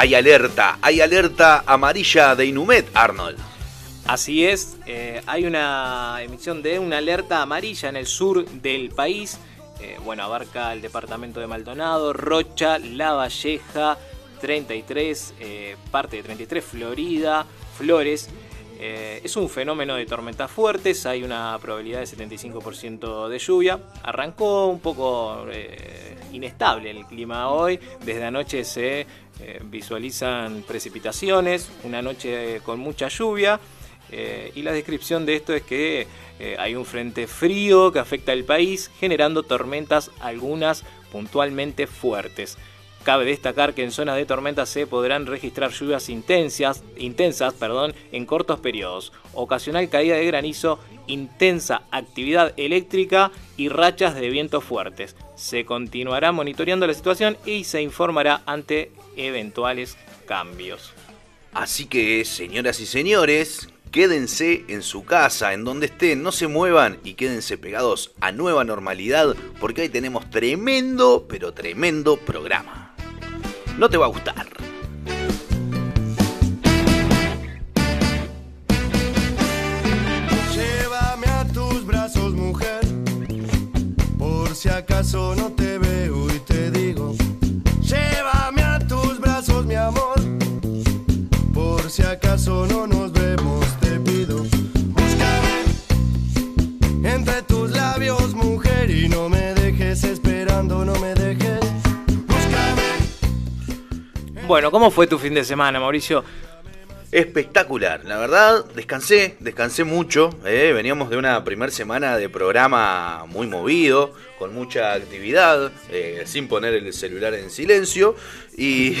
Hay alerta, hay alerta amarilla de Inumet, Arnold. Así es, eh, hay una emisión de una alerta amarilla en el sur del país. Eh, bueno, abarca el departamento de Maldonado, Rocha, La Valleja, 33, eh, parte de 33, Florida, Flores. Es un fenómeno de tormentas fuertes, hay una probabilidad de 75% de lluvia. Arrancó un poco inestable el clima hoy, desde anoche se visualizan precipitaciones, una noche con mucha lluvia. y la descripción de esto es que hay un frente frío que afecta al país, generando tormentas, algunas puntualmente fuertes. Cabe destacar que en zonas de tormenta se podrán registrar lluvias intensas, intensas perdón, en cortos periodos, ocasional caída de granizo, intensa actividad eléctrica y rachas de viento fuertes. Se continuará monitoreando la situación y se informará ante eventuales cambios. Así que, señoras y señores, quédense en su casa, en donde estén, no se muevan y quédense pegados a nueva normalidad porque hoy tenemos tremendo, pero tremendo programa no te va a gustar. Llévame a tus brazos, mujer, por si acaso no te veo y te digo. Si acaso no nos vemos, te pido. Búscame entre tus labios, mujer, y no me dejes esperando, no me dejes. Bueno, ¿cómo fue tu fin de semana, Mauricio? Espectacular, la verdad, descansé, descansé mucho. Eh, veníamos de una primera semana de programa muy movido, con mucha actividad, eh, sin poner el celular en silencio. Y,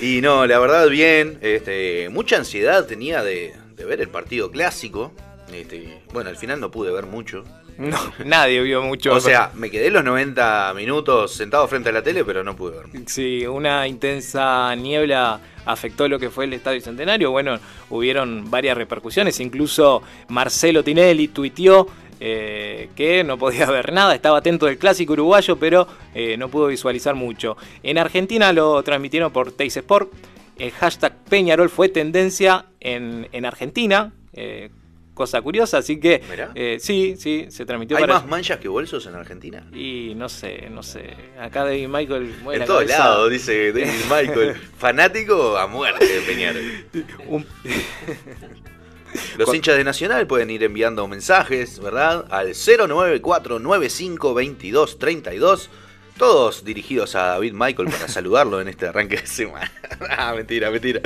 no, la verdad, bien. Este, mucha ansiedad tenía de, ver el partido clásico. Este, bueno, al final no pude ver mucho. No, nadie vio mucho. O sea, me quedé los 90 minutos sentado frente a la tele, pero no pude ver. Sí, una intensa niebla afectó lo que fue el Estadio Centenario. Bueno, hubieron varias repercusiones. Incluso Marcelo Tinelli tuiteó eh, que no podía ver nada, estaba atento del clásico uruguayo, pero eh, no pudo visualizar mucho. En Argentina lo transmitieron por Teis Sport. El hashtag Peñarol fue tendencia en, en Argentina. Eh, cosa curiosa, así que eh, sí, sí, se transmitió. ¿Hay más manchas que bolsos en Argentina? Y no sé, no sé. Acá David Michael En todos lados, dice David Michael. Fanático a muerte de Peñarol. Los hinchas de Nacional pueden ir enviando mensajes, ¿verdad? Al 094952232 todos dirigidos a David Michael para saludarlo en este arranque de semana. ah, mentira, mentira.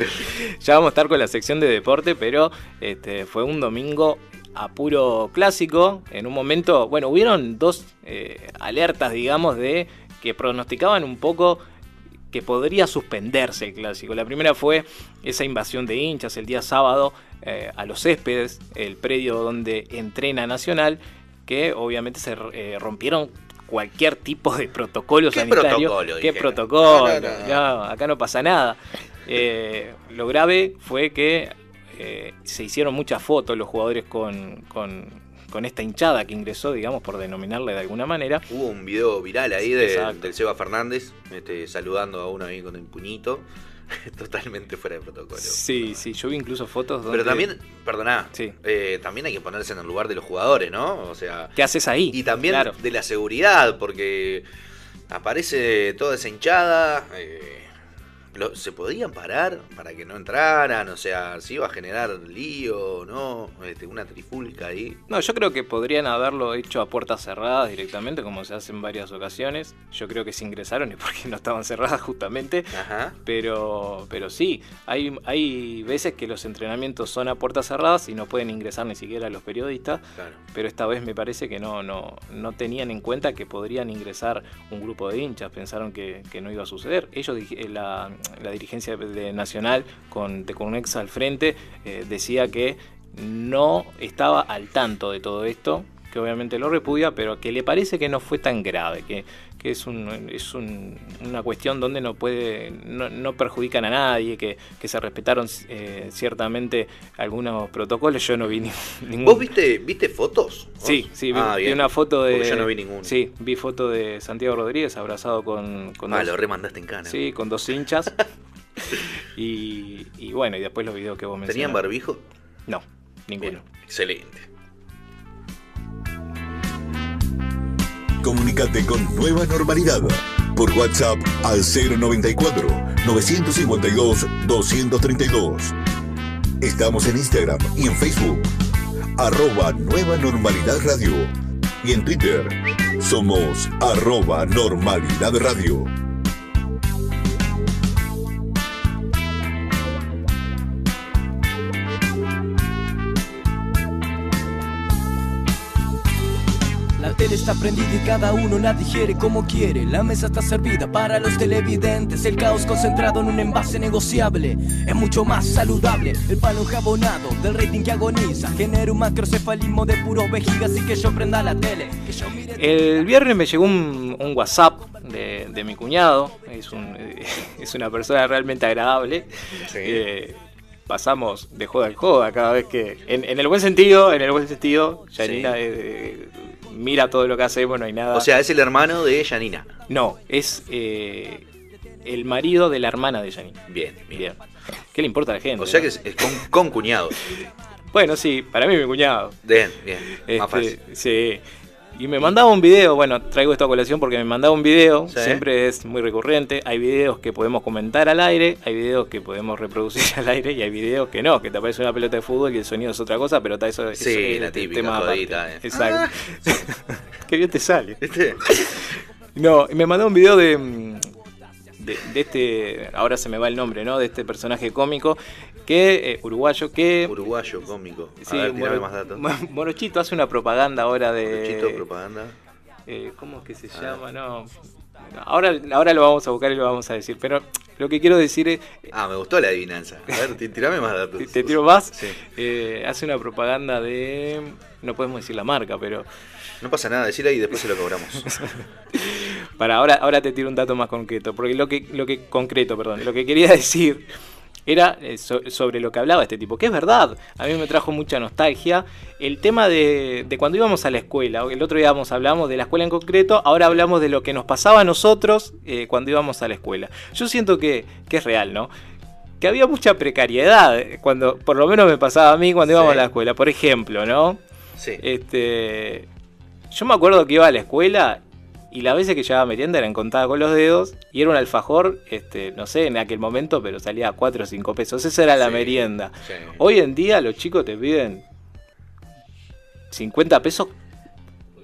Ya vamos a estar con la sección de deporte, pero este, fue un domingo a puro clásico. En un momento, bueno, hubieron dos eh, alertas, digamos, de que pronosticaban un poco que podría suspenderse el clásico. La primera fue esa invasión de hinchas el día sábado eh, a los céspedes, el predio donde entrena Nacional, que obviamente se eh, rompieron cualquier tipo de protocolo ¿Qué sanitario. Protocolo, ¿Qué protocolo? acá no pasa nada. Eh, lo grave fue que eh, se hicieron muchas fotos los jugadores con, con, esta hinchada que ingresó, digamos, por denominarle de alguna manera. Hubo un video viral ahí de, del Seba Fernández este, saludando a uno ahí con el puñito. totalmente fuera de protocolo. Sí, sí, yo vi incluso fotos donde... Pero también, perdona, sí. Eh, también hay que ponerse en el lugar de los jugadores, ¿no? O sea... ¿Qué haces ahí? Y también de la seguridad, porque aparece toda esa hinchada... Eh, ¿Se podían parar para que no entraran? O sea, si iba a generar lío, ¿no? Este, una trifulca ahí. No, yo creo que podrían haberlo hecho a puertas cerradas directamente, como se hace en varias ocasiones. Yo creo que se ingresaron y porque no estaban cerradas justamente. Ajá. Pero, pero sí, hay, hay veces que los entrenamientos son a puertas cerradas y no pueden ingresar ni siquiera los periodistas. Claro. Pero esta vez me parece que no, no, no tenían en cuenta que podrían ingresar un grupo de hinchas. Pensaron que, que no iba a suceder. Ellos, la, la dirigencia de Nacional con Teconex al frente eh, decía que no estaba al tanto de todo esto, que obviamente lo repudia, pero que le parece que no fue tan grave, que, es, un, es una cuestión donde no puede no, perjudican a nadie, que, se respetaron eh, ciertamente algunos protocolos. Yo no vi ningún. ¿Vos viste, viste fotos? Sí, sí, vi, ah, una foto de. yo no vi ninguno. Sí, vi foto de Santiago Rodríguez abrazado con. con ah, lo remandaste en cana. Sí, con dos hinchas. Y, y bueno, y después los videos que vos mencionaste. ¿Tenían barbijo? No, ninguno. Excelente. Comunicate con Nueva Normalidad por WhatsApp al 094 952 232. Estamos en Instagram y en Facebook, arroba Nueva Normalidad Radio. Y en Twitter, somos arroba Normalidad Radio. Tele está prendida y cada uno la digiere como quiere. La mesa está servida para los televidentes. El caos concentrado en un envase negociable es mucho más saludable. El palo enjabonado del rating que agoniza genera un macrocefalismo de puros vejigas y que yo prenda la tele. Que yo mire El viernes me llegó un, un WhatsApp de, de mi cuñado. Es, un, es una persona realmente agradable. Sí. Eh, pasamos de joda en joda cada vez que. En, en el buen sentido, en el buen sentido, Janina Sí. eh, mira todo lo que hacemos, no hay nada. O sea, es el hermano de Janina. no, es eh, el marido de la hermana de Janina. Bien, bien. Bien. ¿Qué le importa a la gente? O sea no? que es, es con, con cuñado. Bueno, sí, para mí mi cuñado. Bien, bien. Este, Más fácil. Sí. Y me mandaba un video, bueno, traigo esto a colación porque me mandaba un video, Sí. siempre es muy recurrente. Hay videos que podemos comentar al aire, hay videos que podemos reproducir al aire y hay videos que no, que te aparece una pelota de fútbol y el sonido es otra cosa, pero está eso, eso Sí, es la típica tema jodita, eh. Exacto. Qué bien te sale. ¿Viste? No, y me mandó un video de, de, de este, ahora se me va el nombre, ¿no? De este personaje cómico que eh, uruguayo que Uruguayo, cómico. A Sí, ver, Moro- más datos. Mo- Morochito hace una propaganda ahora de. Chito, propaganda. eh, ¿Cómo es que se A llama? No. Ahora, ahora lo vamos a buscar y lo vamos a decir. Pero lo que quiero decir es. Ah, me gustó la adivinanza. A ver, ti- tirame más datos. ¿Te, tiro más? Sí. Eh, hace una propaganda de. No podemos decir la marca, pero. No pasa nada, decirle y después se lo cobramos. Para ahora, ahora te tiro un dato más concreto. Porque lo que, lo que. Concreto, perdón. Lo que quería decir era eh, so- sobre lo que hablaba este tipo, que es verdad, a mí me trajo mucha nostalgia. El tema de, de cuando íbamos a la escuela, el otro día hablamos de la escuela en concreto, ahora hablamos de lo que nos pasaba a nosotros eh, cuando íbamos a la escuela. Yo siento que, que es real, ¿no? Que había mucha precariedad, eh, cuando, por lo menos me pasaba a mí cuando íbamos Sí. a la escuela. Por ejemplo, ¿no? Sí. Este, yo me acuerdo que iba a la escuela y las veces que llevaba merienda eran contadas con los dedos y era un alfajor, este, no sé, en aquel momento, pero salía a 4 o 5 pesos. Esa era la merienda. sí. Hoy en día los chicos te piden 50 pesos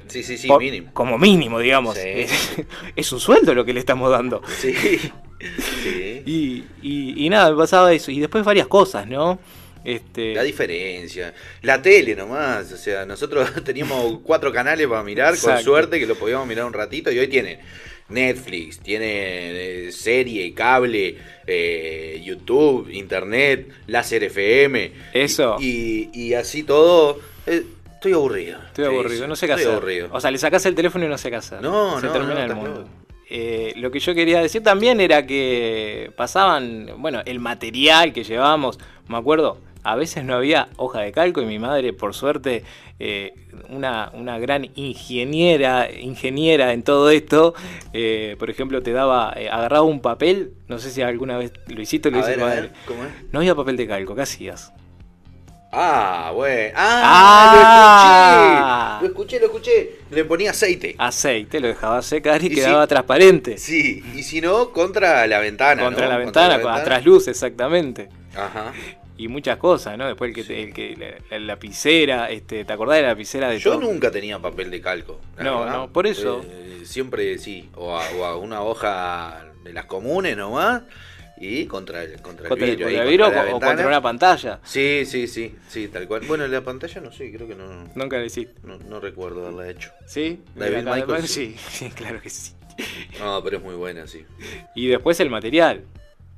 Sí, sí, sí, por- mínimo. como mínimo, digamos. Sí. Es, un sueldo lo que le estamos dando. Sí. sí. Y, y- y nada, me pasaba eso. Y después varias cosas, ¿no? Este, La diferencia. La tele nomás. O sea, nosotros teníamos cuatro canales para mirar, con suerte que lo podíamos mirar un ratito. Y hoy tienen Netflix, tiene eh, serie, cable, eh, YouTube, Internet, láser FM. Eso. Y, y así todo. eh, estoy aburrido. Estoy aburrido, no sé qué estoy hacer. aburrido. O sea, le sacás el teléfono y no sé qué hacer. No, Se no, termina no, el mundo. loco. Eh, lo que yo quería decir también era que pasaban, bueno, el material que llevábamos, me acuerdo, a veces no había hoja de calco y mi madre, por suerte, eh, una, una gran ingeniera, ingeniera en todo esto, eh, por ejemplo, te daba, eh, agarraba un papel, no sé si alguna vez lo hiciste lo A ver, madre. ver, ¿cómo es? No había papel de calco, ¿qué hacías? Ah, bueno. Ah. Ah, lo escuché. Lo escuché, lo escuché. Le ponía aceite. Aceite, lo dejaba secar y, Y quedaba transparente. Sí, y si no, contra la ventana. Contra ¿no? la ventana, a trasluz, exactamente. Ajá. Y muchas cosas, ¿no? Después el que, te- el que la, la lapicera, este, ¿te acordás de la lapicera de Yo todo? nunca tenía papel de calco. la No, verdad. no, por eso. Eh, siempre sí, o a, o a una hoja de las comunes nomás, y contra el, contra el Contra el, vidrio. contra ahí, el vidrio contra la o, contra una pantalla. Sí, sí, sí, sí, tal cual. Bueno, la pantalla no sé, creo que no, Nunca lo hiciste. no, no recuerdo haberla hecho. ¿Sí? David Mira, Michael, sí, sí, claro que sí. No, pero es muy buena, sí. Y después el material.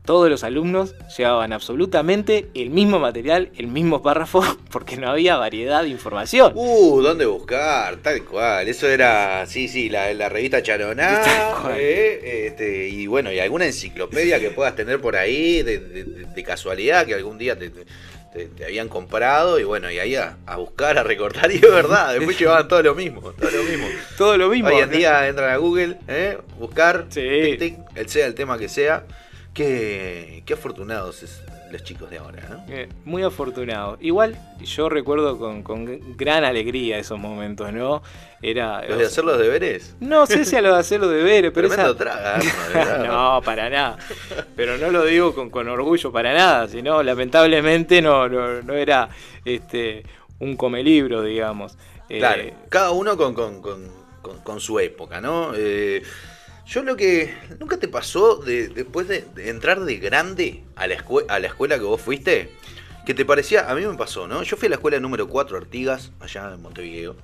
Todos los alumnos llevaban absolutamente el mismo material, el mismo párrafo, porque no había variedad de información. Uh, ¿dónde buscar? Tal cual. Eso era, sí, sí, la, la revista Charoná. Tal cual. eh, este, y bueno, y alguna enciclopedia que puedas tener por ahí de, de- de- de casualidad que algún día te, te- te habían comprado. Y bueno, y ahí a, a buscar, a recortar. Y es verdad, después llevaban todo lo mismo. Todo lo mismo. Todo lo mismo. Hoy en día entran a Google, ¿eh? buscar, Sí. tic, tic, el sea el tema que sea. Qué, qué afortunados es- los chicos de ahora, ¿no? Eh, muy afortunado. Igual yo recuerdo con, con gran alegría esos momentos, ¿no? Era. ¿Los de hacer los deberes? No sé si a lo de hacer los deberes, pero Tremendo esa- traga, no, para nada. Pero no lo digo con, con orgullo para nada, sino lamentablemente no, no, no era este un come libro, digamos. Eh, Claro, cada uno con, con- con- con- con su época, ¿no? Eh, yo lo que. ¿Nunca te pasó de, después de, de entrar de grande a la, escuela que vos fuiste? Que te parecía. A mí me pasó, ¿no? Yo fui a la escuela número 4 Artigas, allá en Montevideo.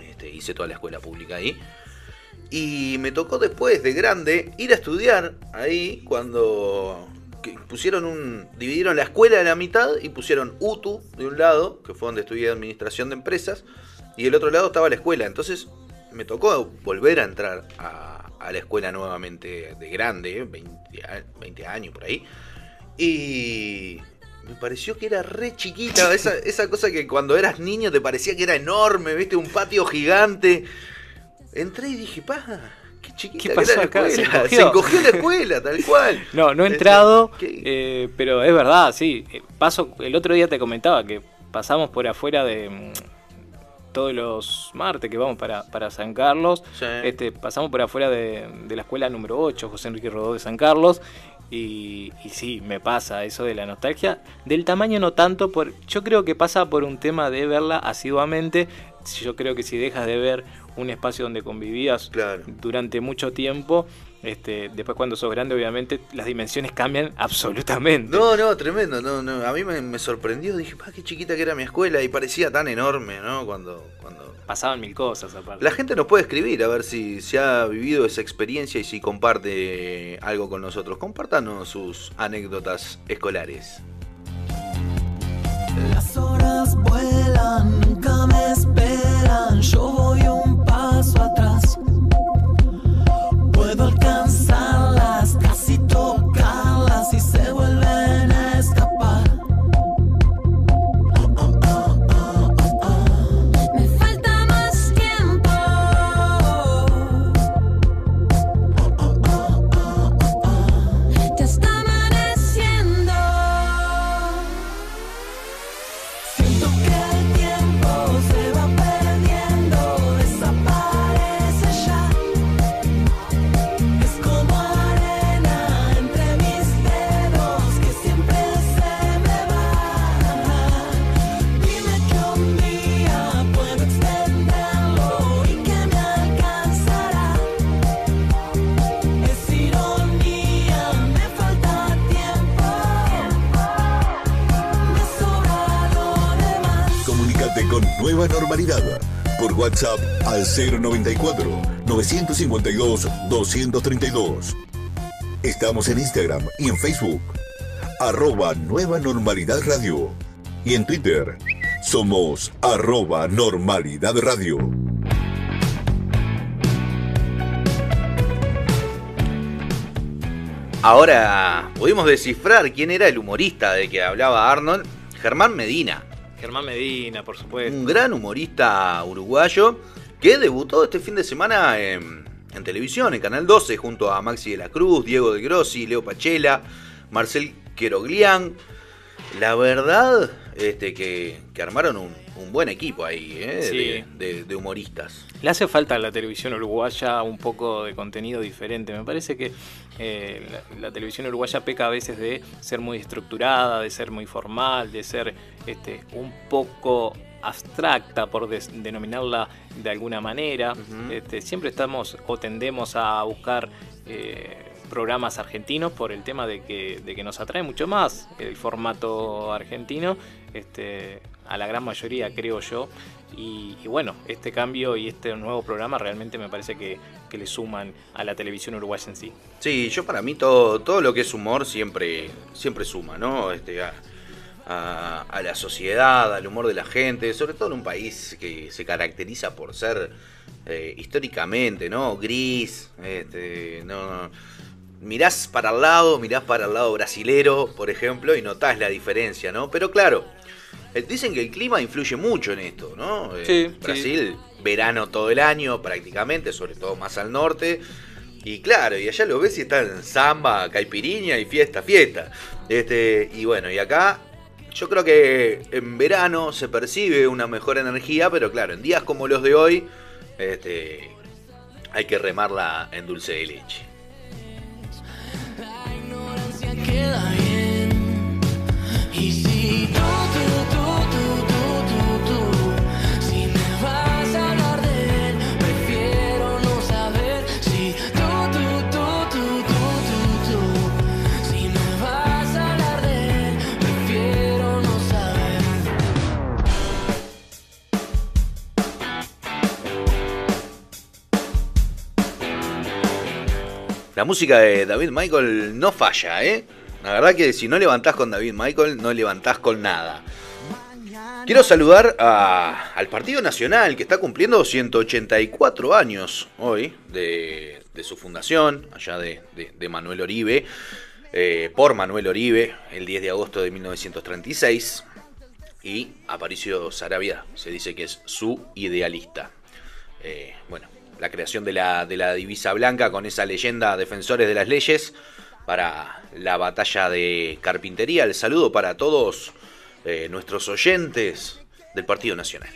Este, hice toda la escuela pública ahí. Y me tocó después de grande ir a estudiar ahí cuando pusieron un. dividieron la escuela a la mitad y pusieron UTU de un lado, que fue donde estudié administración de empresas, y del otro lado estaba la escuela. Entonces me tocó volver a entrar a, a la escuela nuevamente de grande, 20, a- 20 años por ahí. Y me pareció que era re chiquita, esa, esa cosa que cuando eras niño te parecía que era enorme, viste, un patio gigante. Entré y dije, pa, qué chiquita ¿Qué que la? Se escuela. encogió. Se encogió la escuela, tal cual. No, no he entrado, eh, pero es verdad, sí. Eh, Paso, el otro día te comentaba que pasamos por afuera de mm, todos los martes que vamos para, para San Carlos. Sí. Este, pasamos por afuera de, de la escuela número 8, José Enrique Rodó de San Carlos. Y, y sí, me pasa eso de la nostalgia. Del tamaño no tanto, por, yo creo que pasa por un tema de verla asiduamente. Yo creo que si dejas de ver un espacio donde convivías Claro. durante mucho tiempo, este, después cuando sos grande obviamente las dimensiones cambian absolutamente. No, no, tremendo. No, no. A mí me, me sorprendió. Dije, pa, qué chiquita que era mi escuela. Y parecía tan enorme, ¿no? Cuando, cuando. Pasaban mil cosas aparte. La gente nos puede escribir a ver si se ha vivido esa experiencia y si comparte algo con nosotros. Compártanos sus anécdotas escolares. Las horas vuelan, nunca me esperan. Yo voy un paso atrás. Puedo alcanzarlas, casi tocarlas y se vuelven Nueva Normalidad por WhatsApp al 094 952 232. Estamos en Instagram y en Facebook, arroba Nueva Normalidad Radio. Y en Twitter, somos arroba Normalidad Radio. Ahora pudimos descifrar quién era el humorista de que hablaba Arnold. Germán Medina. Germán Medina, por supuesto. un gran humorista uruguayo que debutó este fin de semana en, en televisión, en Canal 12, junto a Maxi de la Cruz, Diego de Grossi, Leo Pachela, Marcel Queroglián. La verdad, este, que, que armaron un, un buen equipo ahí, ¿eh? Sí. de, de- de humoristas. Le hace falta a la televisión uruguaya un poco de contenido diferente. Me parece que eh, la, la televisión uruguaya peca a veces de ser muy estructurada, de ser muy formal, de ser este, un poco abstracta, por denominarla de alguna manera. Este, siempre estamos o tendemos a buscar eh, programas argentinos por el tema de que, de que nos atrae mucho más el formato argentino. Este, a la gran mayoría, creo yo. Y, y bueno, este cambio y este nuevo programa realmente me parece que, que le suman a la televisión uruguaya en sí. Sí, yo para mí todo, todo lo que es humor siempre, siempre suma, ¿no? Este, a, a- a la sociedad, al humor de la gente, sobre todo en un país que se caracteriza por ser eh, históricamente, ¿no? Gris, este, no, mirás para el lado, mirás para el lado brasilero, por ejemplo, y notás la diferencia, ¿no? Pero claro, eh, dicen que el clima influye mucho en esto, ¿no? Eh, sí. Brasil, verano todo el año prácticamente, sobre todo más al norte. Y claro, y allá lo ves y está en samba, caipirinha y fiesta, fiesta. Este, y bueno, y acá yo creo que en verano se percibe una mejor energía, pero claro, en días como los de hoy, este, hay que remarla en dulce de leche. La ignorancia queda bien. Y si tú, La música de David Michael no falla, ¿eh? La verdad que si no levantás con David Michael, no levantás con nada. Quiero saludar al Partido Nacional, que está cumpliendo 184 años hoy de, su fundación, allá de Manuel Oribe, eh, por Manuel Oribe, el 10 de agosto de 1936. Y Aparicio Sarabia se dice que es su idealista. Eh, bueno, la creación de la, de la divisa blanca con esa leyenda Defensores de las Leyes para la batalla de carpintería. El saludo para todos eh, nuestros oyentes del Partido Nacional.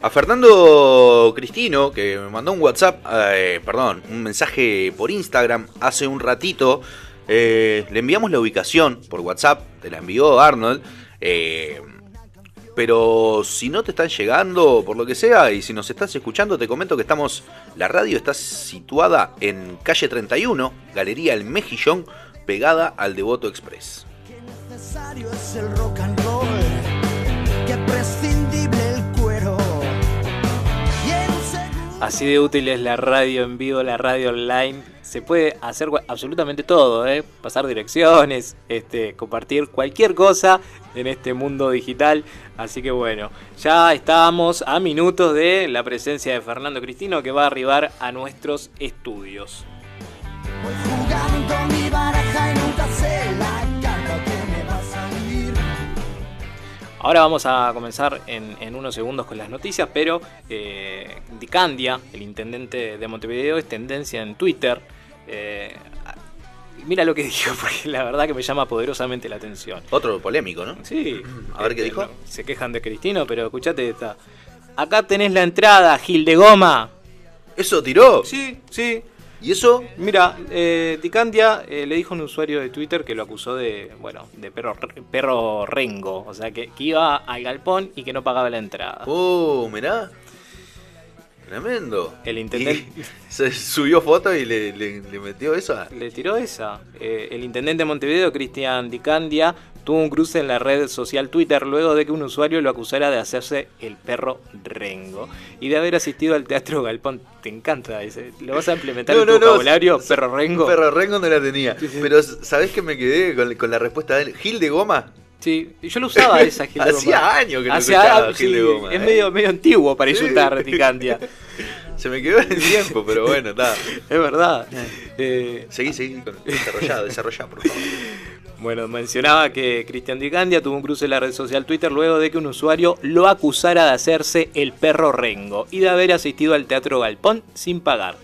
A Fernando Cristino, que me mandó un WhatsApp, eh, perdón, un mensaje por Instagram hace un ratito. eh, le enviamos la ubicación por WhatsApp, te la envió Arnold. eh, pero si no te están llegando, por lo que sea, y si nos estás escuchando, te comento que estamos. La radio está situada en calle 31, Galería El Mejillón, pegada al Devoto Express. Necesario es el rock and Así de útil es la radio en vivo, la radio online. Se puede hacer absolutamente todo, ¿eh? pasar direcciones, este, compartir cualquier cosa en este mundo digital. Así que bueno, ya estamos a minutos de la presencia de Fernando Cristino que va a arribar a nuestros estudios. Ahora vamos a comenzar en, en unos segundos con las noticias, pero eh, Dicandia, el intendente de Montevideo, es tendencia en Twitter. Eh, mira lo que dijo, porque la verdad que me llama poderosamente la atención. Otro polémico, ¿no? Sí. A ver qué dijo. no, Se quejan de Cristino, pero escuchate esta. Acá tenés la entrada, Gil de Goma. ¿Eso tiró? Sí, sí. ¿Y eso? Mira, eh, Dicandia eh, le dijo a un usuario de Twitter que lo acusó de, bueno, de perro, perro rengo. O sea, que, que iba al galpón y que no pagaba la entrada. Oh, mirá. Tremendo. El intendente- se subió foto y le, le- le metió eso a... Le tiró esa. Eh, el intendente de Montevideo, Cristian Dicandia, tuvo un cruce en la red social Twitter luego de que un usuario lo acusara de hacerse el perro rengo y de haber asistido al teatro Galpón. Te encanta ese. ¿Lo vas a implementar en tu vocabulario, perro rengo? Perro rengo no la tenía. Sí, sí. Pero ¿sabés que me quedé con, con la respuesta de él? ¿Gil de goma? Sí, yo lo usaba esa Gil de Goma. Hacía años que no Hacía- escuchaba Gil de sí, Goma, Es eh. medio, medio antiguo para Sí. insultar, Dicandia. Se me quedó en el tiempo, pero bueno, está. Es verdad. Eh, Seguí, seguí. Desarrollá, desarrollá, por favor. Bueno, mencionaba que Cristian Dicandia tuvo un cruce en la red social Twitter luego de que un usuario lo acusara de hacerse el perro rengo y de haber asistido al Teatro Galpón sin pagar.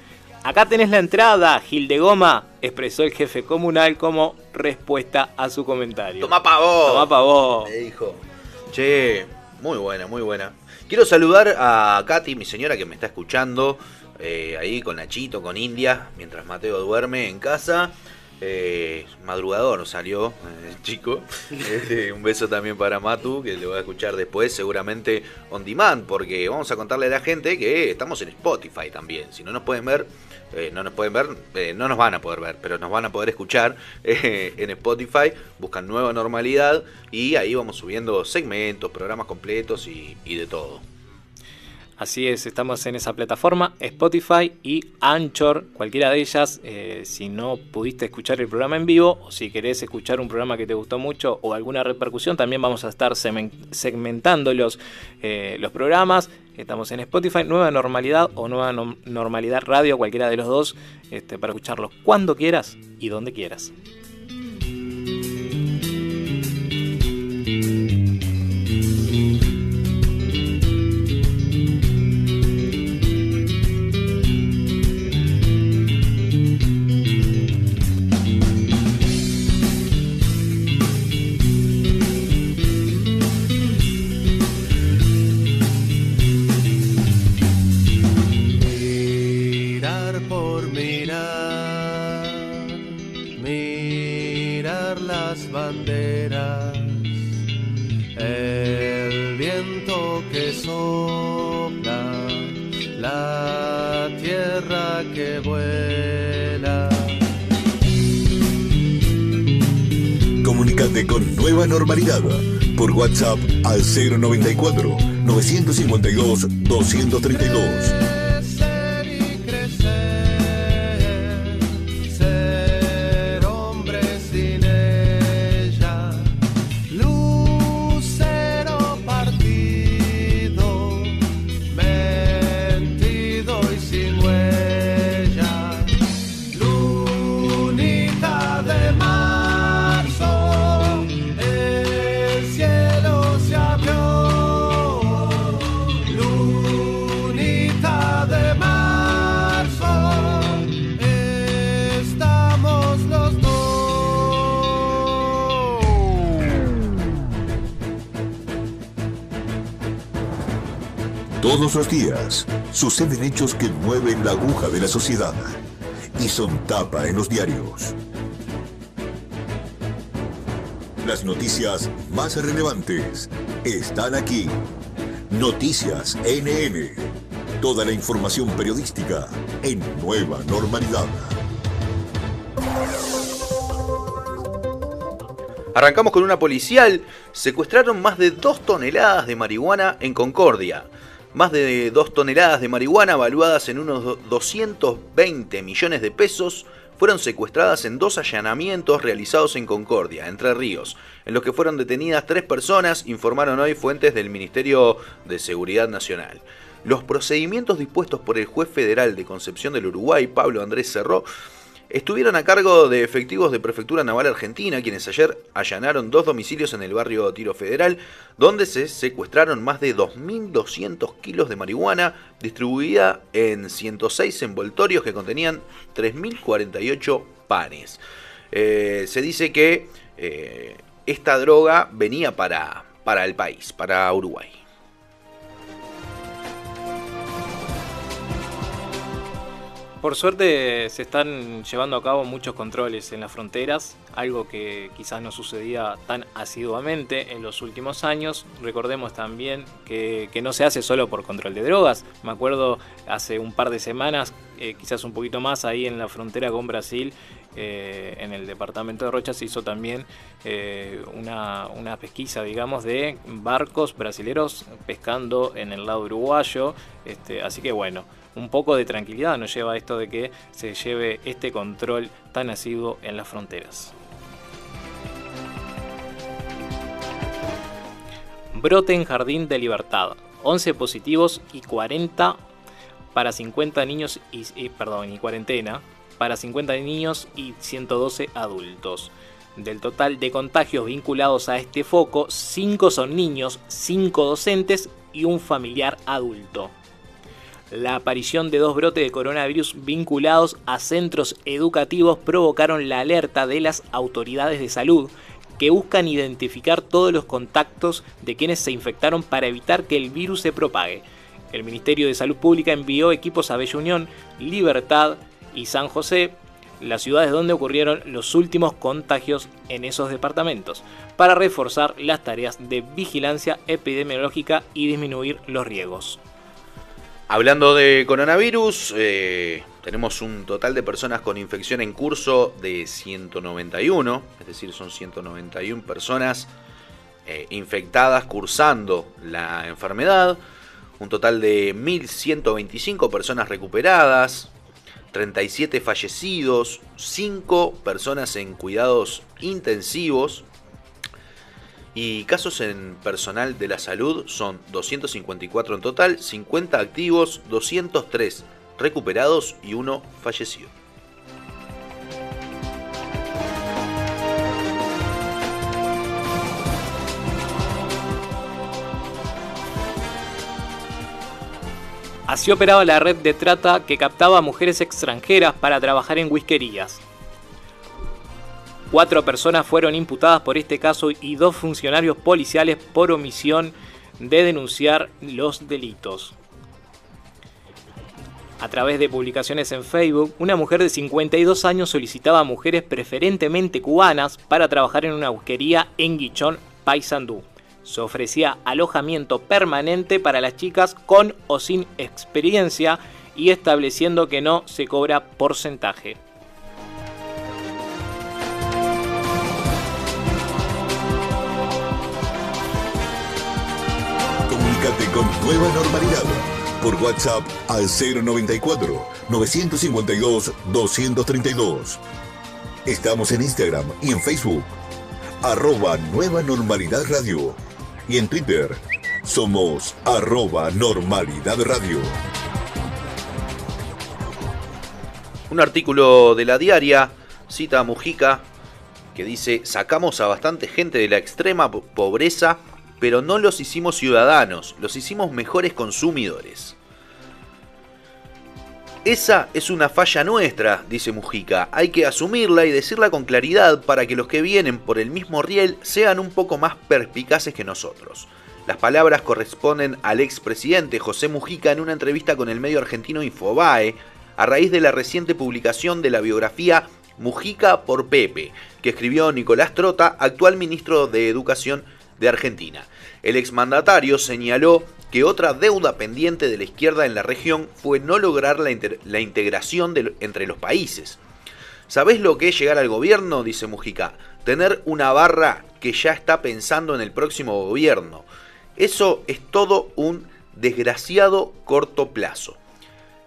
Acá tenés la entrada, Gil de Goma, expresó el jefe comunal como respuesta a su comentario. Tomá pa' vos. Tomá pa' vos. Me dijo. Che, muy buena, muy buena. Quiero saludar a Katy, mi señora que me está escuchando, eh, ahí con Nachito, con India, mientras Mateo duerme en casa. Eh, madrugador salió, eh, chico. Este, un beso también para Matu, que le voy a escuchar después, seguramente on demand, porque vamos a contarle a la gente que estamos en Spotify también. Si no nos pueden ver, eh, no nos pueden ver, eh, no nos van a poder ver, pero nos van a poder escuchar eh, en Spotify. Buscan nueva normalidad y ahí vamos subiendo segmentos, programas completos y, y de todo. Así es, estamos en esa plataforma, Spotify y Anchor, cualquiera de ellas. eh, si no pudiste escuchar el programa en vivo o si querés escuchar un programa que te gustó mucho o alguna repercusión, también vamos a estar segmentando los, eh, los programas. Estamos en Spotify, Nueva Normalidad o Nueva Normalidad Radio, cualquiera de los dos, este, para escucharlos cuando quieras y donde quieras. Banderas, el viento que sopla, la tierra que vuela. Comunicate con Nueva Normalidad por WhatsApp al 094 952 232. Los días suceden hechos que mueven la aguja de la sociedad y son tapa en los diarios. Las noticias más relevantes están aquí. Noticias NN. Toda la información periodística en nueva normalidad. Arrancamos con una policial. Secuestraron más de 2 toneladas de marihuana en Concordia. Más de 2 toneladas de marihuana valuadas en unos do- 220 millones de pesos fueron secuestradas en dos allanamientos realizados en Concordia, Entre Ríos, en los que fueron detenidas tres personas, informaron hoy fuentes del Ministerio de Seguridad Nacional. Los procedimientos dispuestos por el juez federal de Concepción del Uruguay, Pablo Andrés Cerró, Estuvieron a cargo de efectivos de Prefectura Naval Argentina, quienes ayer allanaron dos domicilios en el barrio Tiro Federal, donde se secuestraron más de 2.200 kilos de marihuana, distribuida en 106 envoltorios que contenían 3.048 panes. Eh, se dice que eh, esta droga venía para, para el país, para Uruguay. Por suerte se están llevando a cabo muchos controles en las fronteras, algo que quizás no sucedía tan asiduamente en los últimos años. Recordemos también que, no se hace solo por control de drogas. Me acuerdo hace un par de semanas, eh, quizás un poquito más, ahí en la frontera con Brasil, eh, en el departamento de Rocha se hizo también eh, una, una pesquisa, digamos, de barcos brasileros pescando en el lado uruguayo. Este, así que bueno, un poco de tranquilidad nos lleva a esto de que se lleve este control tan asiduo en las fronteras. Brote en Jardín de Libertad. 11 positivos y 40 para 50 niños y, y- perdón, y cuarentena para 50 niños y 112 adultos. Del total de contagios vinculados a este foco, 5 son niños, 5 docentes y un familiar adulto. La aparición de dos brotes de coronavirus vinculados a centros educativos provocaron la alerta de las autoridades de salud que buscan identificar todos los contactos de quienes se infectaron para evitar que el virus se propague. El Ministerio de Salud Pública envió equipos a Bella Unión, Libertad y San José. las ciudades donde ocurrieron los últimos contagios en esos departamentos, para reforzar las tareas de vigilancia epidemiológica y disminuir los riesgos. Hablando de coronavirus, eh, tenemos un total de personas con infección en curso de 191, es decir, son 191 personas eh, infectadas cursando la enfermedad, un total de 1.125 personas recuperadas, 37 fallecidos, 5 personas en cuidados intensivos y casos en personal de la salud son 254 en total, 50 activos, 203 recuperados y uno fallecido. Así operaba la red de trata que captaba a mujeres extranjeras para trabajar en whiskerías. Cuatro personas fueron imputadas por este caso y dos funcionarios policiales por omisión de denunciar los delitos. A través de publicaciones en Facebook, una mujer de 52 años solicitaba a mujeres preferentemente cubanas para trabajar en una whiskería en Guichón, Paysandú. Se ofrecía alojamiento permanente para las chicas con o sin experiencia y estableciendo que no se cobra porcentaje. Con Nueva Normalidad por WhatsApp al 094 952 232. Estamos en Instagram y en Facebook. Arroba Nueva Normalidad Radio. Y en Twitter somos arroba Normalidad Radio. Un artículo de la diaria cita a Mujica que dice, sacamos a bastante gente de la extrema po- pobreza, pero no los hicimos ciudadanos, los hicimos mejores consumidores. Esa es una falla nuestra, dice Mujica. Hay que asumirla y decirla con claridad para que los que vienen por el mismo riel sean un poco más perspicaces que nosotros. Las palabras corresponden al expresidente José Mujica en una entrevista con el medio argentino Infobae a raíz de la reciente publicación de la biografía Mujica por Pepe, que escribió Nicolás Trota, actual ministro de Educación de Argentina. El exmandatario señaló que otra deuda pendiente de la izquierda en la región fue no lograr la, integración entre los países. ¿Sabés lo que es llegar al gobierno? dice Mujica. Tener una barra que ya está pensando en el próximo gobierno. Eso es todo un desgraciado corto plazo.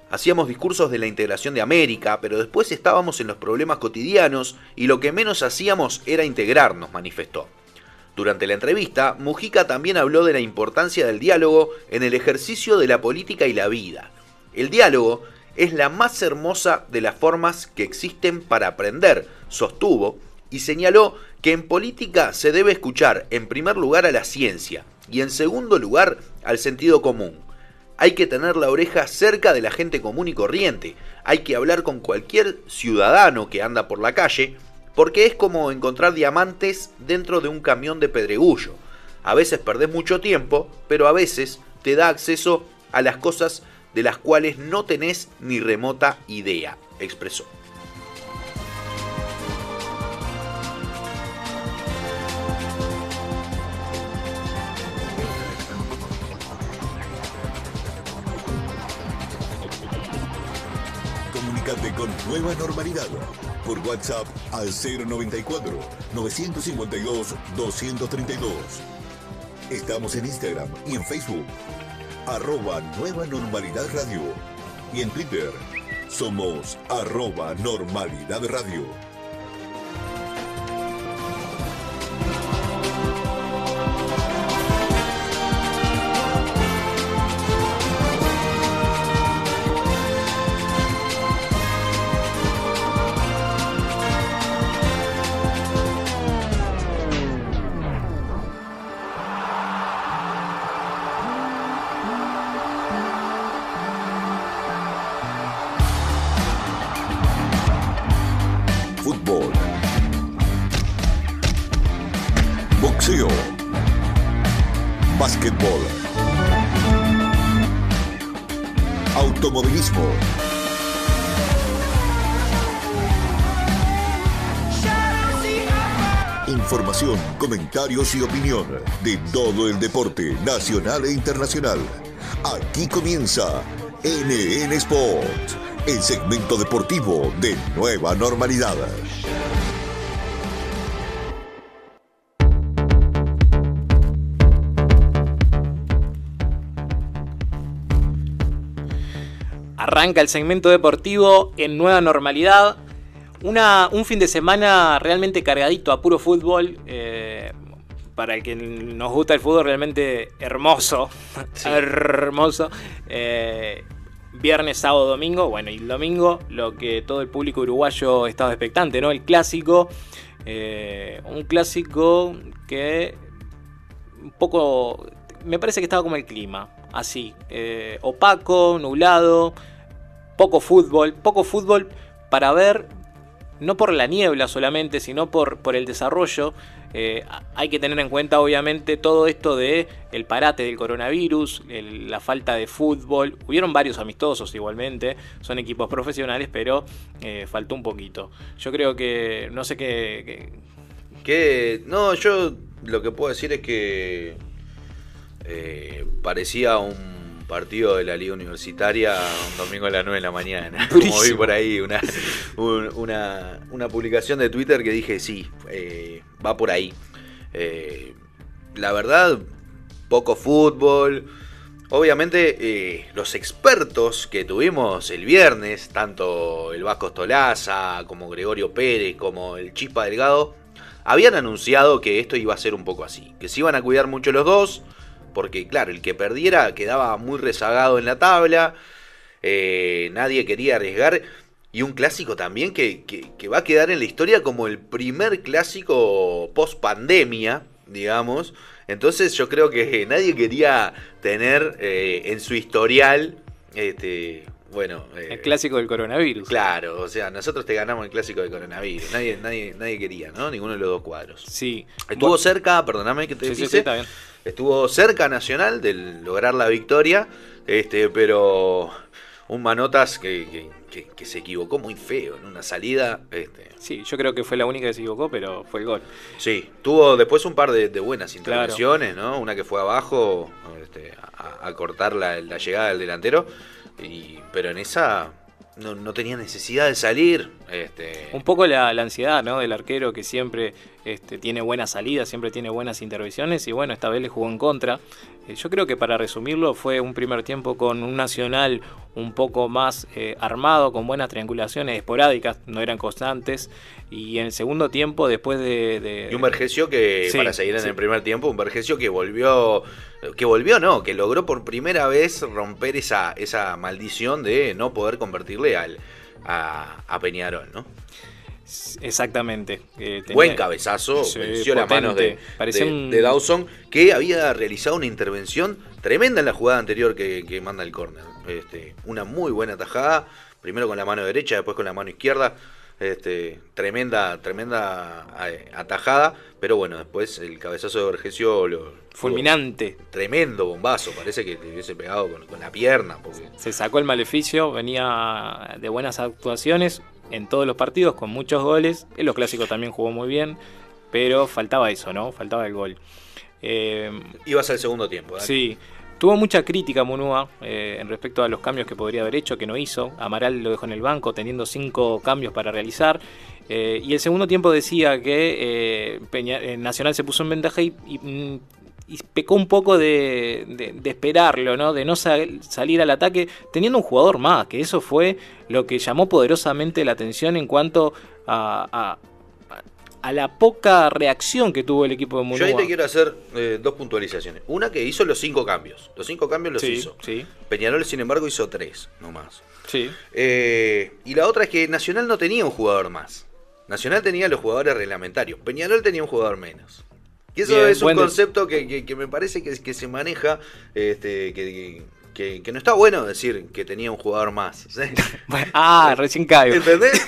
Hacíamos discursos de la integración de América, pero después estábamos en los problemas cotidianos y lo que menos hacíamos era integrarnos, manifestó. Durante la entrevista, Mujica también habló de la importancia del diálogo en el ejercicio de la política y la vida. El diálogo es la más hermosa de las formas que existen para aprender, sostuvo, y señaló que en política se debe escuchar en primer lugar a la ciencia y en segundo lugar al sentido común. Hay que tener la oreja cerca de la gente común y corriente, hay que hablar con cualquier ciudadano que anda por la calle, porque es como encontrar diamantes dentro de un camión de pedregullo. A veces perdés mucho tiempo, pero a veces te da acceso a las cosas de las cuales no tenés ni remota idea, expresó. Comunícate con Nueva Normalidad por WhatsApp al 094 952 232. Estamos en Instagram y en Facebook. Arroba Nueva Normalidad Radio. Y en Twitter somos arroba Normalidad Radio. Comentarios y opinión de todo el deporte nacional e internacional. Aquí comienza NN Sports, el segmento deportivo de nueva normalidad. Arranca el segmento deportivo en nueva normalidad. Una, un fin de semana realmente cargadito a puro fútbol. eh, para el que nos gusta el fútbol, realmente hermoso. hermoso. Eh, viernes, sábado, domingo. Bueno, y el domingo, lo que todo el público uruguayo estaba expectante, ¿no? El clásico. eh, un clásico que un poco. Me parece que estaba como el clima. Así. opaco, nublado. Poco fútbol. Poco fútbol para ver. No por la niebla solamente, sino por, por el desarrollo. Eh, hay que tener en cuenta, obviamente, todo esto de el parate del coronavirus, la falta de fútbol. Hubieron varios amistosos igualmente, son equipos profesionales, pero eh, faltó un poquito. Yo creo que, no sé qué. No, yo lo que puedo decir es que. eh, parecía un partido de la Liga Universitaria un domingo a las 9 de la mañana. Como vi por ahí una, un- una, una publicación de Twitter que dije, sí, eh, va por ahí. Eh, la verdad, poco fútbol. Obviamente, eh, los expertos que tuvimos el viernes, tanto el Vasco Stolaza, como Gregorio Pérez, como el Chispa Delgado, habían anunciado que esto iba a ser un poco así. Que se iban a cuidar mucho los dos, porque claro, el que perdiera quedaba muy rezagado en la tabla, eh, nadie quería arriesgar. Y un clásico también que, que- va a quedar en la historia como el primer clásico post pandemia, digamos. Entonces yo creo que nadie quería tener eh, en su historial, este, bueno, eh, el clásico del coronavirus. claro, o sea, nosotros te ganamos el clásico de coronavirus, nadie, nadie, nadie quería, ¿no? Ninguno de los dos cuadros. Sí. Estuvo Bueno, cerca, perdóname que te sí, sí, está bien. estuvo cerca Nacional de lograr la victoria, este, pero un Manotas que, que- que- que se equivocó muy feo en una salida. Este, Sí, yo creo que fue la única que se equivocó, pero fue el gol. sí, tuvo después un par de, de buenas intervenciones, ¿no? Una que fue abajo este, a, a cortar la, la llegada del delantero, y, pero en esa no, no tenía necesidad de salir. Este, Un poco la, la ansiedad ¿no? del arquero que siempre este, tiene buenas salidas, siempre tiene buenas intervenciones y bueno, esta vez le jugó en contra. Eh, yo creo que para resumirlo fue un primer tiempo con un Nacional un poco más eh, armado, con buenas triangulaciones esporádicas, no eran constantes. Y en el segundo tiempo, después de... de- Y un Vergesio que, Sí, para seguir en sí. el primer tiempo, un Vergesio que volvió, que volvió no, que logró por primera vez romper esa, esa maldición de no poder convertirle al, a, a Peñarol, ¿no? Exactamente. eh, tenía- Buen cabezazo, Sí, venció las manos de, de- un- de Dawson, que había realizado una intervención tremenda en la jugada anterior que, que manda el córner. Este, una muy buena tajada, primero con la mano derecha, después con la mano izquierda. Este, tremenda, tremenda atajada, pero bueno, después el cabezazo de Vergesio lo, Fulminante. Tremendo bombazo, parece que le hubiese pegado con, con la pierna. Porque... Se sacó el maleficio, venía de buenas actuaciones en todos los partidos, con muchos goles. En los clásicos también jugó muy bien, pero faltaba eso, ¿no? Faltaba el gol. Eh, Ibas al segundo tiempo. ¿eh? sí, tuvo mucha crítica Munúa eh, en respecto a los cambios que podría haber hecho, que no hizo. Amaral lo dejó en el banco, teniendo cinco cambios para realizar. Eh, y el segundo tiempo decía que eh, Peña- Nacional se puso en ventaja y, y, mm, pecó un poco de, de- esperarlo, ¿no? De no sal- salir al ataque teniendo un jugador más, que eso fue lo que llamó poderosamente la atención en cuanto a- a la poca reacción que tuvo el equipo de Yo Munúa. ahí te quiero hacer eh, dos puntualizaciones. Una que hizo los cinco cambios. Los cinco cambios los sí, hizo. sí, Peñarol, sin embargo, hizo tres, no más. sí. Eh, y la otra es que Nacional no tenía un jugador más. Nacional tenía los jugadores reglamentarios. Peñarol tenía un jugador menos. Y eso Bien, es un concepto que, que- que me parece que, que se maneja, este, que, que- que no está bueno decir que tenía un jugador más. Ah, recién caigo. ¿Entendés?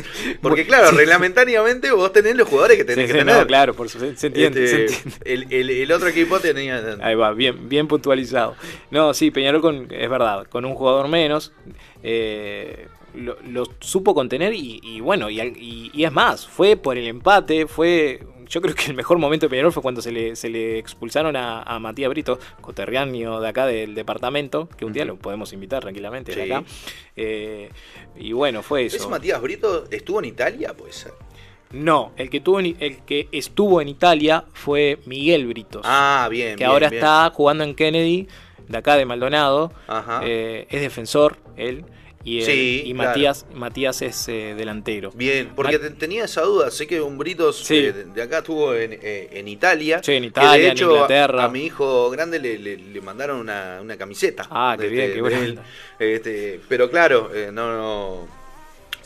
Porque claro, reglamentariamente vos tenés los jugadores que Sí, tenés sí, que no, tener. claro, por su- se, entiende, se Este, entiende. el, el- el otro equipo tenía... Ahí va, bien, bien puntualizado. No, sí, Peñarol con, es verdad, con un jugador menos, eh, lo, lo supo contener y, y bueno, y, y- y es más, fue por el empate, fue yo creo que el mejor momento de Peñarol fue cuando se le, se le expulsaron a, a Matías Brito, coterráneo de acá del departamento, que un día lo podemos invitar tranquilamente de Sí. acá. Eh, y bueno, fue eso. ¿Ese Matías Brito estuvo en Italia? Puede ser. No, el que, tuvo en- el que estuvo en Italia fue Miguel Britos. Ah, bien. que bien, ahora bien. está jugando en Kennedy, de acá de Maldonado. Ajá. Eh, es defensor, él. Y, el- Sí, y claro. Matías, Matías es eh, delantero. Bien, porque tenía esa duda. Sé que un Britos Sí. eh, de, de acá estuvo en, eh, en Italia. Sí, en que Italia, de en hecho, Inglaterra. A, a mi hijo grande le, le- le mandaron una, una camiseta. Ah, qué de- bien, de- qué de onda. Este, pero claro, no, no-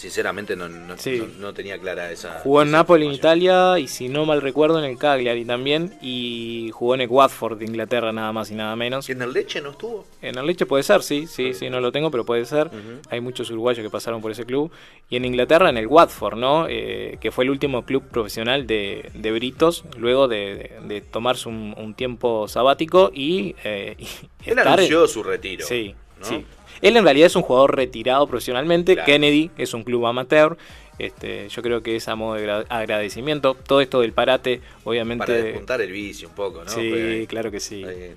Sinceramente no, no- Sí. no- no tenía clara esa. Jugó en esa Napoli, en. Italia, y si no mal recuerdo, en el Cagliari también. Y jugó en el Watford de Inglaterra, nada más y nada menos. ¿Y en el leche no estuvo? En el Leche puede ser, sí, sí, sí, no lo tengo, pero puede ser. Hay muchos uruguayos que pasaron por ese club. Y en Inglaterra, en el Watford, ¿no? Eh, que fue el último club profesional de, de Britos, luego de, de- de tomarse un, un tiempo sabático y, eh, y Él estar anunció su retiro. Sí, sí. Él en realidad es un jugador retirado profesionalmente. Claro. Kennedy es un club amateur. Este, yo creo que es a modo de gra- agradecimiento. Todo esto del parate, obviamente. Para despuntar el vicio un poco, ¿no? sí, Fue- claro que sí. Eh,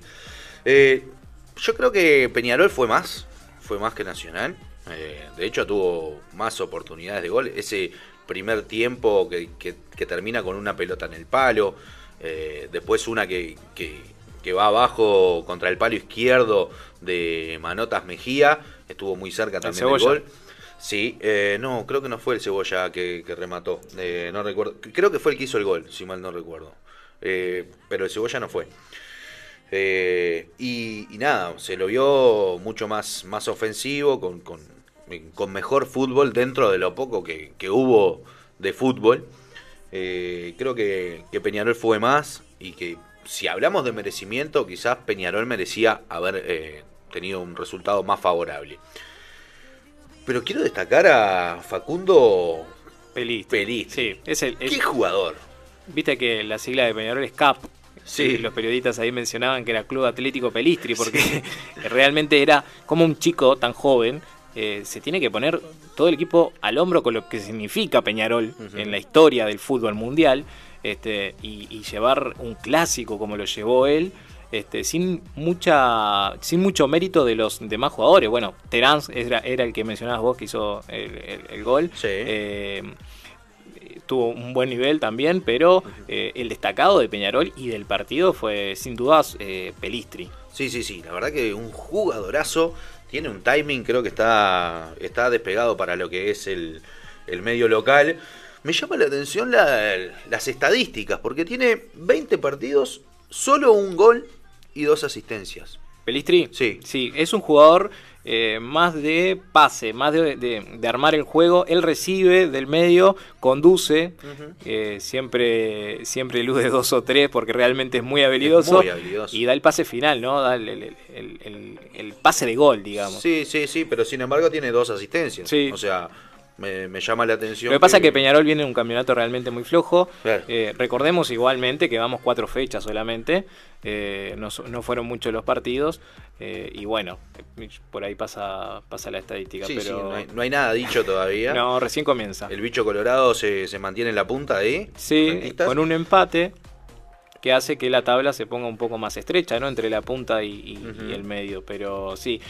eh, yo creo que Peñarol fue más, fue más que Nacional. Eh, de hecho, tuvo más oportunidades de gol. Ese primer tiempo que, que- que termina con una pelota en el palo, eh, después una que, que- que va abajo contra el palo izquierdo de Manotas Mejía, estuvo muy cerca también del gol. Sí, eh, no, creo que no fue el Cebolla que, que remató. Eh, no recuerdo. Creo que fue el que hizo el gol, si mal no recuerdo. Eh, pero el Cebolla no fue. Y, y nada, se lo vio mucho más, más ofensivo, con, con- con mejor fútbol dentro de lo poco que, que hubo de fútbol. Creo que, que Peñarol fue más y que si hablamos de merecimiento, quizás Peñarol merecía haber eh, tenido un resultado más favorable. Pero quiero destacar a Facundo Pelistri. Pelistri. Sí, es el, ¿Qué jugador? Viste que la sigla de Peñarol es CAP. Sí. Y Los periodistas ahí mencionaban que era Club Atlético Pelistri, porque realmente era como un chico tan joven. eh, se tiene que poner todo el equipo al hombro con lo que significa Peñarol en la historia del fútbol mundial este, y, y llevar un clásico como lo llevó él. Este, sin mucha sin mucho mérito de los demás jugadores. Bueno, Terán era, era el que mencionabas vos que hizo el, el- el gol. Sí. Eh, tuvo un buen nivel también, pero eh, el destacado de Peñarol y del partido fue sin dudas eh, Pelistri. Sí, sí, sí. La verdad que un jugadorazo. Tiene un timing, creo que está, está despegado para lo que es el, el medio local. Me llama la atención la- las estadísticas, porque tiene 20 partidos, solo un gol y dos asistencias. Pelistri, Sí. sí, es un jugador eh, más de pase, más de, de- de armar el juego. Él recibe del medio, conduce, eh, siempre, siempre elude dos o tres porque realmente es muy habilidoso. muy habilidoso. Y da el pase final, ¿no? Da el, el- el- el- el pase de gol, digamos. Sí, sí, sí, pero sin embargo tiene dos asistencias. Sí. O sea, me, me llama la atención. Lo que pasa es que Peñarol viene en un campeonato realmente muy flojo. Claro. Eh, recordemos igualmente que vamos cuatro fechas solamente. Eh, no, fueron muchos los partidos. eh, y bueno, por ahí pasa, pasa la estadística. Sí, sí, pero no hay, no hay nada dicho todavía. no, recién comienza. El bicho colorado se, se mantiene en la punta ahí. Sí, con un empate que hace que la tabla se ponga un poco más estrecha, ¿no? Entre la punta y, y- Ujú. y el medio. Pero sí.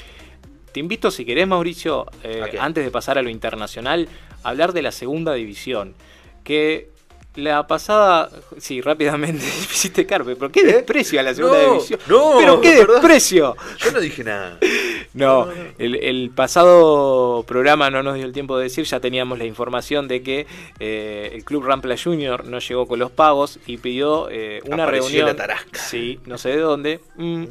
Te invito, si querés, Mauricio, eh, antes de pasar a lo internacional, a hablar de la segunda división. Que la pasada. Sí, rápidamente. me Hiciste carpe, pero qué desprecio a la segunda ¿Eh? No, división. no, pero qué ¿verdad? desprecio. Yo no dije nada. No, el, el pasado programa no nos dio el tiempo de decir, ya teníamos la información de que eh, el club Rampla Junior no llegó con los pagos y pidió eh, una Apareció reunión. la tarasca. Sí, no sé de dónde. mm,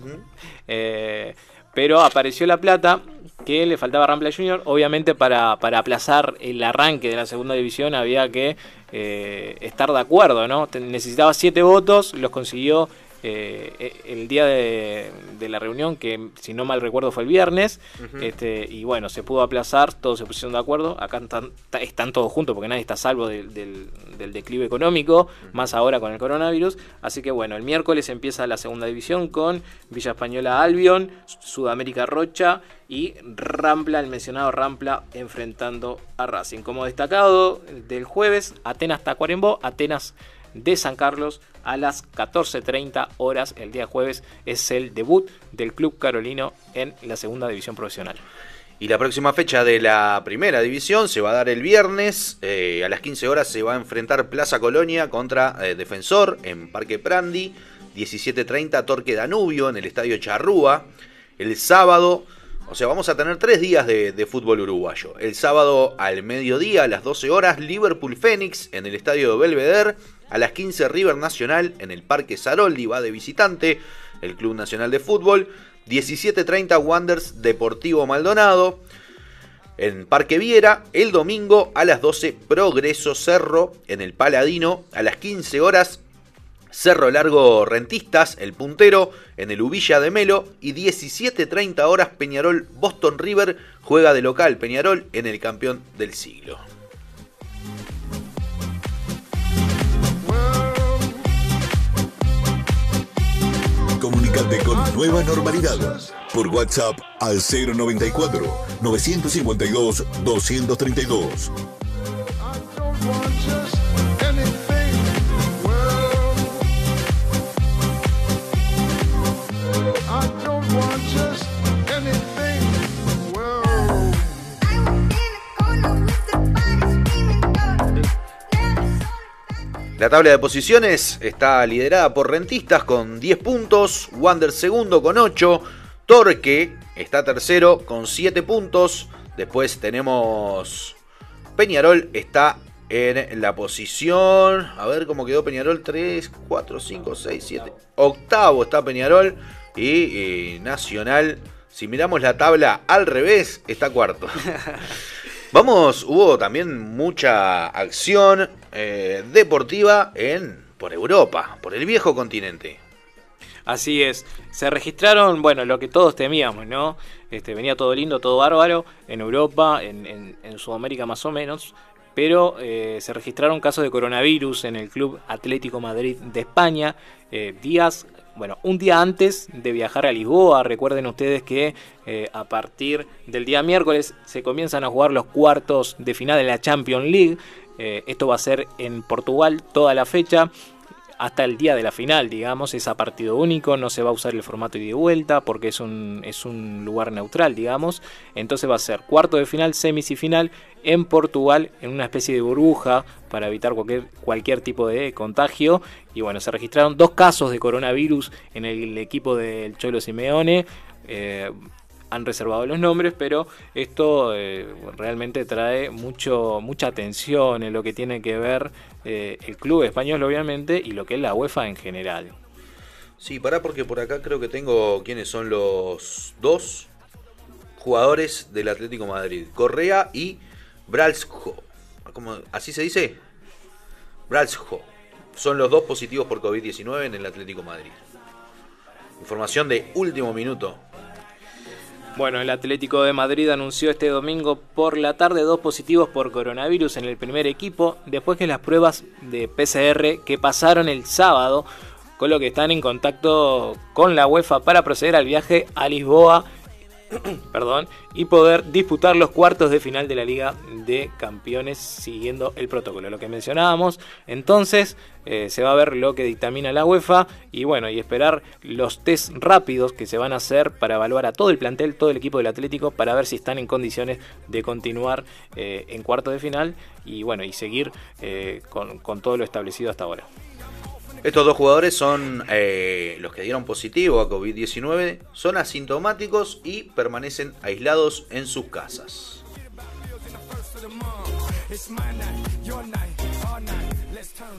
eh, pero apareció la plata que le faltaba Rampla Junior. Obviamente para, para aplazar el arranque de la segunda división había que eh, estar de acuerdo, ¿no? Necesitaba siete votos, los consiguió eh, eh, el día de, de la reunión, que si no mal recuerdo fue el viernes, este, y bueno, se pudo aplazar, todos se pusieron de acuerdo, acá están, todos juntos porque nadie está salvo del, del- del declive económico, más ahora con el coronavirus, así que bueno, el miércoles empieza la segunda división con Villa Española Albion, Sudamérica Rocha y Rampla, el mencionado Rampla, enfrentando a Racing. Como destacado del jueves, Atenas Tacuarembó, Atenas de San Carlos a las 14.30 horas el día jueves. Es el debut del Club Carolino en la segunda división profesional. Y la próxima fecha de la primera división se va a dar el viernes. eh, a las 15 horas se va a enfrentar Plaza Colonia contra eh, Defensor en Parque Prandi. 17.30 Torque Danubio en el Estadio Charrúa. El sábado, o sea, vamos a tener tres días de, fútbol uruguayo. El sábado al mediodía, a las 12 horas, Liverpool Fénix en el Estadio de Belvedere. A las 15 River Nacional en el Parque Saroldi va de visitante. El Club Nacional de Fútbol. 17.30 Wanderers Deportivo Maldonado. En Parque Viera, el domingo a las 12 Progreso Cerro en el Paladino. A las 15 horas Cerro Largo Rentistas, el puntero, en el Ubilla de Melo. Y 17.30 horas Peñarol Boston River juega de local Peñarol en el campeón del siglo. Comunicate con Nueva Normalidad por WhatsApp al 094 952 232. La tabla de posiciones está liderada por Rentistas con 10 puntos, Wander segundo con 8, Torque está tercero con 7 puntos, después tenemos Peñarol está en la posición, a ver cómo quedó Peñarol, 3, 4, 5, 6, 7, octavo está Peñarol y eh, Nacional, si miramos la tabla al revés, está cuarto. Vamos, hubo también mucha acción eh, deportiva en por Europa, por el viejo continente. Así es, se registraron, bueno, lo que todos temíamos, ¿no? Este, venía todo lindo, todo bárbaro, en Europa, en, Sudamérica más o menos, pero eh, se registraron casos de coronavirus en el Club Atlético Madrid de España, eh, días, bueno, un día antes de viajar a Lisboa, recuerden ustedes que eh, a partir del día miércoles se comienzan a jugar los cuartos de final de la Champions League, Eh, esto va a ser en Portugal toda la fecha, hasta el día de la final, digamos, es a partido único, no se va a usar el formato ida y vuelta porque es un, es un lugar neutral, digamos. Entonces va a ser cuarto de final, semis final en Portugal, en una especie de burbuja para evitar cualquier, cualquier tipo de contagio. Y bueno, se registraron dos casos de coronavirus en el equipo del Cholo Simeone. Eh, han reservado los nombres, pero esto eh, realmente trae mucho, mucha atención en lo que tiene que ver eh, el club español, obviamente, y lo que es la UEFA en general. Sí, pará porque por acá creo que tengo quiénes son los dos jugadores del Atlético Madrid. Correa y Bralsjo. ¿Cómo- ¿Así se dice? Bralsjo. Son los dos positivos por COVID-19 en el Atlético Madrid. Información de último minuto. Bueno, el Atlético de Madrid anunció este domingo por la tarde dos positivos por coronavirus en el primer equipo, después que las pruebas de PCR que pasaron el sábado, con lo que están en contacto con la UEFA para proceder al viaje a Lisboa perdón, y poder disputar los cuartos de final de la Liga de Campeones siguiendo el protocolo, lo que mencionábamos. Entonces eh, se va a ver lo que dictamina la UEFA y bueno, y esperar los test rápidos que se van a hacer para evaluar a todo el plantel, todo el equipo del Atlético, para ver si están en condiciones de continuar eh, en cuartos de final y bueno, y seguir eh, con, con todo lo establecido hasta ahora. Estos dos jugadores son eh, los que dieron positivo a COVID-19, son asintomáticos y permanecen aislados en sus casas.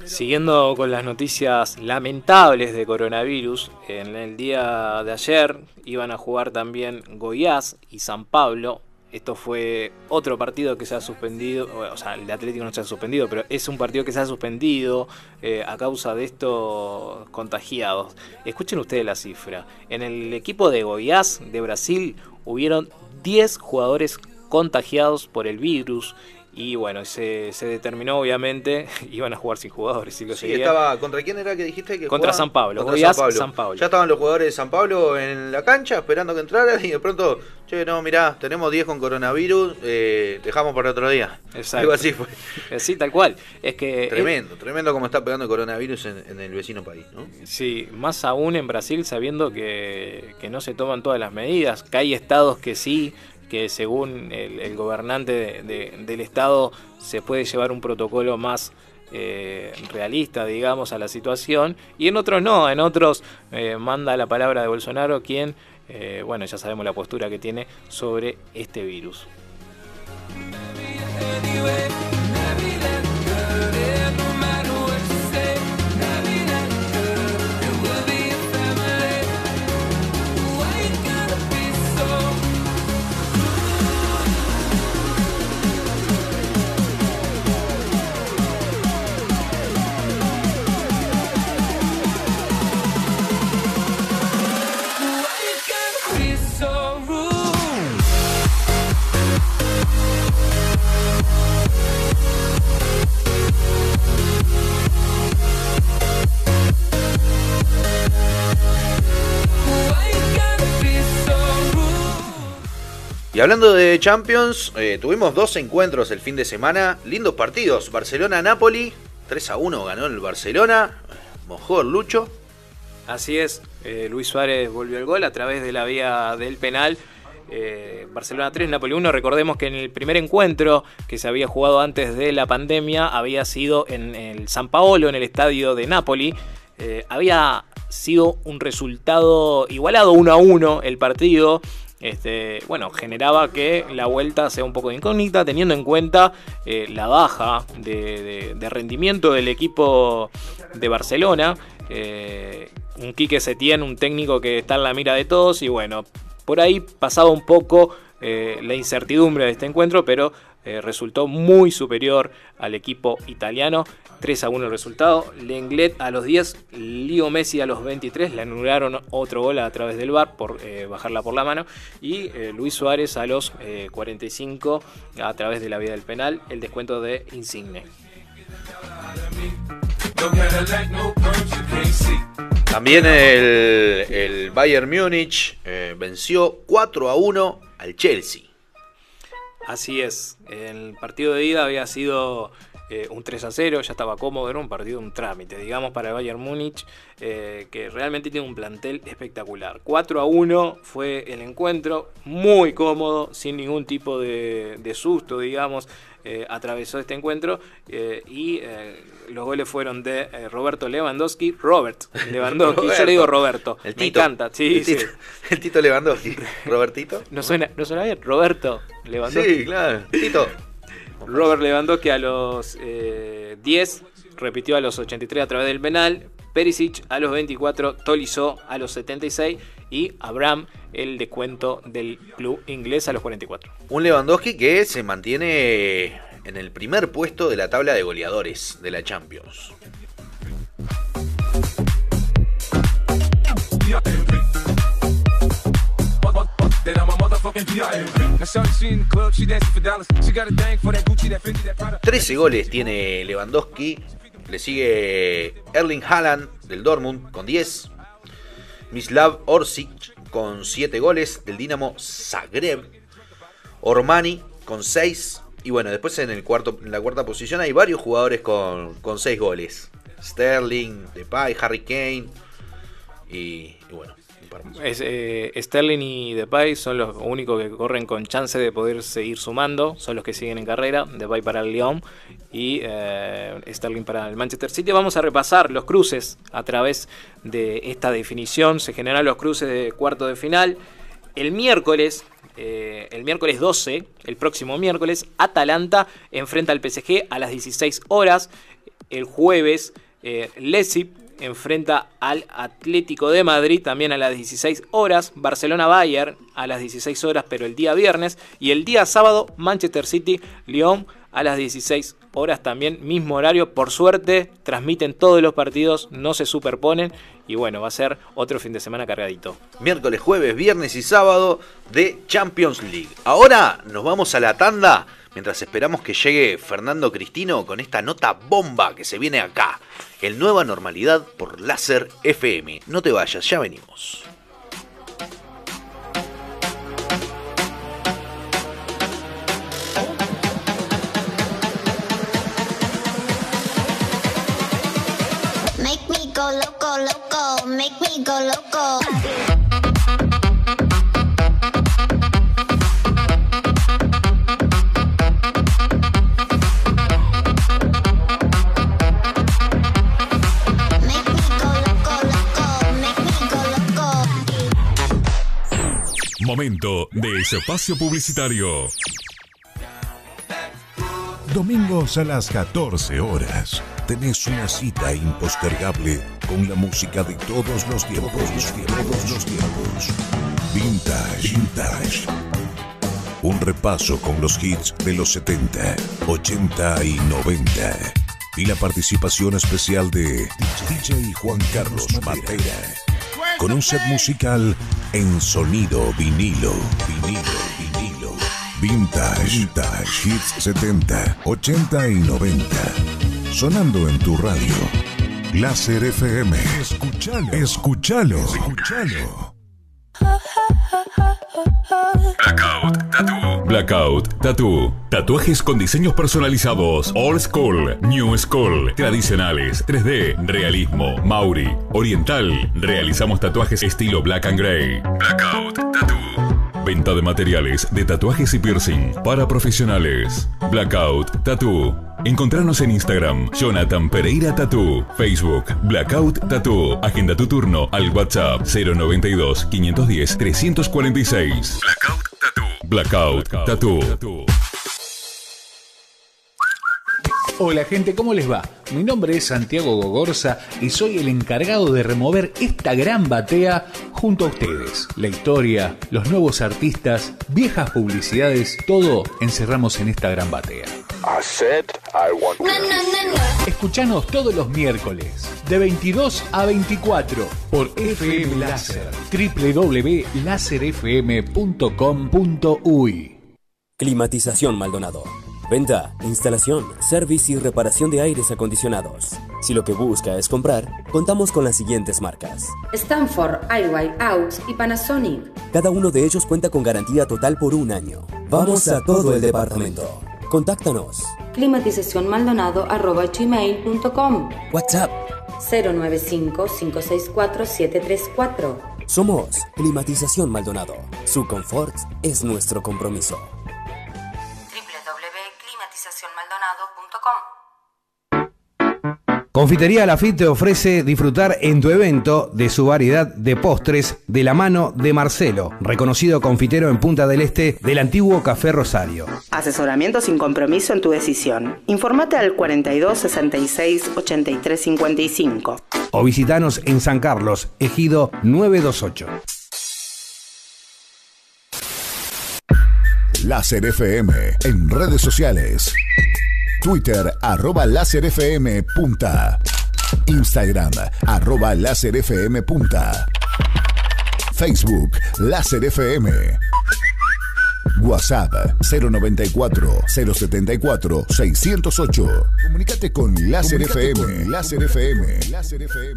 Siguiendo con las noticias lamentables de coronavirus, en el día de ayer iban a jugar también Goiás y San Pablo. Esto fue otro partido que se ha suspendido, o sea, el de Atlético no se ha suspendido, pero es un partido que se ha suspendido eh, a causa de estos contagiados. Escuchen ustedes la cifra. En el equipo de Goiás de Brasil hubieron 10 jugadores contagiados por el virus Y bueno, se, se determinó, obviamente, iban a jugar sin jugadores. Si lo Sí, seguían. estaba. ¿Contra quién era que dijiste que Contra jugaban? San Pablo, Contra San Pablo. San Pablo. Ya estaban los jugadores de San Pablo en la cancha esperando que entraran y de pronto, che, no, mirá, tenemos 10 con coronavirus, eh, dejamos para otro día. Exacto. Algo así fue. Eh, Sí, tal cual. Es que. Tremendo, tremendo como está pegando el coronavirus en, en el vecino país, ¿no? Sí, más aún en Brasil sabiendo que, que no se toman todas las medidas, que hay estados que sí, que según el, gobernante de- de- del estado se puede llevar un protocolo más eh, realista, digamos, a la situación, y en otros no, en otros eh, manda la palabra de Bolsonaro, quien, eh, bueno, ya sabemos la postura que tiene sobre este virus. Y hablando de Champions, eh, tuvimos dos encuentros el fin de semana, lindos partidos. Barcelona-Napoli, 3 a 1 ganó el Barcelona, mojó Lucho. Así es, eh, Luis Suárez volvió el gol a través de la vía del penal. Eh, Barcelona 3, Napoli 1. Recordemos que en el primer encuentro que se había jugado antes de la pandemia había sido en el San Paolo, en el estadio de Napoli. Había sido un resultado igualado 1 a 1 el partido. Este, bueno, generaba que la vuelta sea un poco de incógnita, teniendo en cuenta eh, la baja de, rendimiento del equipo de Barcelona. Eh, un Quique Setién, un técnico que está en la mira de todos, y bueno, por ahí pasaba un poco eh, la incertidumbre de este encuentro, pero eh, resultó muy superior al equipo italiano. 3 a 1 el resultado. Lenglet a los 10, Leo Messi a los 23. Le anularon otro gol a través del bar por eh, bajarla por la mano. Y eh, Luis Suárez a los eh, 45 a través de la vía del penal. El descuento de Insigne. También el, el Bayern Múnich eh, venció 4 a 1 al Chelsea. Así es, el partido de ida había sido eh, un 3 a 0, ya estaba cómodo, era un partido, un trámite, digamos, para el Bayern Múnich, eh, que realmente tiene un plantel espectacular. 4 a 1 fue el encuentro, muy cómodo, sin ningún tipo de, de susto, digamos, eh, atravesó este encuentro eh, y eh, los goles fueron de Roberto Lewandowski, Robert Lewandowski, yo le digo Roberto, El me Tito. encanta, sí, el sí. Tito, el Tito Lewandowski. Robertito. ¿No suena, ¿No suena bien? Roberto Lewandowski. Sí, claro. Tito. Robert Lewandowski a los eh, 10, repitió a los 83 a través del penal. Perisic a los 24, Tolisso a los 76 y Abraham el descuento del club inglés a los 44. Un Lewandowski que se mantiene en el primer puesto de la tabla de goleadores de la Champions. 13 goles tiene Lewandowski. Le sigue Erling Haaland del Dortmund con 10. Mislav Orsic con 7 goles del Dinamo Zagreb. Ormani con 6. Y bueno, después en, el cuarto, en la cuarta posición hay varios jugadores con, con 6 goles. Sterling, Depay, Harry Kane. Y, y bueno. Es, eh, Sterling y Depay son los únicos que corren con chance de poder seguir sumando, son los que siguen en carrera, Depay para el Lyon y eh, Sterling para el Manchester City. Vamos a repasar los cruces a través de esta definición, se generan los cruces de cuarto de final. El miércoles, eh, el miércoles 12, el próximo miércoles, Atalanta enfrenta al PSG a las 16 horas. El jueves, eh, Leipzig enfrenta al Atlético de Madrid también a las 16 horas. Barcelona-Bayern a las 16 horas, pero el día viernes. Y el día sábado, Manchester City-Lyon a las 16 horas también, mismo horario. Por suerte, transmiten todos los partidos, no se superponen. Y bueno, va a ser otro fin de semana cargadito. miércoles, jueves, viernes y sábado de Champions League. Ahora nos vamos a la tanda, mientras esperamos que llegue Fernando Cristino con esta nota bomba que se viene acá. El Nueva Normalidad por Láser FM. No te vayas, ya venimos. Make me loco, loco, make me. Momento de espacio publicitario. Domingos a las 14 horas. Tenés una cita impostergable con la música de todos los tiempos. Todos los tiempos. Vintage. Vintage. Un repaso con los hits de los 70, 80 y 90. Y la participación especial de DJ Juan Carlos Matera. Con un set musical en sonido vinilo. Vinilo, vinilo. Vintage. Vintage. Hits 70, 80 y 90. Sonando en tu radio. Láser FM. Escuchalo. Escuchalo. Escuchalo. Blackout Tattoo. Blackout Tattoo. Tatuajes con diseños personalizados. Old School, New School, tradicionales, 3D, realismo, Maori, oriental. Realizamos tatuajes estilo Black and Gray. Blackout Tattoo. Venta de materiales de tatuajes y piercing para profesionales. Blackout Tattoo. Encontranos en Instagram, Jonathan Pereira Tattoo, Facebook, Blackout Tattoo. Agenda tu turno al WhatsApp 092 510 346. Blackout Tattoo. Blackout Tattoo. Hola gente, ¿cómo les va? Mi nombre es Santiago Gogorza y soy el encargado de remover esta gran batea junto a ustedes. La historia, los nuevos artistas, viejas publicidades, todo encerramos en esta gran batea. No, no, no, no. Escuchanos todos los miércoles de 22 a 24 por FM Láser www.laserfm.com.uy Climatización Maldonado. Venta, instalación, servicio y reparación de aires acondicionados. Si lo que busca es comprar, contamos con las siguientes marcas. Stanford, iWay, AUX y Panasonic. Cada uno de ellos cuenta con garantía total por un año. Vamos a todo el departamento. Contáctanos. Climatizacionmaldonado.gmail.com WhatsApp. 095-564-734 Somos Climatización Maldonado. Su confort es nuestro compromiso. www.climatizacionmaldonado.com Confitería Lafitte te ofrece disfrutar en tu evento de su variedad de postres de la mano de Marcelo, reconocido confitero en Punta del Este del antiguo Café Rosario. Asesoramiento sin compromiso en tu decisión. Informate al 42 66 83 55. O visitanos en San Carlos, Ejido 928. Láser FM en redes sociales. Twitter arroba láser FM punta. Instagram arroba láser FM punta. Facebook Láser FM. WhatsApp 094 074 608. Comunicate con Láser FM. Láser FM. Láser FM.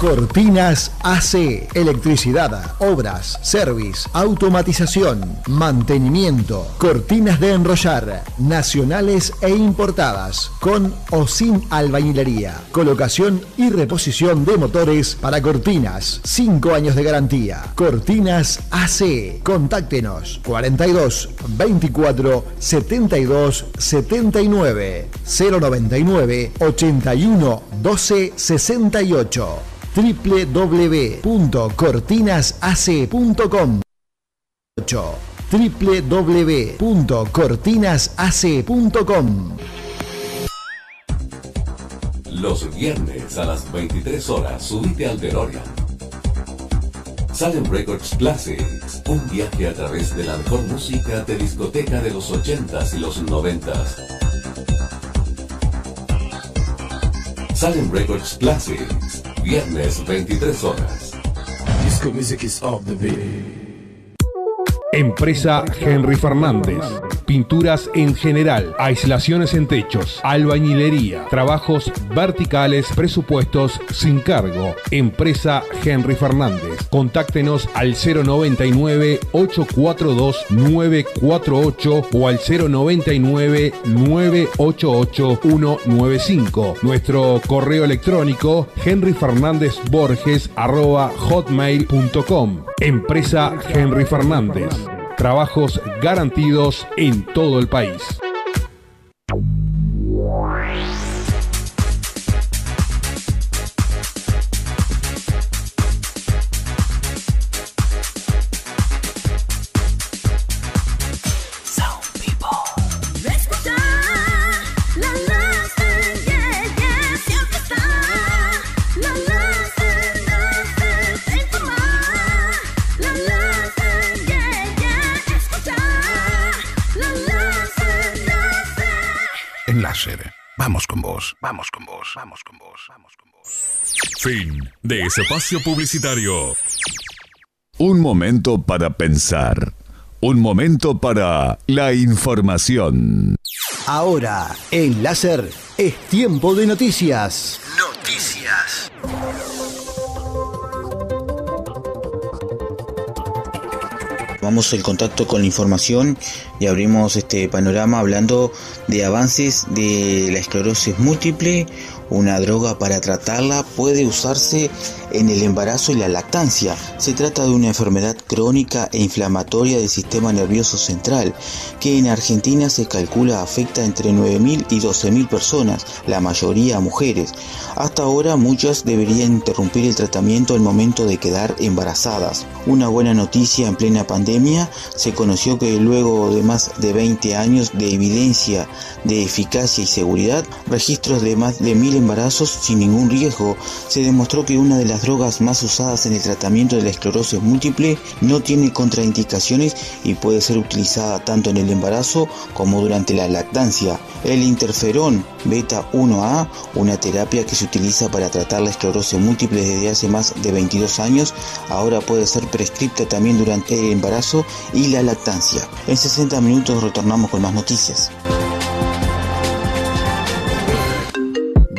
Cortinas AC, electricidad, obras, service, automatización, mantenimiento, cortinas de enrollar, nacionales e importadas, con o sin albañilería, colocación y reposición de motores para cortinas, 5 años de garantía. Cortinas AC, contáctenos. 42 24 72 79 099 81 12 68 www.cortinasac.com www.cortinasac.com Los viernes a las 23 horas subite al DeLorean. Salem Records Classics, un viaje a través de la mejor música de discoteca de los 80s y los 90s. Salem Records Classics, viernes 23 horas. Disco music is off the beat. Empresa Henry Fernández. Pinturas en general, aislaciones en techos, albañilería, trabajos verticales, presupuestos sin cargo. Empresa Henry Fernández. Contáctenos al 099-842-948 o al 099-988-195. Nuestro correo electrónico henryfernandezborges.hotmail.com. Empresa Henry Fernández. Trabajos garantidos en todo el país. Vos, vamos con vos, vamos con vos. Fin de ese espacio publicitario. Un momento para pensar. Un momento para la información. Ahora, en láser, es tiempo de noticias. Noticias. Vamos en contacto con la información y abrimos este panorama hablando de avances de la esclerosis múltiple. Una droga para tratarla puede usarse en el embarazo y la lactancia. Se trata de una enfermedad crónica e inflamatoria del sistema nervioso central que en Argentina se calcula afecta entre 9.000 y 12.000 personas, la mayoría mujeres. Hasta ahora muchas deberían interrumpir el tratamiento al momento de quedar embarazadas. Una buena noticia en plena pandemia se conoció que luego de más de 20 años de evidencia de eficacia y seguridad, registros de más de mil embarazos sin ningún riesgo, se demostró que una de las drogas más usadas en el tratamiento de la esclerosis múltiple no tiene contraindicaciones y puede ser utilizada tanto en el embarazo como durante la lactancia. El interferón beta 1A, una terapia que se utiliza para tratar la esclerosis múltiple desde hace más de 22 años, ahora puede ser prescripta también durante el embarazo y la lactancia. En 60 minutos retornamos con más noticias.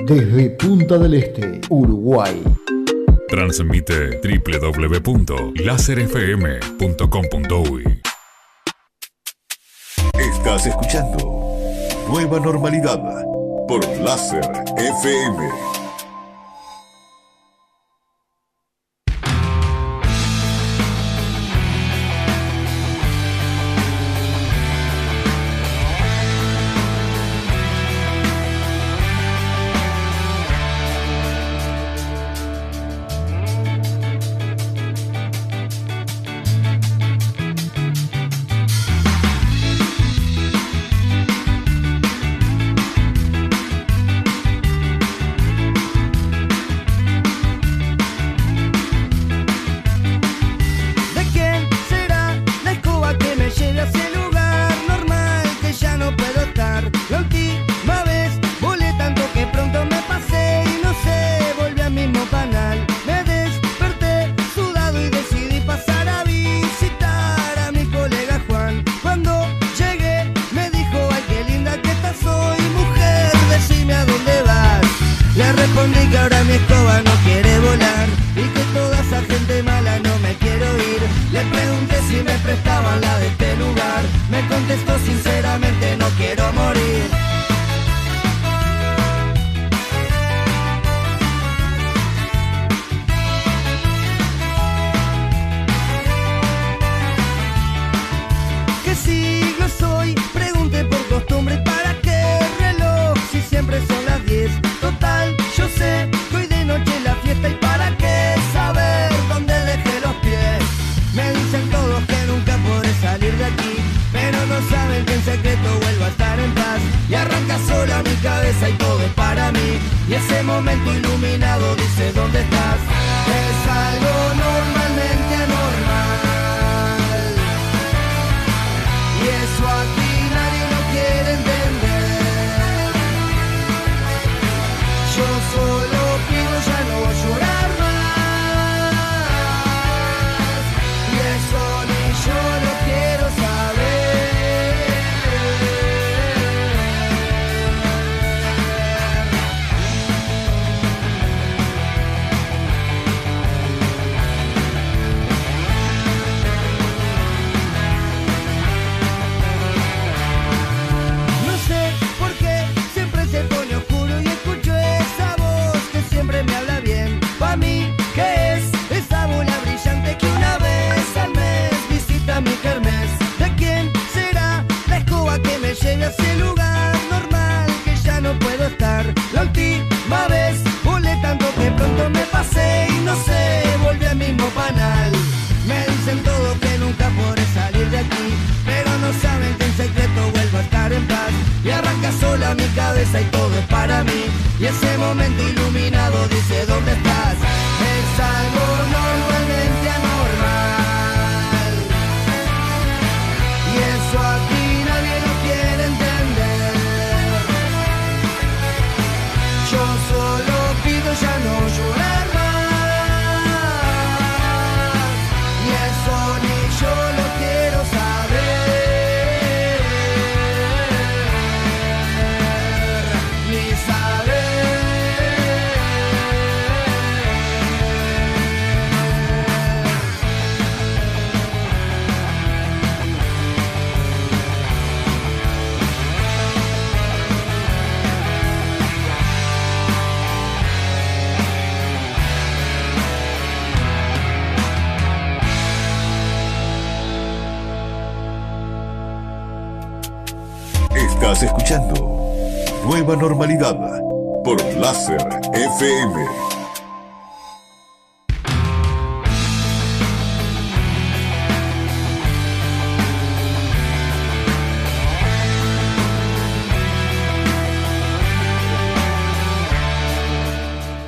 Desde Punta del Este, Uruguay. Transmite www.laserfm.com.uy Estás escuchando Nueva Normalidad por Láser FM.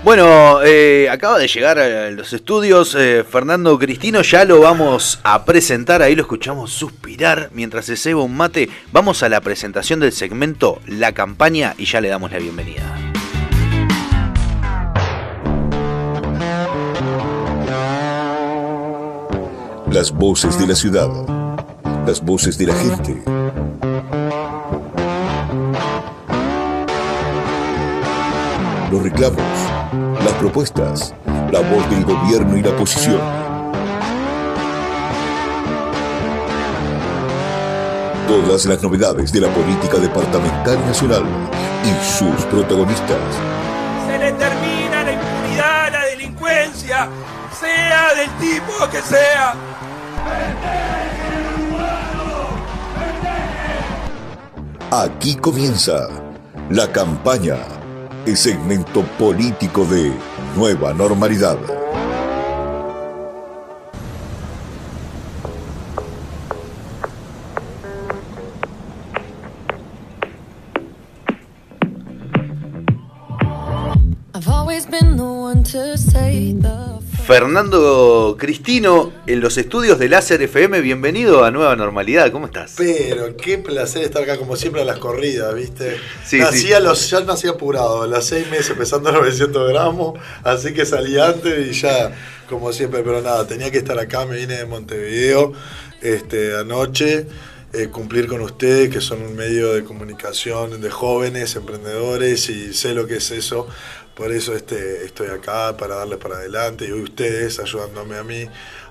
Bueno, eh, acaba de llegar a los estudios eh, Fernando Cristino, ya lo vamos a presentar, ahí lo escuchamos suspirar mientras se ceba un mate. Vamos a la presentación del segmento La Campaña y ya le damos la bienvenida. Las voces de la ciudad. Las voces de la gente. Los reclamos. Las propuestas. La voz del gobierno y la oposición. Todas las novedades de la política departamental nacional y sus protagonistas. Se le termina la impunidad a la delincuencia, sea del tipo que sea. Aquí comienza la campaña, el segmento político de Nueva Normalidad. Fernando Cristino en los estudios de Láser FM, bienvenido a Nueva Normalidad, ¿cómo estás? Pero qué placer estar acá como siempre a las corridas, ¿viste? Sí, nací sí. a los, ya nací apurado, a las seis meses pesando 900 gramos, así que salí antes y ya, como siempre, pero nada, tenía que estar acá, me vine de Montevideo este, anoche, eh, cumplir con ustedes, que son un medio de comunicación de jóvenes, emprendedores, y sé lo que es eso. Por eso este, estoy acá para darles para adelante y hoy ustedes ayudándome a mí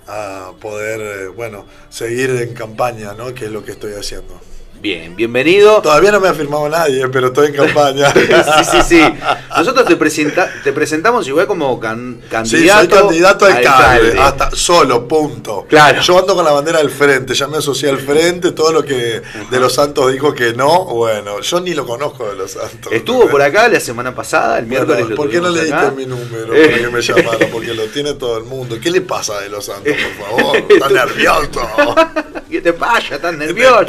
a poder, eh, bueno, seguir en campaña, ¿no? Que es lo que estoy haciendo. Bien, bienvenido. Todavía no me ha firmado nadie, pero estoy en campaña. sí, sí, sí. Nosotros te, presenta- te presentamos igual como can- Sí, candidato, soy candidato a alcalde, alcalde. hasta solo, punto. Claro. Yo ando con la bandera del frente, ya me asocié al frente, todo lo que de los Santos dijo que no, bueno, yo ni lo conozco de los Santos. Estuvo por acá la semana pasada, el miércoles Bueno, ¿Por qué no le acá. diste mi número Eh. para que me llamaron? Porque lo tiene todo el mundo. ¿Qué le pasa de los Santos, por favor? Está nervioso. ¿Qué te pasa? ¿Estás nervioso?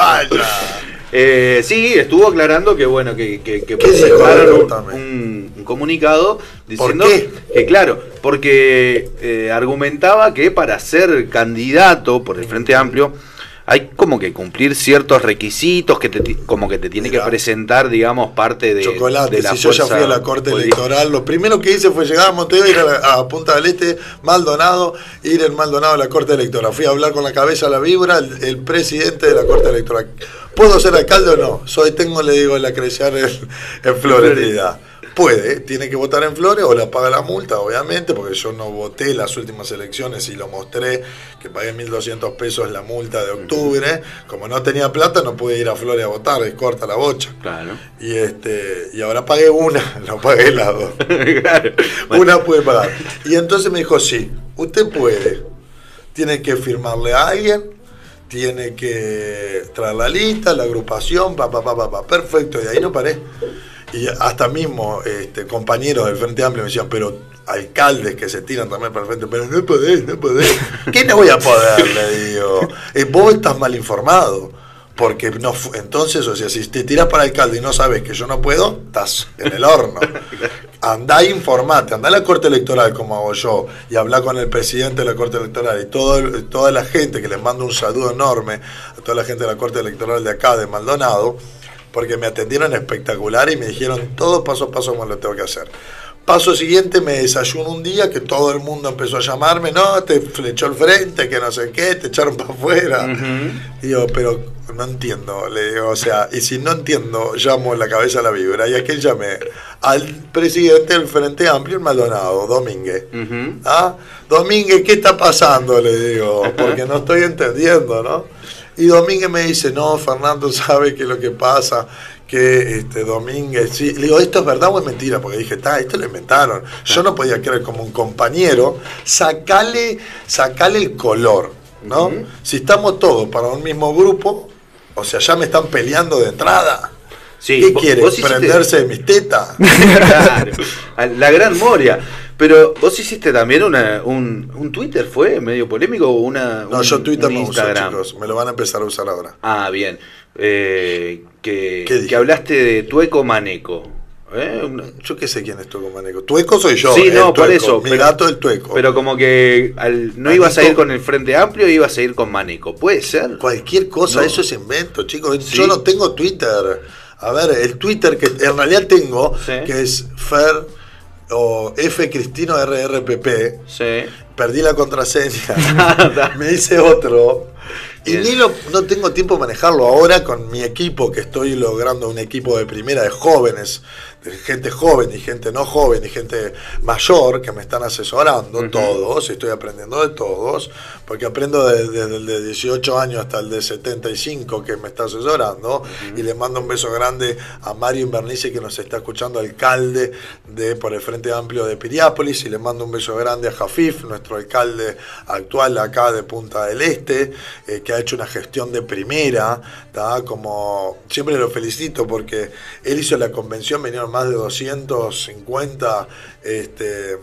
Eh, sí, estuvo aclarando que bueno, que, que, que presentaron un, un- un comunicado diciendo que claro, porque eh, argumentaba que para ser candidato por el Frente Amplio hay como que cumplir ciertos requisitos que te, como que te tiene que presentar, digamos, parte de, Chocolate, de la si yo ya fui a la corte política. electoral, lo primero que hice fue llegar a Montevideo, ir a, la- a Punta del Este, Maldonado, ir en Maldonado a la corte electoral. Fui a hablar con la cabeza a la vibra, el, el presidente de la corte electoral. ¿Puedo ser alcalde o no? Soy, tengo, le digo, la crecer en, en edad. Puede, tiene que votar en Flores o la paga la multa, obviamente, porque yo no voté las últimas elecciones y lo mostré, que pagué 1.200 pesos la multa de octubre. Como no tenía plata, no pude ir a Flores a votar, es corta la bocha. Claro. Y este y ahora pagué una, no pagué las dos. Una puede pagar. Y entonces me dijo, sí, usted puede. Tiene que firmarle a alguien, tiene que traer la lista, la agrupación, pa, pa, pa, pa. Perfecto, y ahí no paré. Y hasta mismo este, compañeros del Frente Amplio me decían, pero alcaldes que se tiran también para el frente, pero no podés, no podés. ¿Qué no voy a poder? Le digo. Eh, vos estás mal informado. Porque no entonces, o sea, si te tiras para alcalde y no sabes que yo no puedo, estás en el horno. Andá informate, andá a la Corte Electoral como hago yo y habla con el presidente de la Corte Electoral y todo, el- toda la gente que les mando un saludo enorme a toda la gente de la Corte Electoral de acá, de Maldonado, porque me atendieron espectacular y me dijeron todo paso a paso como lo tengo que hacer. Paso siguiente, me desayuno un día que todo el mundo empezó a llamarme, no, te flechó el frente, que no sé qué, te echaron para afuera. Digo, pero no entiendo, le digo, o sea, y si no entiendo, llamo la cabeza a la vibra. ¿Y a quién llamé? Al presidente del Frente Amplio, el Maldonado, Domínguez. ¿Ah? Domínguez, ¿qué está pasando? Le digo, porque no estoy entendiendo, ¿no? Y Domínguez me dice, no, Fernando sabe que lo que pasa, que este Domínguez, sí. Le digo, ¿esto es verdad o es mentira? Porque dije, está, esto lo inventaron. Yo no podía creer como un compañero, sacale, sacale el color, ¿no? Si estamos todos para un mismo grupo, o sea, ya me están peleando de entrada. Sí, ¿Qué vos- quiere? vos hiciste- ¿Prenderse de mis tetas? Claro, la gran Moria. Pero vos hiciste también una, un, un Twitter, ¿fue medio polémico o una, No, un- yo Twitter no uso, chicos. Me lo van a empezar a usar ahora. Ah, bien. Eh, que, que hablaste de Tueco Maneco. ¿eh? Yo qué sé quién es Tueco Maneco. Tueco soy yo. Sí, no, por eso. Mi pero- gato el Tueco. Pero como que al- no Maneco- ibas a ir con el Frente Amplio, ibas a ir con Maneco. ¿Puede ser? Cualquier cosa, No. eso es invento, chicos. Sí. Yo no tengo Twitter. A ver, el Twitter que en realidad tengo, que es Fer o F Cristino RRPP. Perdí la contraseña. me hice otro. Y ni lo, no tengo tiempo de manejarlo ahora con mi equipo, que estoy logrando un equipo de primera de jóvenes, gente joven y gente no joven y gente mayor que me están asesorando, todos, estoy aprendiendo de todos, porque aprendo de- desde el de 18 años hasta el de 75 que me está asesorando, y le mando un beso grande a Mario Invernice que nos está escuchando, alcalde de por el Frente Amplio de Piriápolis, y le mando un beso grande a Jafif, nuestro alcalde actual acá de Punta del Este, eh, que ha hecho una gestión de primera, ¿tá? como siempre lo felicito porque él hizo la convención, vinieron más de 250 este,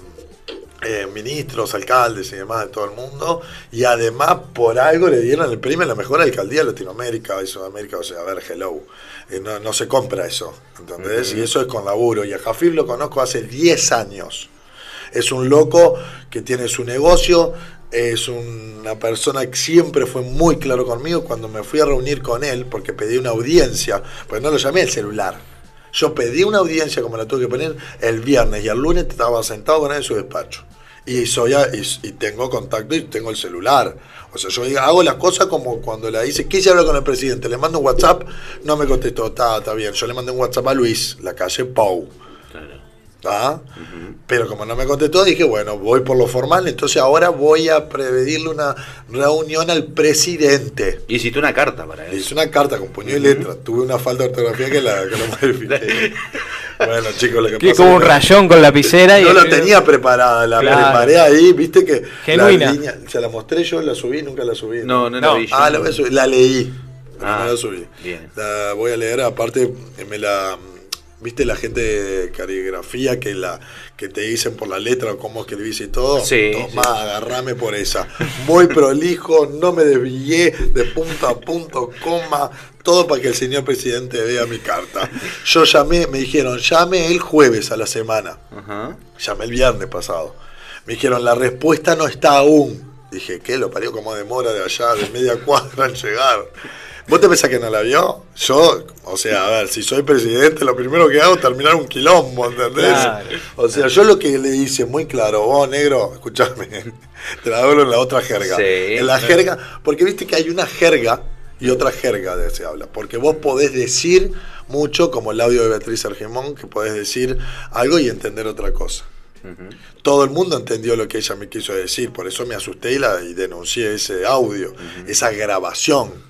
eh, ministros, alcaldes y demás de todo el mundo, y además por algo le dieron el premio a la mejor alcaldía de Latinoamérica y Sudamérica, o sea, a ver, hello, Eh, no, no se compra eso, ¿entendés? Y eso es con laburo, y a Jafir lo conozco hace 10 años. Es un loco que tiene su negocio, es una persona que siempre fue muy claro conmigo cuando me fui a reunir con él, porque pedí una audiencia, pues no lo llamé el celular. Yo pedí una audiencia como la tuve que poner el viernes y el lunes estaba sentado con él en su despacho. Y, soy y, y tengo contacto y tengo el celular. O sea, yo hago las cosas como cuando le dice, quise hablar con el presidente, le mando un WhatsApp, no me contestó, está, está bien. Yo le mandé un WhatsApp a Luis, la calle Pau. ¿Ah? Pero como no me contestó, dije, bueno, voy por lo formal, entonces ahora voy a pedirle una reunión al presidente. Hiciste una carta para él. hice una carta con puño y letra. Tuve una falta de ortografía que la, que la modifiqué. bueno, chicos, lo que Que pasa como un rayón con lapicera y No la tenía preparada, la Claro. preparé ahí, viste que Genuina. la línea, se la mostré yo, la subí, nunca la subí. No, no la vi yo. Ah, la, voy a subir, la leí, Ah, no la subí. bien. La voy a leer, aparte me la viste la gente de caligrafía que la que te dicen por la letra o cómo escribís y todo. Sí, Tomá, agarrame por esa. Muy prolijo, no me desvié de punto a punto, coma, todo para que el señor presidente vea mi carta. Yo llamé, me dijeron, llame el jueves a la semana. Llamé el viernes pasado. Me dijeron, la respuesta no está aún. Dije, ¿qué? Lo parió como demora de allá, de media cuadra en llegar. ¿Vos te pensás que no la vio? Yo, o sea, a ver, si soy presidente, lo primero que hago es terminar un quilombo, ¿entendés? Claro. O sea, yo lo que le hice muy claro, vos negro, escuchame, te la hablo en la otra jerga. Sí. En la jerga, porque viste que hay una jerga y otra jerga de se habla. Porque vos podés decir mucho, como el audio de Beatriz Argemón, que podés decir algo y entender otra cosa. Todo el mundo entendió lo que ella me quiso decir, por eso me asusté y, la, y denuncié ese audio, esa grabación.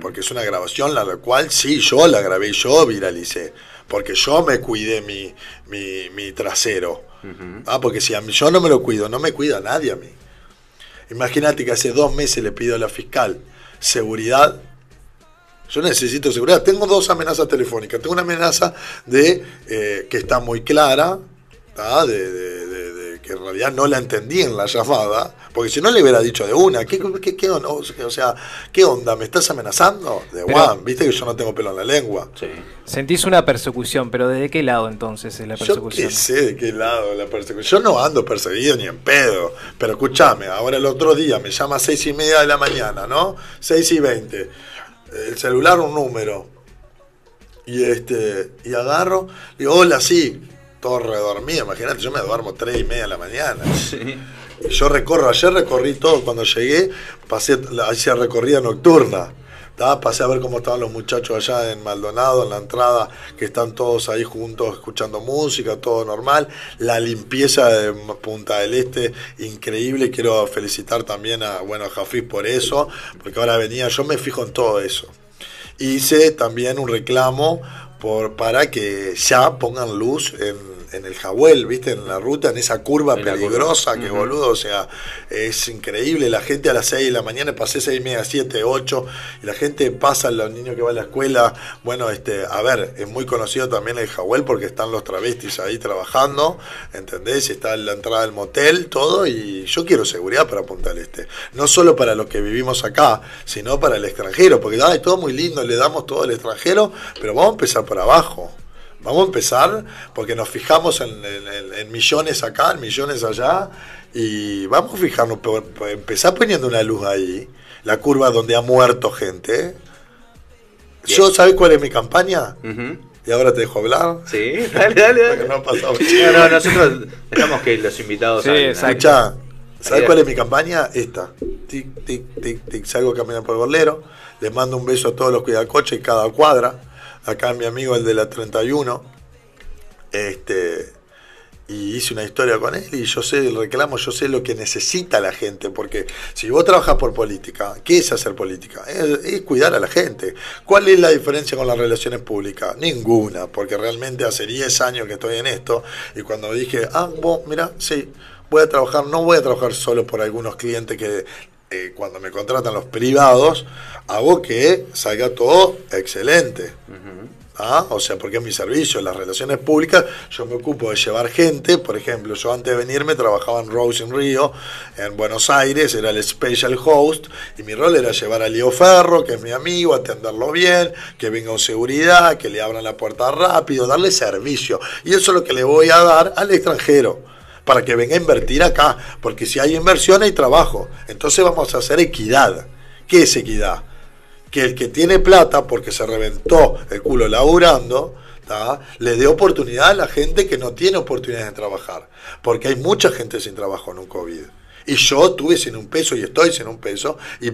Porque es una grabación la, cual sí, yo la grabé y yo viralicé. Porque yo me cuidé mi, mi, mi trasero. Ah, porque si a mí, yo no me lo cuido, no me cuida nadie a mí. Imagínate que hace dos meses le pido a la fiscal seguridad. Yo necesito seguridad. Tengo dos amenazas telefónicas. Tengo una amenaza de eh, que está muy clara, de- de que en realidad no la entendí en la llamada, porque si no le hubiera dicho de una, ¿qué, qué, qué onda? O sea, ¿qué onda? ¿Me estás amenazando? De Pero- Juan, viste que yo no tengo pelo en la lengua. Sentís una persecución, pero ¿desde qué lado entonces es la Yo persecución? qué sé de qué lado la persecución. Yo no ando perseguido ni en pedo. Pero escúchame, ahora el otro día me llama a seis y media de la mañana, ¿no? Seis y veinte. El celular un número. Y este, y agarro, digo, hola, sí, todo redormido, imagínate, yo me duermo tres y media de la mañana. Yo recorro, ayer recorrí todo, cuando llegué, pasé, hacía recorrida nocturna. ¿tá? Pasé a ver cómo estaban los muchachos allá en Maldonado, en la entrada, que están todos ahí juntos escuchando música, todo normal. La limpieza de Punta del Este, increíble. Quiero felicitar también a, bueno, a Jafis por eso, porque ahora venía, yo me fijo en todo eso. Hice también un reclamo por, para que ya pongan luz en, en el Jahuel, ¿viste? En la ruta, en esa curva En la curva. peligrosa, que boludo, o sea, es increíble. La gente a las 6 de la mañana, pasé 6 y media, 7, 8, y la gente pasa, los niños que van a la escuela. Bueno, este, a ver, es muy conocido también el Jahuel porque están los travestis ahí trabajando, ¿entendés? Está en la entrada del motel, todo, y yo quiero seguridad para Punta del Este. No solo para los que vivimos acá, sino para el extranjero, porque ay, todo muy lindo, le damos todo al extranjero, pero vamos a empezar por abajo. Vamos a empezar porque nos fijamos en, en- en- en millones acá, en millones allá, y vamos a fijarnos, empezar poniendo una luz ahí, la curva donde ha muerto gente. ¿Yo sabes cuál es mi campaña? Y ahora te dejo hablar. Sí, dale, dale, dale. no. No, no, nosotros dejamos que los invitados Sí. Escuchá, ¿sabes cuál es mi campaña? Esta. Tic, tic, tic, tic. Salgo caminando por el bolero. Les mando un beso a todos los cuidacoches cada cuadra. Acá mi amigo, el de la 31. Este. Y hice una historia con él y yo sé el reclamo, yo sé lo que necesita la gente, porque si vos trabajas por política, ¿qué es hacer política? Es, es cuidar a la gente. ¿Cuál es la diferencia con las relaciones públicas? Ninguna, porque realmente hace 10 años que estoy en esto y cuando dije, ah, vos, mira, sí, voy a trabajar, no voy a trabajar solo por algunos clientes que eh, cuando me contratan los privados, hago que salga todo excelente. ¿Ah? O sea, porque es mi servicio, las relaciones públicas, yo me ocupo de llevar gente, por ejemplo, yo antes de venirme trabajaba en Rose in Rio, en Buenos Aires, era el special host, y mi rol era llevar a Leo Ferro, que es mi amigo, atenderlo bien, que venga con seguridad, que le abran la puerta rápido, darle servicio. Y eso es lo que le voy a dar al extranjero para que venga a invertir acá, porque si hay inversión hay trabajo. Entonces vamos a hacer equidad. ¿Qué es equidad? Que el que tiene plata porque se reventó el culo laburando, le dé oportunidad a la gente que no tiene oportunidades de trabajar. Porque hay mucha gente sin trabajo en un COVID. Y yo tuve sin un peso y estoy sin un peso y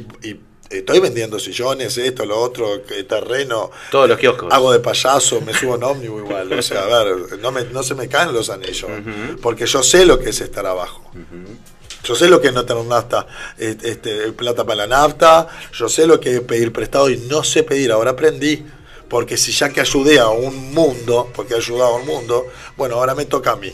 estoy vendiendo sillones, esto, lo otro, que terreno. Todos los kioscos. Hago de payaso, me subo en ómnibus igual. O sea, a ver, no, me- no se me caen los anillos. Porque yo sé lo que es estar abajo. Yo sé lo que es no tener nafta, eh, este, plata para la nafta, yo sé lo que es pedir prestado y no sé pedir, ahora aprendí. Porque si ya que ayudé a un mundo, porque he ayudado a un mundo, bueno, ahora me toca a mí.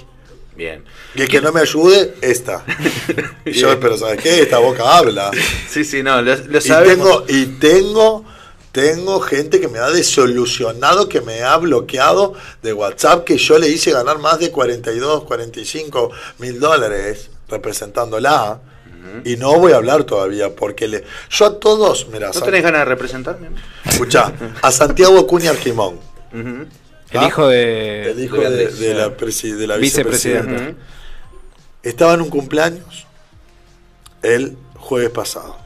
Bien. Y el que no me ayude, esta. Y yo, pero ¿sabes qué? Esta boca habla. Sí, sí, no, lo, lo Y sabemos. tengo, y tengo, tengo gente que me ha desolucionado, que me ha bloqueado de WhatsApp, que yo le hice ganar más de 42, 45 mil dólares representándola. Y no voy a hablar todavía, porque le, yo a todos, mira, ¿No tenés ganas de representarme? escuchá, a Santiago Acuña Arquimón. El hijo de. El hijo de, de la, presi- de la Vicepresidenta. vicepresidenta. Estaba en un cumpleaños el jueves pasado.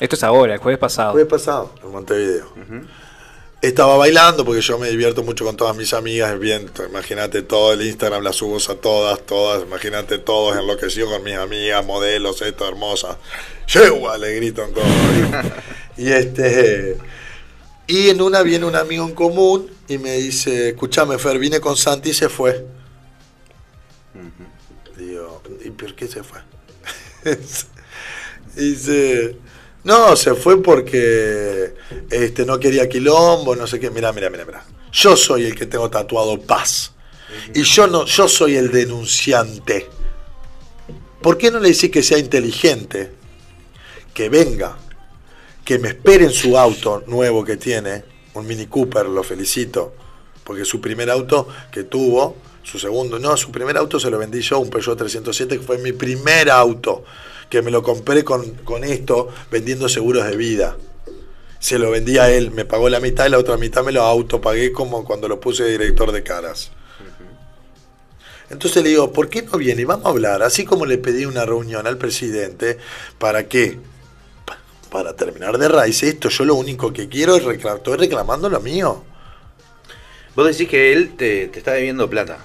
Esto es ahora, el jueves pasado. Jueves pasado, en Montevideo. Estaba bailando porque yo me divierto mucho con todas mis amigas. Bien, imagínate todo el Instagram, las subo a todas, todas. Imagínate todos enloquecidos con mis amigas, modelos, esto, hermosas. Yegua, le gritan todos. y este. Y en una viene un amigo en común y me dice: Escúchame, Fer, vine con Santi y se fue. Digo, ¿y por qué se fue? Dice, no, se fue porque este, no quería quilombo, no sé qué. Mira, mira, mira, mira. Yo soy el que tengo tatuado paz. Y yo no, yo soy el denunciante. ¿Por qué no le decís que sea inteligente? Que venga, que me espere en su auto nuevo que tiene, un Mini Cooper, lo felicito, porque su primer auto que tuvo Su segundo, no, su primer auto se lo vendí yo, un Peugeot 307, que fue mi primer auto, que me lo compré con, con esto, vendiendo seguros de vida. Se lo vendí a él, me pagó la mitad y la otra mitad me lo autopagué como cuando lo puse de director de caras. Entonces le digo, ¿por qué no viene? Vamos a hablar, así como le pedí una reunión al presidente, ¿para qué? Pa- Para terminar de raíz esto, yo lo único que quiero es reclamar, estoy reclamando lo mío. Vos decís que él te, te está debiendo plata.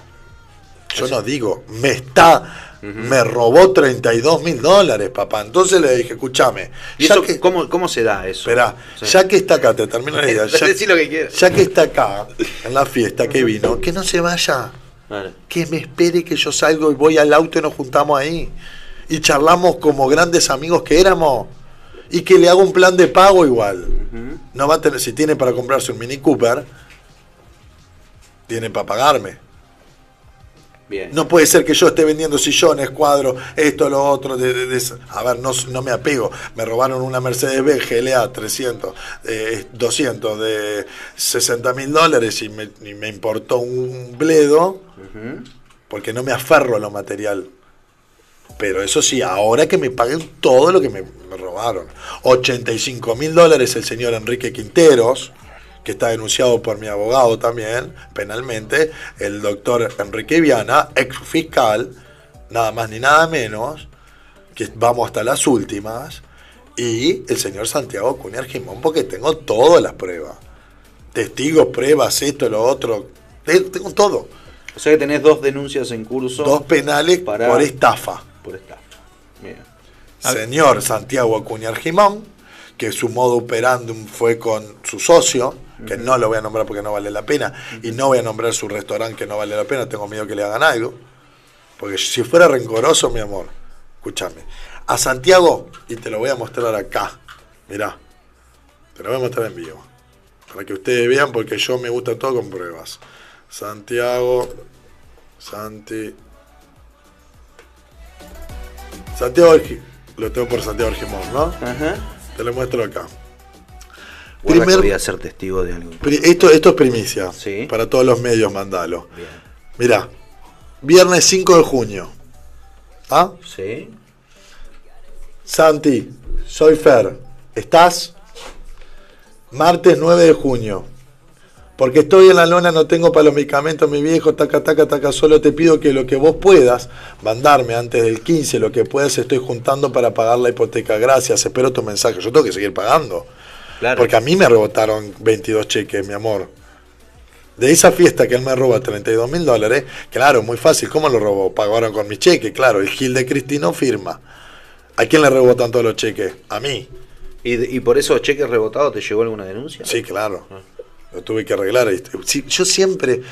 Yo no digo, me está, me robó 32 mil dólares, papá. Entonces le dije, escúchame, ¿Y ya eso que, cómo, cómo se da eso? esperá, ya que está acá, te termino la idea, ya, lo que quieras. ya que está acá, en la fiesta que vino, que no se vaya. Vale. que me espere que yo salgo y voy al auto y nos juntamos ahí. Y charlamos como grandes amigos que éramos. Y que le hago un plan de pago igual. No va a tener, si tiene para comprarse un Mini Cooper, tiene para pagarme. Bien. No puede ser que yo esté vendiendo sillones, cuadros, esto, lo otro. De, de- de- a ver, no, no me apego. Me robaron una Mercedes B GLA 300, eh, 200 de 60 mil dólares y me, y me importó un bledo porque no me aferro a lo material. Pero eso sí, ahora que me paguen todo lo que me, me robaron. 85 mil dólares el señor Enrique Quinteros, que está denunciado por mi abogado también, penalmente. El doctor Enrique Viana, ex fiscal, nada más ni nada menos, que vamos hasta las últimas. Y el señor Santiago Cunha Argimón, porque tengo todas las pruebas. Testigos, pruebas, esto, lo otro. Te- Tengo todo. O sea que tenés dos denuncias en curso. Dos penales para- por estafa. Por estafa. Señor Santiago Acuña Argimón, que su modo operandum fue con su socio, que no lo voy a nombrar porque no vale la pena, y no voy a nombrar su restaurante que no vale la pena, tengo miedo que le hagan algo, porque si fuera rencoroso, mi amor, escúchame, a Santiago, y te lo voy a mostrar acá, mirá, te lo voy a mostrar en vivo, para que ustedes vean, porque yo me gusta todo con pruebas. Santiago, Santi, Santiago lo tengo por Santiago Argimón, ¿no? Ajá. Te lo muestro acá. Guarda Primer- voy a ser testigo de algo. Esto, esto es primicia. Para todos los medios, mandalo. Mirá, viernes 5 de junio. ¿Ah? Sí. Santi, soy Fer. ¿Estás? Martes 9 de junio. Porque estoy en la lona, no tengo para los medicamentos, mi viejo, taca, taca, taca. Solo te pido que lo que vos puedas mandarme antes del 15, lo que puedas, estoy juntando para pagar la hipoteca. Gracias, espero tu mensaje. Yo tengo que seguir pagando. Claro. Porque a mí me rebotaron 22 cheques, mi amor. De esa fiesta que él me roba 32 mil dólares, claro, muy fácil. ¿Cómo lo robó? Pagaron con mi cheque, claro. El Gil de Cristino firma. ¿A quién le rebotan todos los cheques? A mí. ¿Y, y por esos cheques rebotados te llegó alguna denuncia? Sí, claro. Lo tuve que arreglar. Sí, yo siempre,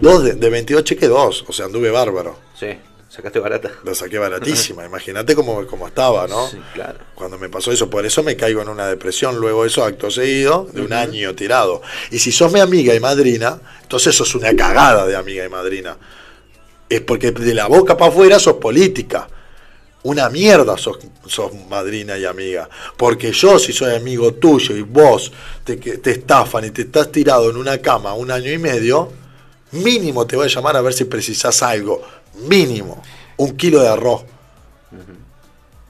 dos de, de 22 cheques, dos. O sea, anduve bárbaro. Sí, sacaste barata. La saqué baratísima. Imagínate cómo, cómo estaba, ¿no? Sí, claro. Cuando me pasó eso, por eso me caigo en una depresión. Luego eso, acto seguido, de un año tirado. Y si sos mi amiga y madrina, entonces sos una cagada de amiga y madrina. Es porque de la boca para afuera sos política. Una mierda sos, sos madrina y amiga. Porque yo, si soy amigo tuyo y vos te, te estafan y te estás tirado en una cama un año y medio, mínimo te voy a llamar a ver si precisás algo. Mínimo. Un kilo de arroz.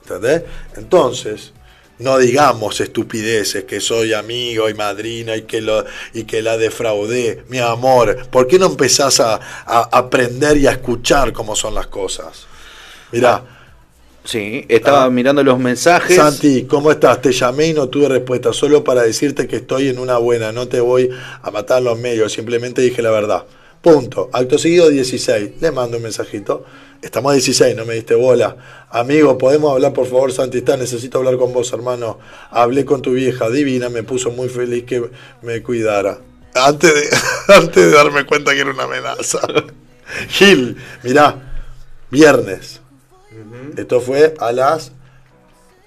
¿Entendés? Entonces, no digamos estupideces que soy amigo y madrina y que, lo, y que la defraudé. Mi amor, ¿por qué no empezás a, a aprender y a escuchar cómo son las cosas? Mirá. Sí, estaba Ah. mirando los mensajes. Santi, ¿cómo estás? Te llamé y no tuve respuesta, solo para decirte que estoy en una buena, no te voy a matar los medios, simplemente dije la verdad. Punto. Acto seguido 16. Le mando un mensajito. Estamos a 16, no me diste bola. Amigo, ¿podemos hablar por favor, Santi? Está, necesito hablar con vos, hermano. Hablé con tu vieja divina, me puso muy feliz que me cuidara. Antes de, antes de darme cuenta que era una amenaza. Gil, mirá, viernes. Esto fue a las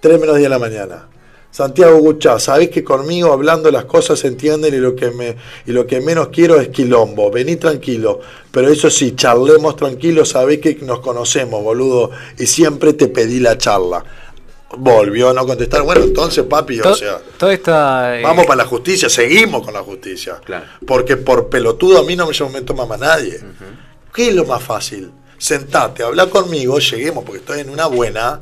3 menos 10 de la mañana. Santiago Guchá, sabés que conmigo hablando las cosas se entienden y lo que me y lo que menos quiero es quilombo. Vení tranquilo, pero eso sí, charlemos tranquilo, sabés que nos conocemos, boludo, y siempre te pedí la charla. Volvió a no contestar. Bueno, entonces, papi, o sea, eh, vamos para la justicia, seguimos con la justicia. Claro. Porque por pelotudo a mí no me, me toma más nadie. ¿Qué es lo más fácil? Sentate, habla conmigo, lleguemos, porque estoy en una buena,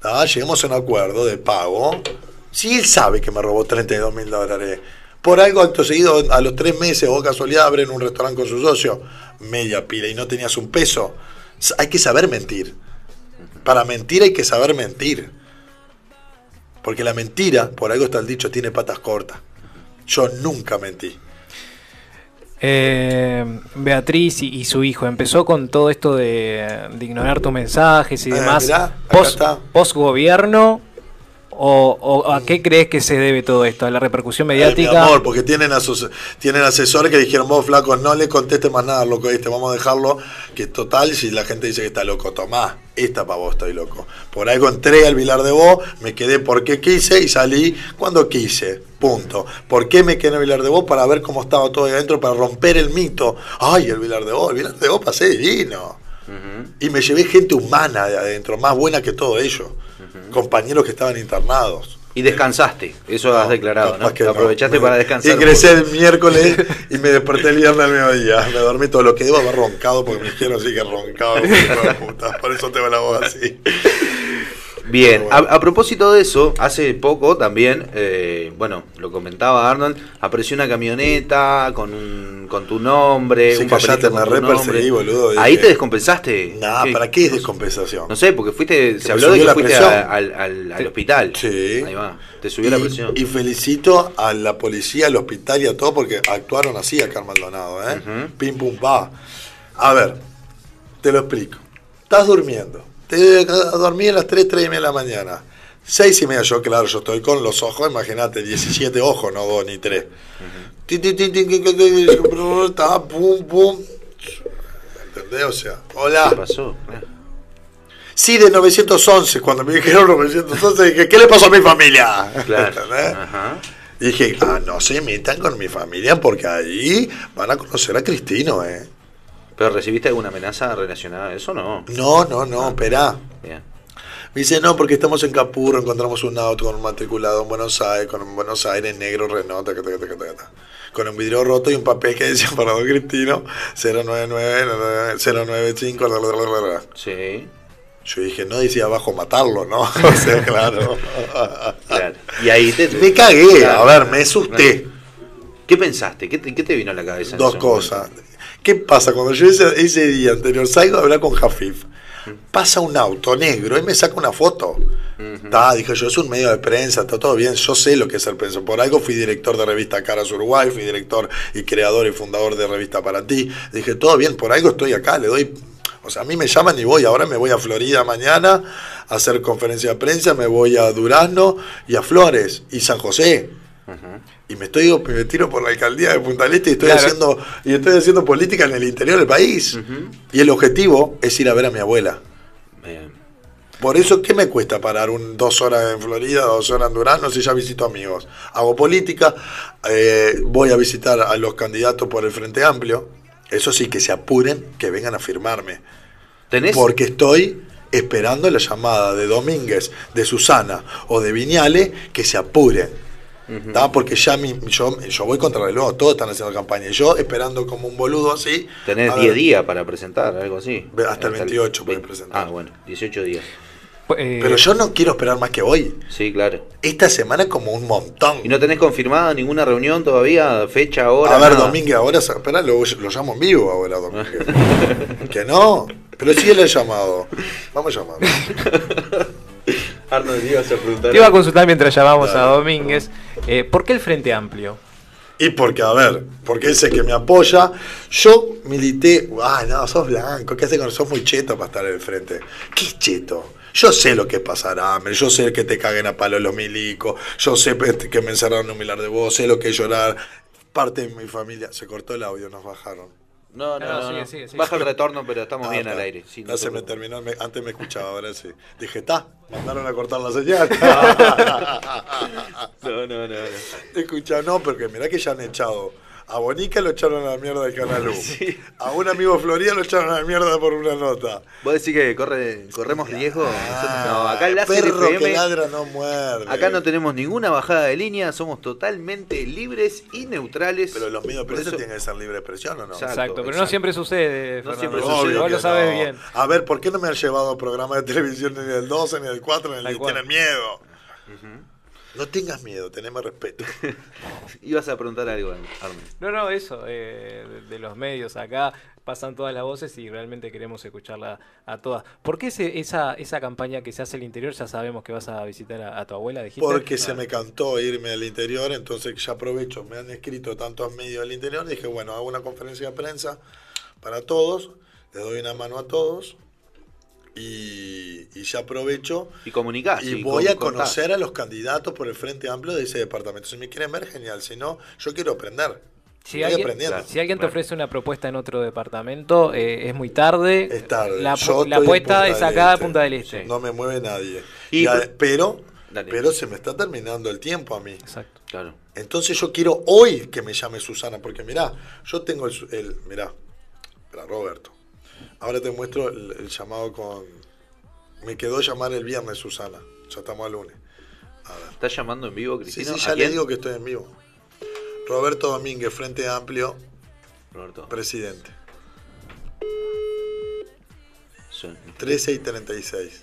¿tá? lleguemos a un acuerdo de pago. Si él sabe que me robó 32 mil dólares, por algo acto seguido, a los tres meses o casualidad abren un restaurante con su socio, media pila y no tenías un peso, hay que saber mentir. Para mentir hay que saber mentir. Porque la mentira, por algo está el dicho, tiene patas cortas. Yo nunca mentí. Eh, Beatriz y, y su hijo empezó con todo esto de, de ignorar tus mensajes y Eh, demás. mirá, post, post gobierno o, o a qué crees que se debe todo esto? ¿A la repercusión Ay, mi mediática? amor, porque tienen, asos- tienen asesores que dijeron, vos flacos, no le conteste más nada, loco, este, vamos a dejarlo, que total, si la gente dice que está loco, tomá, esta para vos estoy loco. Por algo entré al Vilar de Vos, me quedé porque quise y salí cuando quise, punto. ¿Por qué me quedé en el Vilar de Vos? Para ver cómo estaba todo ahí adentro, para romper el mito. Ay, el Vilar de Vos, el Vilar de Vos pasé divino. Y me llevé gente humana de adentro, más buena que todo ello. Compañeros que estaban internados. Y descansaste, eso has declarado, ¿no? que. Aprovechaste para descansar. Y crecí el miércoles y me desperté el viernes al mediodía. Me dormí todo lo que debo haber roncado porque me dijeron sí que roncaba. como hijo de puta. Por eso tengo la voz así. Bien, a, a propósito de eso, hace poco también, eh, bueno, lo comentaba Arnold, apareció una camioneta con un, con tu nombre, Sí, un con tu nombre. perseguí, boludo, Ahí te descompensaste. Nah, ¿Qué? ¿para qué es descompensación? No sé, porque fuiste, se habló de que la fuiste a- al, al- al hospital. Sí. Ahí va, te subió la Y- presión. Y felicito a la policía, al hospital y a todo porque actuaron así acá en Maldonado, ¿eh? Pim pum pa. A ver, te lo explico. Estás durmiendo. Te dormí a las 3, 3 y media de la mañana. 6 y media, yo, claro, yo estoy con los ojos, imagínate, 17 ojos, no 2 ni 3. Pum, pum. ¿Entendés? O sea, hola. ¿Qué pasó? Sí, de 911. Cuando me dijeron 911, dije, ¿qué le pasó a mi familia? Claro. Ajá. Y dije, ah, no se metan con mi familia porque ahí van a conocer a Cristino, ¿eh? ¿Pero recibiste alguna amenaza relacionada a eso? No. No, no, no, esperá. Bien. Me dice, no, porque estamos en Capurro, encontramos un auto con un matriculado en Buenos Aires, con un Buenos Aires negro, Renault, taca, taca, taca, taca, taca. con un vidrio roto y un papel que decía para don Cristino 099 095 la, la, la, la, la. Sí. Yo dije, no decía abajo matarlo, ¿no? O sea, claro. Claro. Y ahí te. Me cagué, Claro. a ver, me asusté. ¿Qué pensaste? ¿Qué te, qué te vino a la cabeza? Dos cosas. ¿Qué pasa? Cuando yo ese, ese día anterior salgo a hablar con Jafif, pasa un auto negro y me saca una foto. Ta, dije yo, es un medio de prensa, está todo bien, yo sé lo que es el prensa. Por algo fui director de revista Caras Uruguay, fui director y creador y fundador de revista Para Ti. Dije, todo bien, por algo estoy acá, le doy... O sea, a mí me llaman y voy, ahora me voy a Florida mañana a hacer conferencia de prensa, me voy a Durazno y a Flores y San José. Y me estoy me tiro por la alcaldía de Punta del Este y estoy Claro. haciendo y estoy haciendo política en el interior del país. Y el objetivo es ir a ver a mi abuela. Por eso, ¿qué me cuesta parar un, dos horas en Florida, dos horas en Durazno si ya visito amigos? Hago política, eh, voy a visitar a los candidatos por el Frente Amplio. Eso sí, que se apuren, que vengan a firmarme. ¿Tenés? Porque estoy esperando la llamada de Domínguez, de Susana o de Viñale, que se apuren. ¿Tá? Porque ya mi- yo, yo voy contra el reloj, todos están haciendo campaña. Y yo esperando como un boludo así. Tenés a 10 ver, días para presentar, algo así. Hasta el 28 puedes presentar. Ah, bueno, 18 días. Pero yo no quiero esperar más que hoy. Sí, claro. Esta semana es como un montón. ¿Y no tenés confirmada ninguna reunión todavía? ¿Fecha, hora? A ver, nada? Domínguez, ahora, espera, lo, lo llamo en vivo ahora, Domínguez. que no, pero sí le he llamado. Vamos a llamarlo. Te iba a consultar mientras llamamos a. Domínguez. eh, ¿Por qué el Frente Amplio? Y porque, a ver, porque ese que me apoya, yo milité, ah, no, sos blanco, ¿qué haces con sos muy cheto para estar en el frente? ¿Qué cheto? Yo sé lo que pasará, hambre, yo sé que te caguen a palo los milicos, yo sé que me encerraron en un milar de voz, sé lo que es llorar. Parte de mi familia, se cortó el audio, nos bajaron. No, no, No, no, sigue, no. sigue, sigue. Baja el retorno, pero estamos Ah, bien está. al aire. Sí, no se me terminó, me- antes me escuchaba, ahora sí. Dije, está, mandaron a cortar la señal. No, no, no, no. Escucha, no, porque mirá que ya han echado A Bonica lo echaron a la mierda del Canal U. A un amigo Florida lo echaron a la mierda por una nota. ¿Vos decís que corre, corremos riesgo? no, acá el Perro FM, que ladra no muerde. acá no tenemos ninguna bajada de línea, somos totalmente libres y neutrales. Pero los medios de eso- tienen que ser libre de expresión o no. Exacto, pero no siempre sucede, No siempre sucede. vos lo sabes no. bien. A ver, ¿por qué no me han llevado a programa de televisión ni del 12, ni del 4, ni del Tal que cual. tienen miedo? No tengas miedo, tenemos respeto. Ibas a preguntar algo, Armin. No, no, eso, eh, de, de los medios acá pasan todas las voces y realmente queremos escucharla a todas. ¿Por qué ese- esa, esa campaña que se hace al interior ya sabemos que vas a visitar a, a tu abuela? Dijiste? Porque se me cantó irme al interior, entonces ya aprovecho, me han escrito tantos medios del interior, dije, bueno, hago una conferencia de prensa para todos, le doy una mano a todos y, y ya aprovecho Y comunicás. y y voy a conocer a los candidatos por el Frente Amplio de ese departamento. Si me quieren ver, genial, si no, yo quiero aprender. Si alguien, aprendiendo. si alguien te ofrece una propuesta en otro departamento, eh, es muy tarde. Es tarde. La, la apuesta es acá a Este. Punta del Este. No me mueve nadie. Y Y a- pero- pero, Dale. pero se me está terminando el tiempo a mí. Exacto. Claro. Entonces yo quiero hoy que me llame Susana, porque mirá, yo tengo el, el mirá, mirá, Roberto. Ahora te muestro el, el llamado con... Me quedó llamar el viernes Susana, ya estamos al lunes. ¿Estás llamando en vivo, Sí, Cristina? sí, ¿A ya le digo que estoy en vivo. Roberto Domínguez, Frente Amplio, Roberto. presidente. Son- 13 y 36.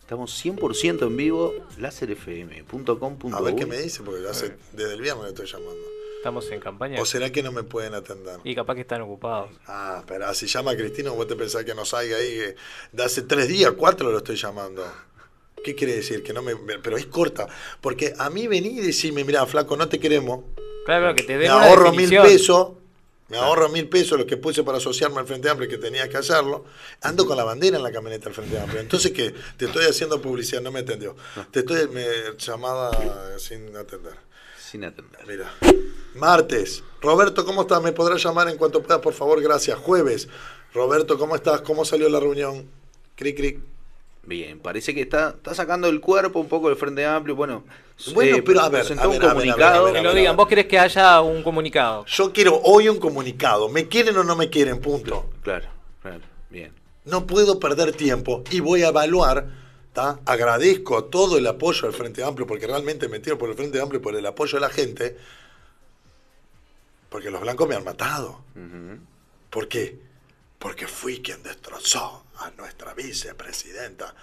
Estamos 100% en vivo, láserfm.com.uy. A ver qué me dice, porque hace, desde el viernes le estoy llamando. Estamos en campaña. ¿O será que no me pueden atender? Y capaz que están ocupados. Ah, pero si llama a Cristina, vos te pensás que no salga ahí, que de hace tres días, cuatro lo estoy llamando. ¿Qué quiere decir? Que no me, pero es corta. Porque a mí vení y decirme, mira, flaco, no te queremos. Claro, que te Me den una ahorro mil pesos. Me ahorro mil pesos, lo que puse para asociarme al Frente Amplio, que tenía que hacerlo. Ando con la bandera en la camioneta del Frente Amplio. Entonces, ¿qué? Te estoy haciendo publicidad, no me entendió. Te estoy me, llamada sin atender. Sin atender. Mira. Martes. Roberto, ¿cómo estás? ¿Me podrás llamar en cuanto puedas, por favor? Gracias. Jueves. Roberto, ¿cómo estás? ¿Cómo salió la reunión? Cric, cric. Bien, parece que está, está sacando el cuerpo un poco del Frente Amplio. Bueno, Bueno, eh, pero a ver, presentó a un ver, a ver, a ver, comunicado. a ver, Que lo digan. ¿Vos querés que haya un comunicado? Yo quiero hoy un comunicado. ¿Me quieren o no me quieren? Punto. Claro, claro, bien. No puedo perder tiempo y voy a evaluar. ¿Tá? Agradezco todo el apoyo al Frente Amplio porque realmente me tiro por el Frente Amplio y por el apoyo de la gente. Porque los blancos me han matado. ¿Por qué? Porque fui quien destrozó a nuestra vicepresidenta.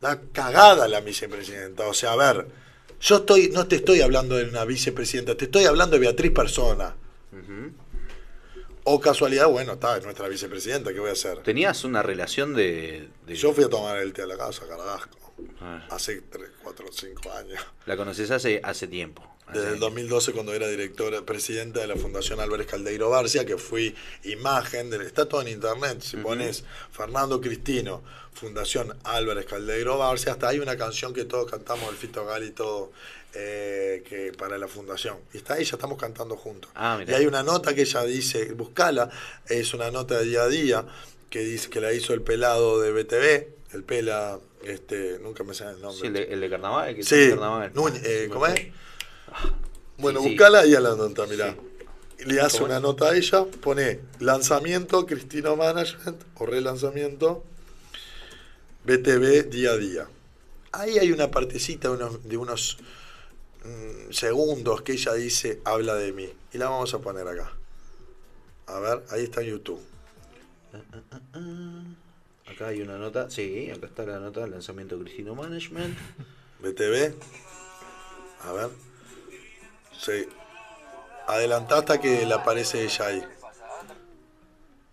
Da cagada la vicepresidenta. O sea, a ver, yo estoy, no te estoy hablando de una vicepresidenta, te estoy hablando de Beatriz Persona. O casualidad, bueno, está, es nuestra vicepresidenta, ¿qué voy a hacer? Tenías una relación de. de- Yo fui a tomar el té a la casa, Carrasco, Ah, hace 3, 4, 5 años. la conoces hace, hace tiempo. Desde el 2012, cuando era directora, presidenta de la Fundación Álvarez Caldeiro Barcia, que fui imagen, del, está todo en internet, si pones Fernando Cristino, Fundación Álvarez Caldeiro Barcia, hasta hay una canción que todos cantamos, el Fito Gali y todo, eh, que para la fundación. Y está ahí, ya estamos cantando juntos. Ah, y hay una nota que ella dice, buscala, es una nota de día a día, que dice que la hizo el pelado de BTV, el pela, este, nunca me sale el nombre. Sí, el, de, el de carnaval. el que Sí, carnaval. Núñez, eh, ¿cómo es? Bueno, Sí, buscala y a la nota, mirá. Le hace ¿Cómo una es? nota a ella, pone lanzamiento, Cristino Management, o relanzamiento, BTV día a día. Ahí hay una partecita de unos, de unos mm, segundos que ella dice, habla de mí. Y la vamos a poner acá. A ver, ahí está en YouTube. Acá hay una nota. Sí, acá está la nota del lanzamiento de Cristino Management. BTV. A ver. Sí. Adelantá hasta que le aparece ella ahí.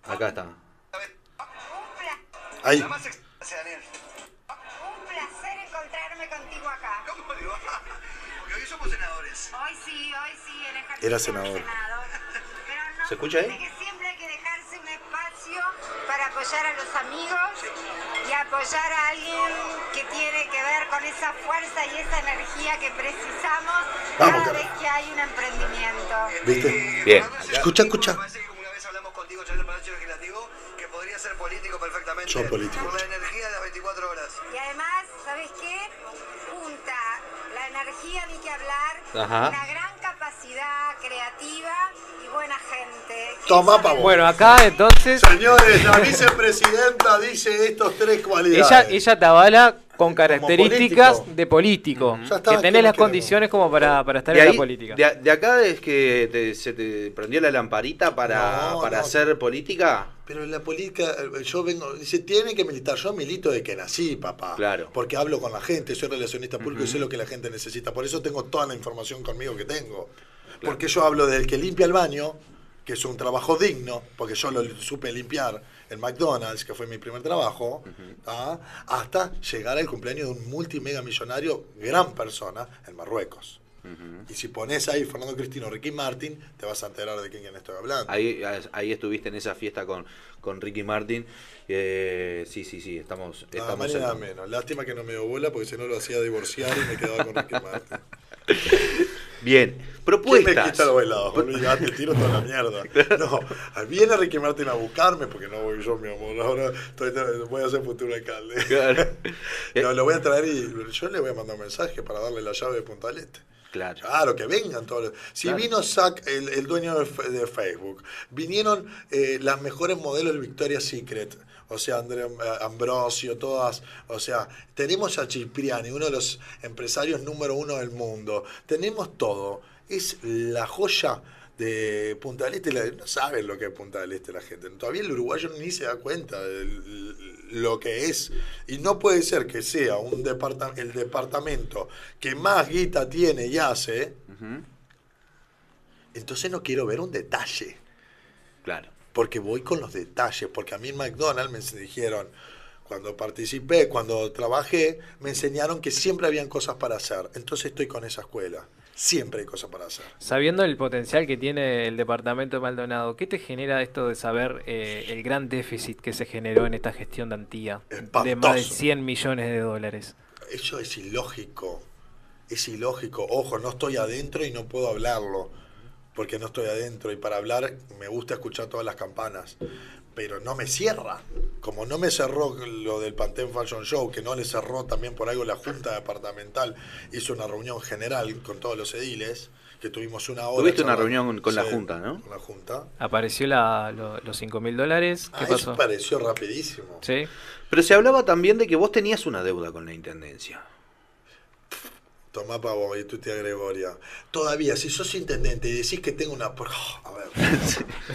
Acá está. Ahí. Somos senadores. Hoy sí, hoy sí, el ejercicio Era del senador. Senado. Pero no ¿Se escucha ahí? que siempre hay que dejarse un espacio para apoyar a los amigos y apoyar a alguien que tiene que ver con esa fuerza y esa energía que precisamos Vamos, cada cara. vez que hay un emprendimiento. ¿Viste? Bien. Escucha, escucha. Parece que una vez hablamos contigo ya en el Palacio Legislativo que podría ser político perfectamente. Yo político. Por la energía de las 24 horas. Y además, ¿sabes qué? Junta energía, ni que hablar, Ajá. una gran capacidad creativa buena gente. Toma pa' vos. Bueno, acá entonces. Señores, la vicepresidenta dice estos tres cualidades. Ella, ella te avala con características político. de político. Que ¿qué tenés las condiciones como para, para estar De, en la política. de, de acá es que te- se te prendió la lamparita para, No, para no. hacer política. Pero en la política, eh, yo vengo, dice, tiene que militar. Yo milito de que nací, papá. Claro. Porque hablo con la gente, soy relacionista público y sé lo que la gente necesita. Por eso tengo toda la información conmigo que tengo. Porque yo hablo del que limpia el baño, que es un trabajo digno, porque yo lo supe limpiar en McDonald's, que fue mi primer trabajo, ¿tá? hasta llegar al cumpleaños de un multimega millonario, gran persona, en Marruecos. Y si pones ahí Fernando Cristino, Ricky Martin, te vas a enterar de quién, quién estoy hablando. Ahí, ahí estuviste en esa fiesta con, con Ricky Martin. Eh, sí, sí, sí, estamos. Nada estamos más ni nada en- menos. Lástima que no me dio bola porque si no lo hacía divorciar y me quedaba con Ricky Martin. Bien, ¿Quién me propuestas. quita los bailados? Olvídate, tiro toda la mierda. No, viene Ricky Martin a buscarme porque no voy yo, mi amor. Ahora estoy, voy a ser futuro alcalde. Claro. No, lo voy a traer y yo le voy a mandar un mensaje para darle la llave de Punta del Este. Claro. Claro, que vengan todos. los- Si Claro. vino Zach, el, el dueño de Facebook, vinieron eh, las mejores modelos de Victoria's Secret, o sea, Andrea eh, Ambrosio, todas, o sea, tenemos a Cipriani, uno de los empresarios número uno del mundo, tenemos todo. Es la joya de Punta del Este, no saben lo que es Punta del Este la gente, todavía el uruguayo ni se da cuenta de lo que es. Y no puede ser que sea un departa- el departamento que más guita tiene y hace, entonces no quiero ver un detalle. Claro. Porque voy con los detalles, porque a mí en McDonald's me dijeron, cuando participé, cuando trabajé, me enseñaron que siempre habían cosas para hacer. Entonces estoy con esa escuela. Siempre hay cosas para hacer. Sabiendo el potencial que tiene el departamento de Maldonado, ¿qué te genera esto de saber eh, el gran déficit que se generó en esta gestión de Antía? De más de Espantoso. 100 millones de dólares. Eso es ilógico. Es ilógico. Ojo, no estoy adentro y no puedo hablarlo. Porque no estoy adentro. Y para hablar me gusta escuchar todas las campanas. Pero no me cierra. Como no me cerró lo del Pantene Fashion Show, que no le cerró también por algo la Junta Departamental, hizo una reunión general con todos los ediles, que tuvimos una hora. Tuviste una reunión con la Junta, ¿no? Con la Junta. Apareció la, lo- los 5 mil dólares. ¿Qué Ah, pasó? eso pareció rapidísimo. Sí. Pero se hablaba también de que vos tenías una deuda con la intendencia. Tomá pa' vos y tu tía Gregoria. Todavía, si sos intendente y decís que tengo una... A ver,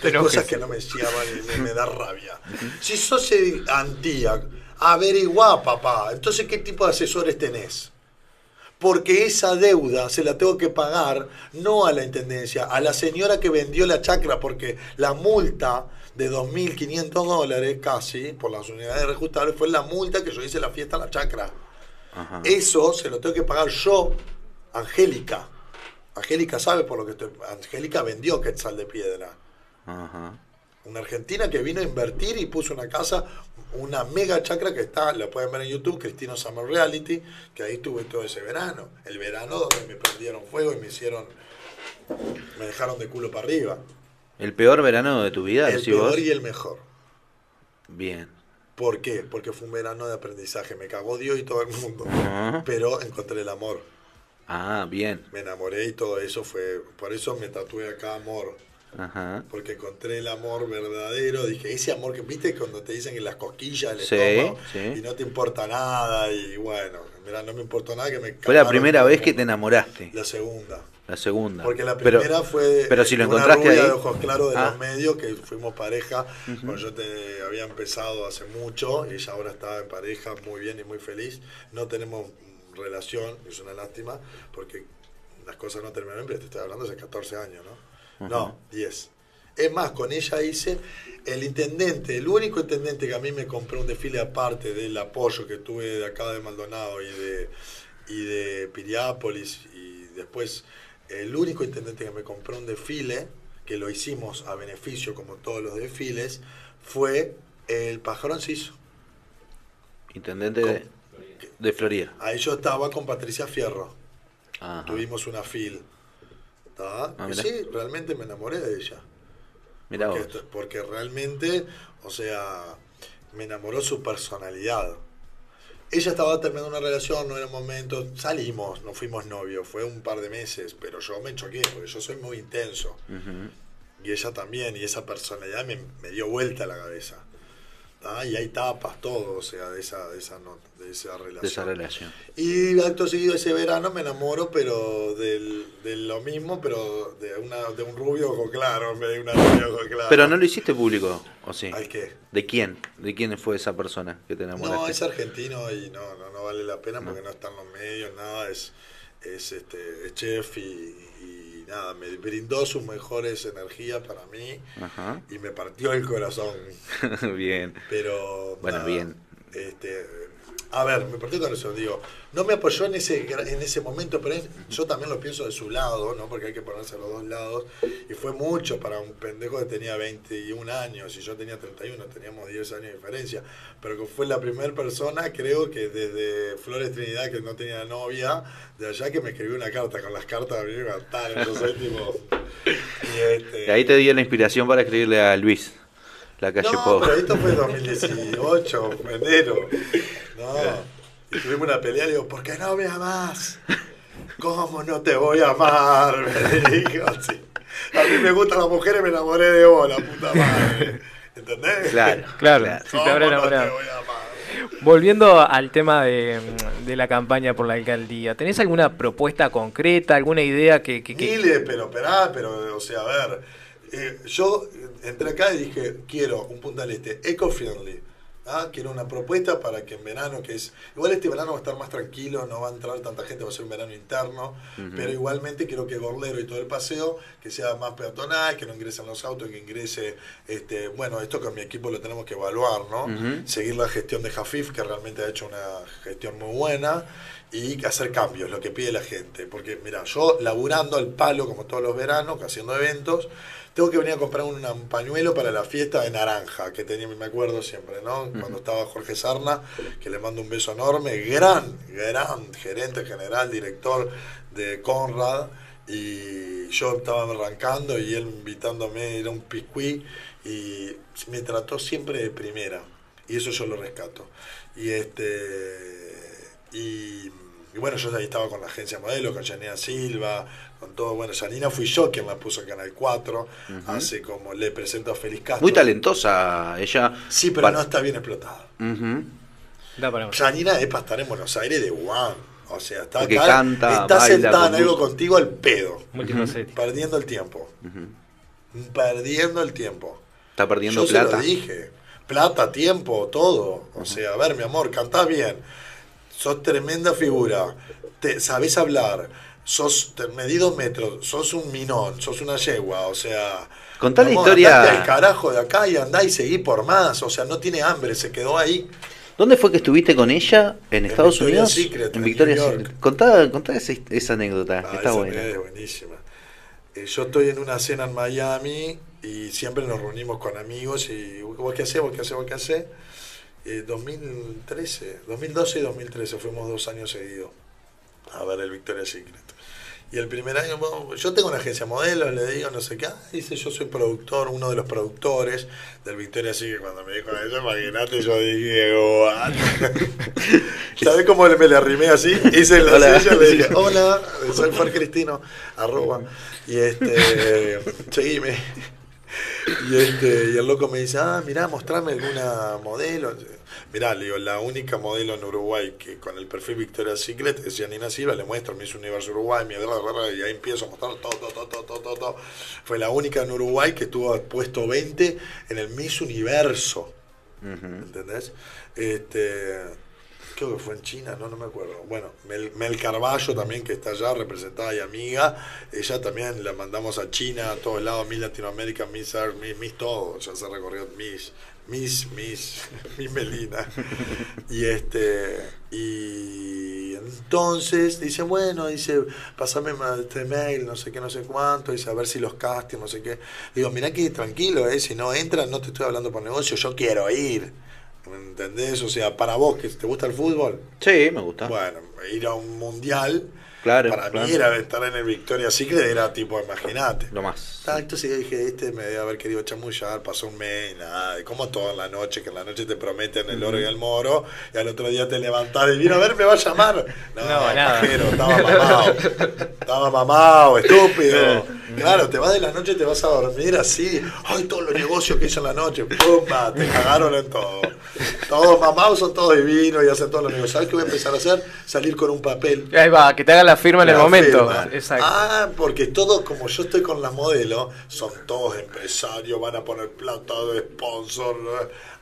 hay cosas que no me cierran y me, me da rabia. Si sos antía, averiguá, papá. Entonces, ¿qué tipo de asesores tenés? Porque esa deuda se la tengo que pagar no a la intendencia, a la señora que vendió la chacra, porque la multa de 2.500 dólares casi por las unidades reajustables fue la multa que yo hice la fiesta en la chacra. Ajá. Eso se lo tengo que pagar yo, Angélica. Angélica sabe por lo que estoy. Angélica vendió Quetzal de Piedra. Ajá. Una argentina que vino a invertir y puso una casa, una mega chacra que está, la pueden ver en YouTube, Cristino Summer Reality, que ahí estuve todo ese verano. El verano donde me prendieron fuego y me hicieron. Me dejaron de culo para arriba. El peor verano de tu vida, El vos. peor y el mejor. Bien. ¿Por qué? Porque fue un verano de aprendizaje. Me cagó Dios y todo el mundo. Ajá. Pero encontré el amor. Ah, bien. Me enamoré y todo eso fue. Por eso me tatué acá amor. Ajá. Porque encontré el amor verdadero. Dije, ese amor que viste cuando te dicen en las cosquillas del Sí, estómago sí. y no te importa nada. Y bueno, mira, no me importó nada que me Fue la primera vez que te enamoraste. La segunda. La segunda. Porque la Pero- primera fue Pero si lo una encontraste rubia ahí. de ojos claros de Ah. los medios, que fuimos pareja. Ujú. cuando yo te había empezado hace mucho y ella ahora está en pareja muy bien y muy feliz. No tenemos relación, es una lástima, porque las cosas no terminaron bien. Te estoy hablando hace 14 años, ¿no? No, 10. Es más, con ella hice el intendente, el único intendente que a mí me compró un desfile aparte del apoyo que tuve de acá de Maldonado y de, y de Piriápolis y después el único intendente que me compró un desfile, que lo hicimos a beneficio como todos los desfiles, fue el Pajarón Ciso. Intendente de, de Florida. Ahí yo estaba con Patricia Fierro. Ajá. Tuvimos una fil. Ah, Y sí, realmente me enamoré de ella. Mirá porque, vos. porque realmente, o sea, me enamoró su personalidad. Ella estaba terminando una relación, no era momento, salimos, no fuimos novios, fue un par de meses, pero yo me choqué, porque yo soy muy intenso. Y ella también, y esa personalidad me, me dio vuelta la cabeza. ¿Tá? Y hay tapas, todo, o sea, de esa, de esa, no- de esa relación. De esa relación. Y acto seguido ese verano me enamoro, pero del, de lo mismo, pero de una de un rubio ojo claro de una rubia ojo claro. Pero no lo hiciste público, ¿o sí? ¿Al qué? ¿De quién? ¿De quién fue esa persona que te enamoraste? No, es argentino y no, no, no vale la pena porque no está en los medios, nada, es, es, este, es chef y nada, me brindó sus mejores energías para mí Ajá. y me partió el corazón. bien. Pero. Bueno, nada, bien. Este, a ver, me partió el corazón, digo. No me apoyó en ese, en ese momento, pero es- yo también lo pienso de su lado, ¿no? Porque hay que ponerse a los dos lados. Y fue mucho para un pendejo que tenía 21 años y yo tenía 31, teníamos 10 años de diferencia. Pero que fue la primera persona, creo que desde Flores Trinidad, que no tenía novia, de allá que me escribió una carta. Con las cartas yo soy tipo. Y este, Y ahí te dio la inspiración para escribirle a Luis, la calle no, Pau. pero esto fue en 2018, enero. No. Y tuvimos una pelea, le digo, ¿por qué no me amás? ¿Cómo no te voy a amar? Me dijo así. A mí me gustan las mujeres, me enamoré de vos, la puta madre. ¿Entendés? Claro, Claro, si te habrá ¿Cómo no te enamorado. voy a amar? Volviendo al tema de, de la campaña por la alcaldía, ¿tenés alguna propuesta concreta, alguna idea que... que- que- Miles, pero esperá, pero, o sea, a ver. eh, yo entré acá y dije, quiero un Punta del Este eco-friendly. ¿ah? Quiero una propuesta para que en verano, que es. Igual este verano va a estar más tranquilo, no va a entrar tanta gente, va a ser un verano interno. Pero igualmente quiero que Gorlero y todo el paseo, que sea más peatonal, que no ingresen los autos, que ingrese. este Bueno, esto con mi equipo lo tenemos que evaluar, ¿no? Seguir la gestión de Jafif, que realmente ha hecho una gestión muy buena y hacer cambios, lo que pide la gente. Porque, mira, yo laburando al palo como todos los veranos, haciendo eventos, tengo que venir a comprar un, un pañuelo para la fiesta de naranja, que tenía, me acuerdo siempre, ¿no? Cuando estaba Jorge Sarna, que le mando un beso enorme, gran, gran gerente general, director de Conrad, y yo estaba arrancando y él invitándome, era un piscuí, y me trató siempre de primera, y eso yo lo rescato. Y este y, y bueno, yo ahí estaba con la agencia modelo, con Janina Silva, con todo. Bueno, Janina fui yo quien la puso en Canal 4. Hace como le presento a Félix Castro. Muy talentosa ella. Sí, pero Para- no está bien explotada. Janina es para estar en Buenos Aires de One. O sea, está Porque acá, canta, está baila, sentada en algo contigo al pedo. Perdiendo el tiempo. Perdiendo el tiempo. Está perdiendo Yo plata. se lo dije. Plata, tiempo, todo. O sea, a ver, mi amor, cantás bien. Sos tremenda figura. Te, sabés hablar. Sos te- medidos metros. Sos un minón. Sos una yegua. O sea. Contá la historia- al carajo de acá y andá y seguí por más. O sea, no tiene hambre. Se quedó ahí. ¿Dónde fue que estuviste con ella? ¿En Estados Victoria's Unidos? Secret, en York. Secret. Contá, contá esa, esa anécdota, Ah, está esa buena. es buenísima. Eh, yo estoy en una cena en Miami y siempre nos reunimos con amigos y vos qué hacés, vos qué hacés, vos qué hacés. Eh, 2013, 2012 y 2013 fuimos dos años seguidos a ver el Victoria's Secret. Y el primer año, bueno, yo tengo una agencia modelo, le digo, no sé qué, ah, dice, yo soy productor, uno de los productores del Victoria's Secret. Cuando me dijo eso, imagínate, yo dije, what? ¿Sabes cómo me le arrimé así? Hice silla, le dije, hola, soy Fer Cristino, arroba. Y este, seguime. Y, este, y el loco me dice, ah, mirá, mostrame alguna modelo. Mirá, le digo, la única modelo en Uruguay que con el perfil Victoria's Secret es Janina Silva, le muestro Miss Universo Uruguay, mi y ahí empiezo a mostrar todo, todo, todo, todo, todo. Fue la única en Uruguay que tuvo puesto 20 en el Miss Universo. ¿Entendés? Este, creo que fue en China, no, no me acuerdo. Bueno, Mel, Mel Carballo también, que está allá, representada y amiga, ella también la mandamos a China, a todos lados, Miss Latinoamérica, Miss Earth, Miss, Miss todo, ya se recorrió Miss, Miss, Miss, Miss Melina. Y este, y entonces dice, bueno, dice, pasame este mail, no sé qué, no sé cuánto, dice, a ver si los castings, no sé qué. Digo, mirá que tranquilo, eh, si no entran, no te estoy hablando por negocio, yo quiero ir. ¿Me ¿Entendés? O sea, para vos, que te gusta el fútbol. Sí, me gusta. Bueno, ir a un mundial, Claro, para claro. mí era estar en el Victoria Secret, era tipo, imagínate. Lo más. Ah, entonces yo dije, este me debe haber querido chamullar, pasó un mes, nada, y como toda la noche, que en la noche te prometen el oro y el moro, y al otro día te levantás y vino a ver, me va a llamar. No, No, nada. pajero, estaba mamado. Estaba mamado, estúpido. Claro, te vas de la noche y te vas a dormir así. Ay, todos los negocios que hizo en la noche, ¡pumba! Te cagaron en todo. Todos mamados son todos divinos y hacen todos los negocios. ¿Sabes qué voy a empezar a hacer? Salir con un papel. Ahí va, que te hagan la firma en el La momento. firma. Exacto. Ah, porque todo, como yo estoy con las modelos, son todos empresarios, van a poner plata de sponsor.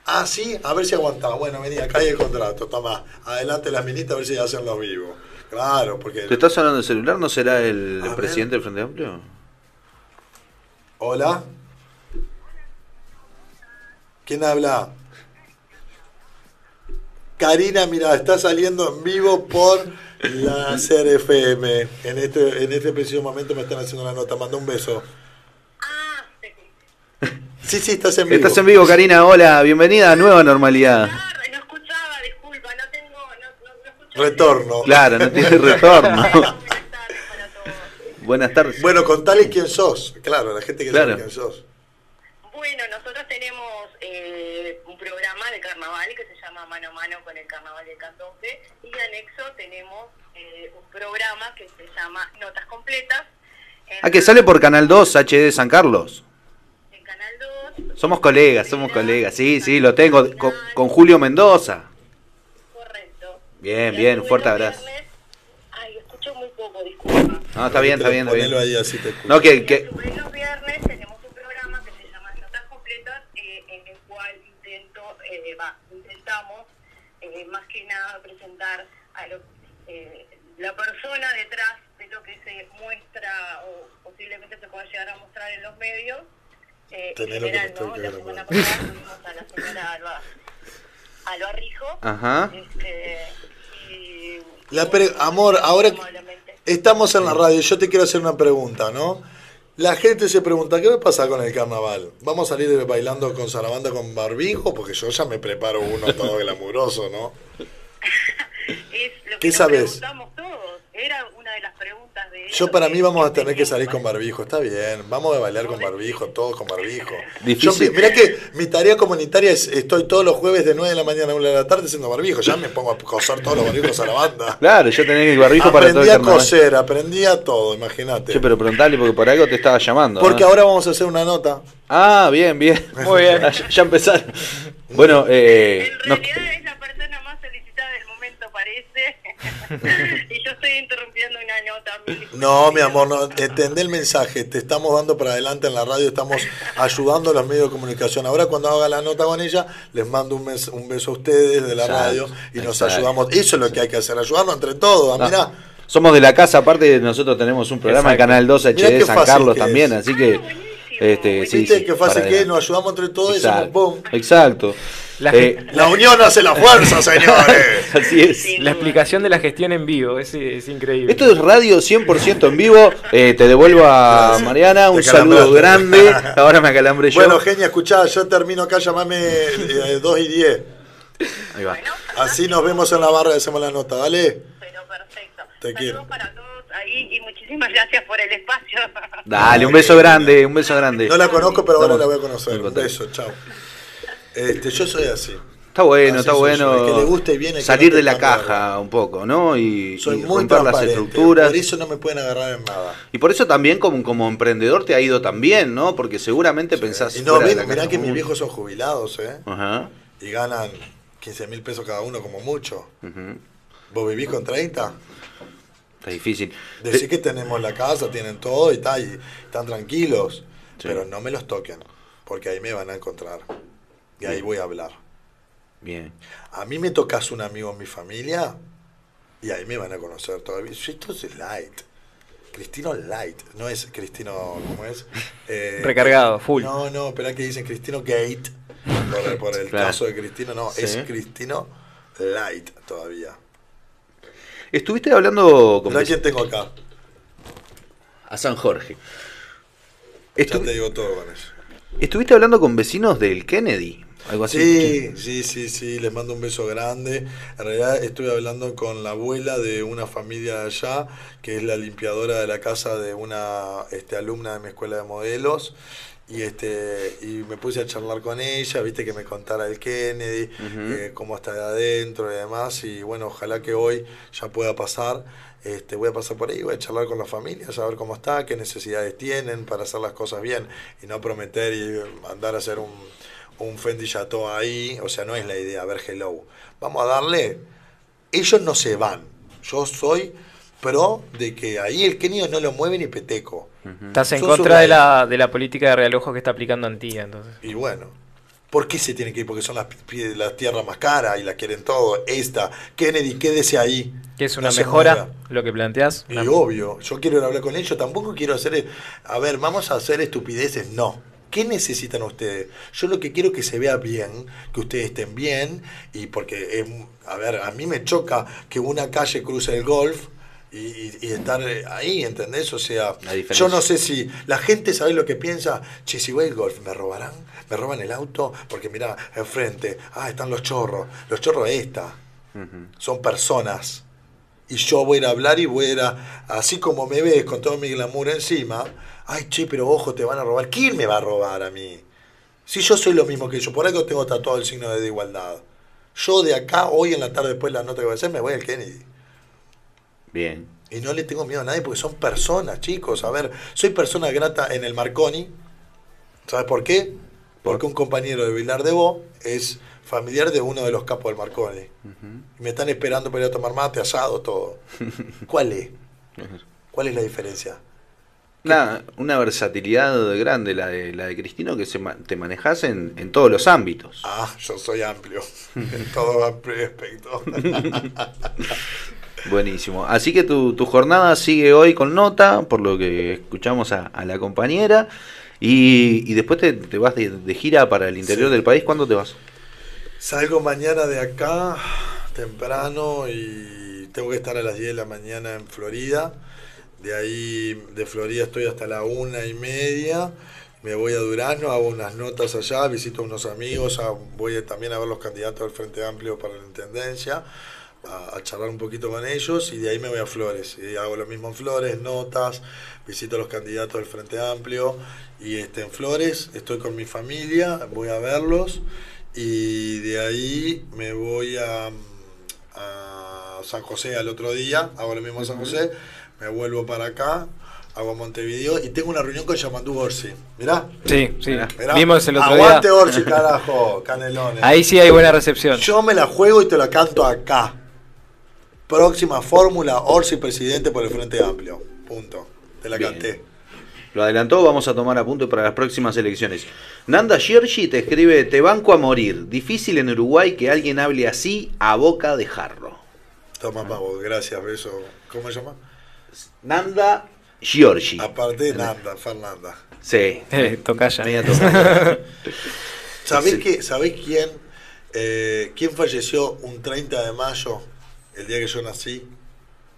Ah, sí, a ver si aguantaba. Bueno, vení, acá hay el contrato, toma. Adelante las minitas a ver si hacen los vivos. Claro, porque. ¿Te estás sonando el celular? ¿No será el presidente del Frente Amplio? Hola. ¿Quién habla? Karina, mira, está saliendo en vivo por la CRFM. En este, en este preciso momento me están haciendo la nota. Manda un beso. Sí, sí, estás en vivo. Estás en vivo, Karina. Hola, bienvenida a Nueva Normalidad. Retorno. Claro, no tiene retorno. Buenas tardes. Bueno, contale quién sos. Claro, la gente que Claro. sabe quién sos. Bueno, nosotros tenemos eh, carnaval que se llama Mano a Mano con el Carnaval del 14 y anexo tenemos eh, un programa que se llama Notas Completas. Ah, que sale por Canal 2 HD San Carlos. Somos colegas, somos colegas. Sí, sí, lo tengo. Con, con Julio Mendoza. Bien, bien, un fuerte abrazo. Ay, escucho muy poco, disculpa. No, está bien, está bien, está bien. Ponelo ahí así te escucho. No, que, que, Los viernes tenemos un programa que se llama Notas Completas eh, en el cual eh, va, intentamos eh, más que nada presentar a lo, eh, la persona detrás de lo que se muestra o posiblemente se pueda llegar a mostrar en los medios. Eh, general, ¿no? La semana pasada tuvimos a la señora Alba, Alba Rijo. Ajá. Este, y La pre- amor, ahora estamos en la radio, yo te quiero hacer una pregunta, ¿no? La gente se pregunta, ¿qué va a pasar con el carnaval? ¿Vamos a salir bailando con Sarabanda con barbijo? Porque yo ya me preparo uno todo glamuroso, ¿no? es lo que ¿Qué nos sabes? preguntamos todos. Era de Yo para mí vamos a tener que salir con barbijo, está bien, vamos a bailar con barbijo, todos con barbijo. Yo, Difícil. mirá que mi tarea comunitaria es, estoy todos los jueves de 9 de la mañana a 1 de la tarde haciendo barbijo, ya me pongo a coser todos los barbijos a la banda. claro, yo tenés el barbijo para todo Aprendí a carnaval. coser, aprendí a todo, imagínate. Che, pero preguntale porque por algo te estaba llamando. Porque ¿eh? ahora vamos a hacer una nota. Ah, bien, bien. Muy bien. ya, ya empezaron. Bueno, eh, nos- y yo estoy interrumpiendo una nota. No, mi amor, no, entendé el mensaje. Te estamos dando para adelante en la radio, estamos ayudando a los medios de comunicación. Ahora cuando haga la nota con ella, les mando un, mes- un beso a ustedes de la Exacto, radio y nos exacto. ayudamos. Eso es lo que hay que hacer, ayudarnos entre todos. No, Mirá, somos de la casa, aparte nosotros tenemos un programa en. Canal 2 Mirá HD San Carlos que también, así que este, sí, ¿viste sí, qué fácil para que es? adelante. Nos ayudamos entre todos y somos Exacto, boom. exacto. La, Eh, La unión hace la fuerza, señores. Así es. La explicación de la gestión en vivo, es, es increíble. Esto es radio 100% en vivo. Eh, te devuelvo a Mariana. Un saludo grande. Ahora me acalambré yo. Bueno, genia, escuchá, yo termino acá, llamame eh, 2 y 10. Ahí va. Así nos vemos en la barra y hacemos la nota, ¿dale? Te quiero. ahí y muchísimas gracias por el espacio. Dale, un beso grande, un beso grande. No la conozco, pero ahora la voy a conocer. Un beso, chao. Este, yo soy así. Está bueno, Así está bueno. el que le guste y viene, el que salir no de la caja un poco, ¿no? Y, Soy y muy romper las estructuras. Por eso no me pueden agarrar en nada. Y por eso también como, como emprendedor te ha ido tan bien, ¿no? Porque seguramente pensás... Y no, fuera de mirá, la mirá caja que mis viejos son jubilados, ¿eh? Ajá. Y ganan 15 mil pesos cada uno como mucho. ujú. ¿Vos vivís con 30? Está difícil. Decís que tenemos la casa, tienen todo y, tal, y están tranquilos. Pero no me los toquen, porque ahí me van a encontrar. Y ahí voy a hablar. Bien. A mí me tocas un amigo en mi familia y ahí me van a conocer todavía. Esto es light. Cristino light, no es Cristino, ¿cómo es? Eh, Recargado, full. No, no, espera que dicen Cristino Gate, por, por el Claro. caso de Cristino, no, es. Cristino light todavía. Estuviste hablando con vec- quién tengo acá. a San Jorge. Ya Estu- te digo todo con eso. Estuviste hablando con vecinos del Kennedy, algo así. Sí, sí, sí, sí, les mando un beso grande. En realidad estuve hablando con la abuela de una familia de allá, que es la limpiadora de la casa de una este, alumna de mi escuela de modelos. y este y me puse a charlar con ella, viste que me contara el Kennedy, eh, cómo está de adentro y demás, y bueno, ojalá que hoy ya pueda pasar. Este, voy a pasar por ahí, voy a charlar con la familia, a ver cómo está, qué necesidades tienen para hacer las cosas bien y no prometer y mandar a hacer un, un Fendi Chateau ahí, o sea, no es la idea, a ver, hello. Vamos a darle, ellos no se van, yo soy pro de que ahí el Kenio no lo mueve ni peteco. Estás en Sos contra de la, de la política de realojo que está aplicando Antía, entonces. Y bueno, ¿por qué se tienen que ir? Porque son las, las tierras más caras y las quieren todo. Esta, Kennedy, quédese ahí. ¿Qué es una No mejora lo que planteas? Y obvio, yo quiero ir a hablar con ellos, tampoco quiero hacer, a ver, vamos a hacer estupideces, no. ¿Qué necesitan ustedes? Yo lo que quiero es que se vea bien, que ustedes estén bien, y porque, es, a ver, a mí me choca que una calle cruce el golf y, y- y estar eh, ahí, ¿entendés? O sea, yo no sé si la gente sabe lo que piensa, che, si voy al golf, ¿me robarán? ¿Me roban el auto? Porque mira, enfrente, ah, están los chorros, los chorros esta, son personas y yo voy a ir a hablar y voy a ir a, así como me ves con todo mi glamour encima, ay che, pero ojo, te van a robar. ¿Quién me va a robar a mí? Si yo soy lo mismo que ellos, por algo tengo tatuado el signo de igualdad. Yo de acá, hoy en la tarde, después de la nota que voy a hacer, me voy al Kennedy. Bien. Y no le tengo miedo a nadie porque son personas, chicos. A ver, soy persona grata en el Marconi. ¿Sabes por qué? Porque un compañero de Vilar de Bo es familiar de uno de los capos del Marconi. Y me están esperando para ir a tomar mate, asado, todo. ¿Cuál es? ¿Cuál es la diferencia? Una, una versatilidad grande la de la de Cristino que se te manejas en, en todos los ámbitos. Ah, yo soy amplio. en todo amplio aspecto. Buenísimo. Así que tu, tu jornada sigue hoy con nota, por lo que escuchamos a, a la compañera. Y, y después te, te vas de, de gira para el interior Sí. del país. ¿Cuándo te vas? Salgo mañana de acá, temprano, y tengo que estar a las 10 de la mañana en Florida. De ahí, de Florida estoy hasta la una y media. Me voy a Durazno, hago unas notas allá, visito a unos amigos, voy a- también a ver los candidatos del Frente Amplio para la Intendencia, a, a charlar un poquito con ellos, y de ahí me voy a Flores. Y hago lo mismo en Flores, notas, visito a los candidatos del Frente Amplio, y este, en Flores estoy con mi familia, voy a verlos, y de ahí me voy a, a San José al otro día, hago lo mismo en San José, me vuelvo para acá, hago Montevideo y tengo una reunión con Yamandú Orsi. Mirá. Sí, sí. Mirá. Vimos el otro Aguante día. Orsi, carajo, canelones. Ahí sí hay buena recepción. Yo me la juego y te la canto acá. Próxima fórmula, Orsi presidente por el Frente Amplio. Punto. Te la Bien. canté. Lo adelantó, vamos a tomar apunte para las próximas elecciones. Nanda Giorgi te escribe, te banco a morir. Difícil en Uruguay que alguien hable así a boca de jarro. Toma, pavo, gracias, beso. ¿Cómo se llama? Nanda Giorgi. Aparte de Nanda, Fernanda. Sí. Eh, tocaya. ¿Sabés, Sí. qué- ¿sabés quién, eh, quién falleció un 30 de mayo, el día que yo nací?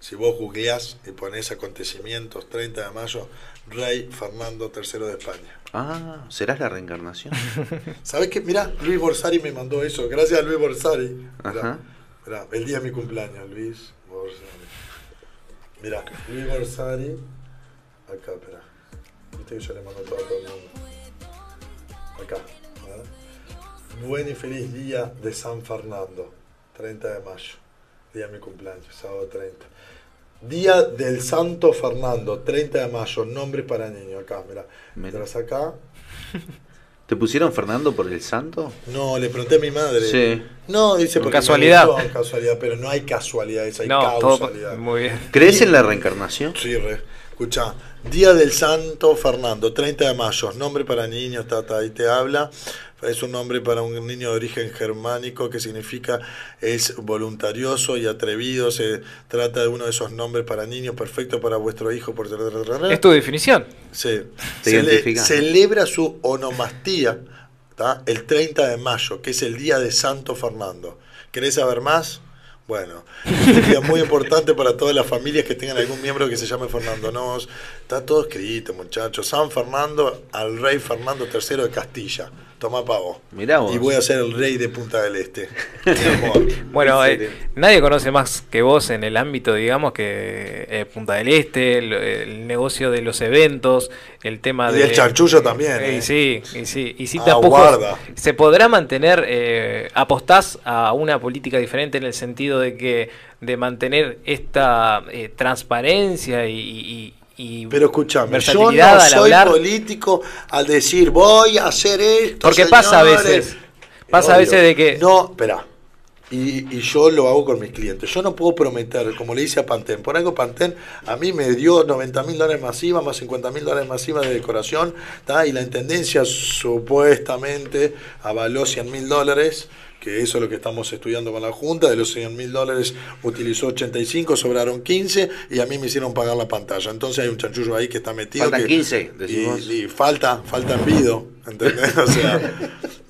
Si vos googleás y ponés acontecimientos, 30 de mayo, Rey Fernando III de España. Ah, ¿serás la reencarnación? ¿Sabés qué? Mirá, Luis Borsari me mandó eso. Gracias a Luis Borsari. Mirá, Ajá. mirá, el día de mi cumpleaños, Luis Borsari. Mirá, Borsari. Acá, espera. Viste que yo le mando todo a todo el mundo. Acá. ¿verdad? Buen y feliz día de San Fernando. 30 de mayo. Día de mi cumpleaños, sábado 30. Día del Santo Fernando, 30 de mayo, nombre para niños. Acá, mirá. Mientras acá. ¿Te pusieron Fernando por el santo? No, le pregunté a mi madre. Sí. No, dice porque Casualidad. gustó, casualidad, pero no hay casualidades, hay No, todo causalidad. muy bien. ¿Crees en la reencarnación? Sí, re. Escucha, Día del Santo Fernando, 30 de mayo, nombre para niños, tata, ahí te habla. Es un nombre para un niño de origen germánico que significa es voluntarioso y atrevido. Se trata de uno de esos nombres para niños perfecto para vuestro hijo. Por... Es tu definición. Sí. Se celebra su onomastía ¿tá? el 30 de mayo, que es el día de Santo Fernando. ¿Querés saber más? Bueno, este día es muy importante para todas las familias que tengan algún miembro que se llame Fernando. No, está todo escrito, muchachos. San Fernando al rey Fernando III de Castilla. Toma pavo. Mirá vos. Y voy a ser el rey de Punta del Este. Bueno, eh, nadie conoce más que vos en el ámbito, digamos, que eh, Punta del Este, el, el negocio de los eventos, el tema Y de... el chanchullo también, Eh, eh. sí, y sí. Y si Ah, tampoco guarda. se podrá mantener, eh, apostás a una política diferente en el sentido de que de mantener esta eh, transparencia y, y- y Pero escúchame, yo no soy hablar. político al decir voy a hacer esto. Porque pasa a señores". veces, pasa a veces de que- No, espera. Y, y yo lo hago con mis clientes. Yo no puedo prometer, como le hice a Pantén. Por algo Pantén a mí me dio 90 mil dólares masiva, más 50 mil dólares masiva de decoración. ¿tá? Y la Intendencia supuestamente avaló 100 mil dólares, que eso es lo que estamos estudiando con la Junta. De los 100 mil dólares utilizó 85, sobraron 15 y a mí me hicieron pagar la pantalla. Entonces hay un chanchullo ahí que está metido. Faltan que- 15, decimos. y, y falta, falta envido, ¿entendés? O sea,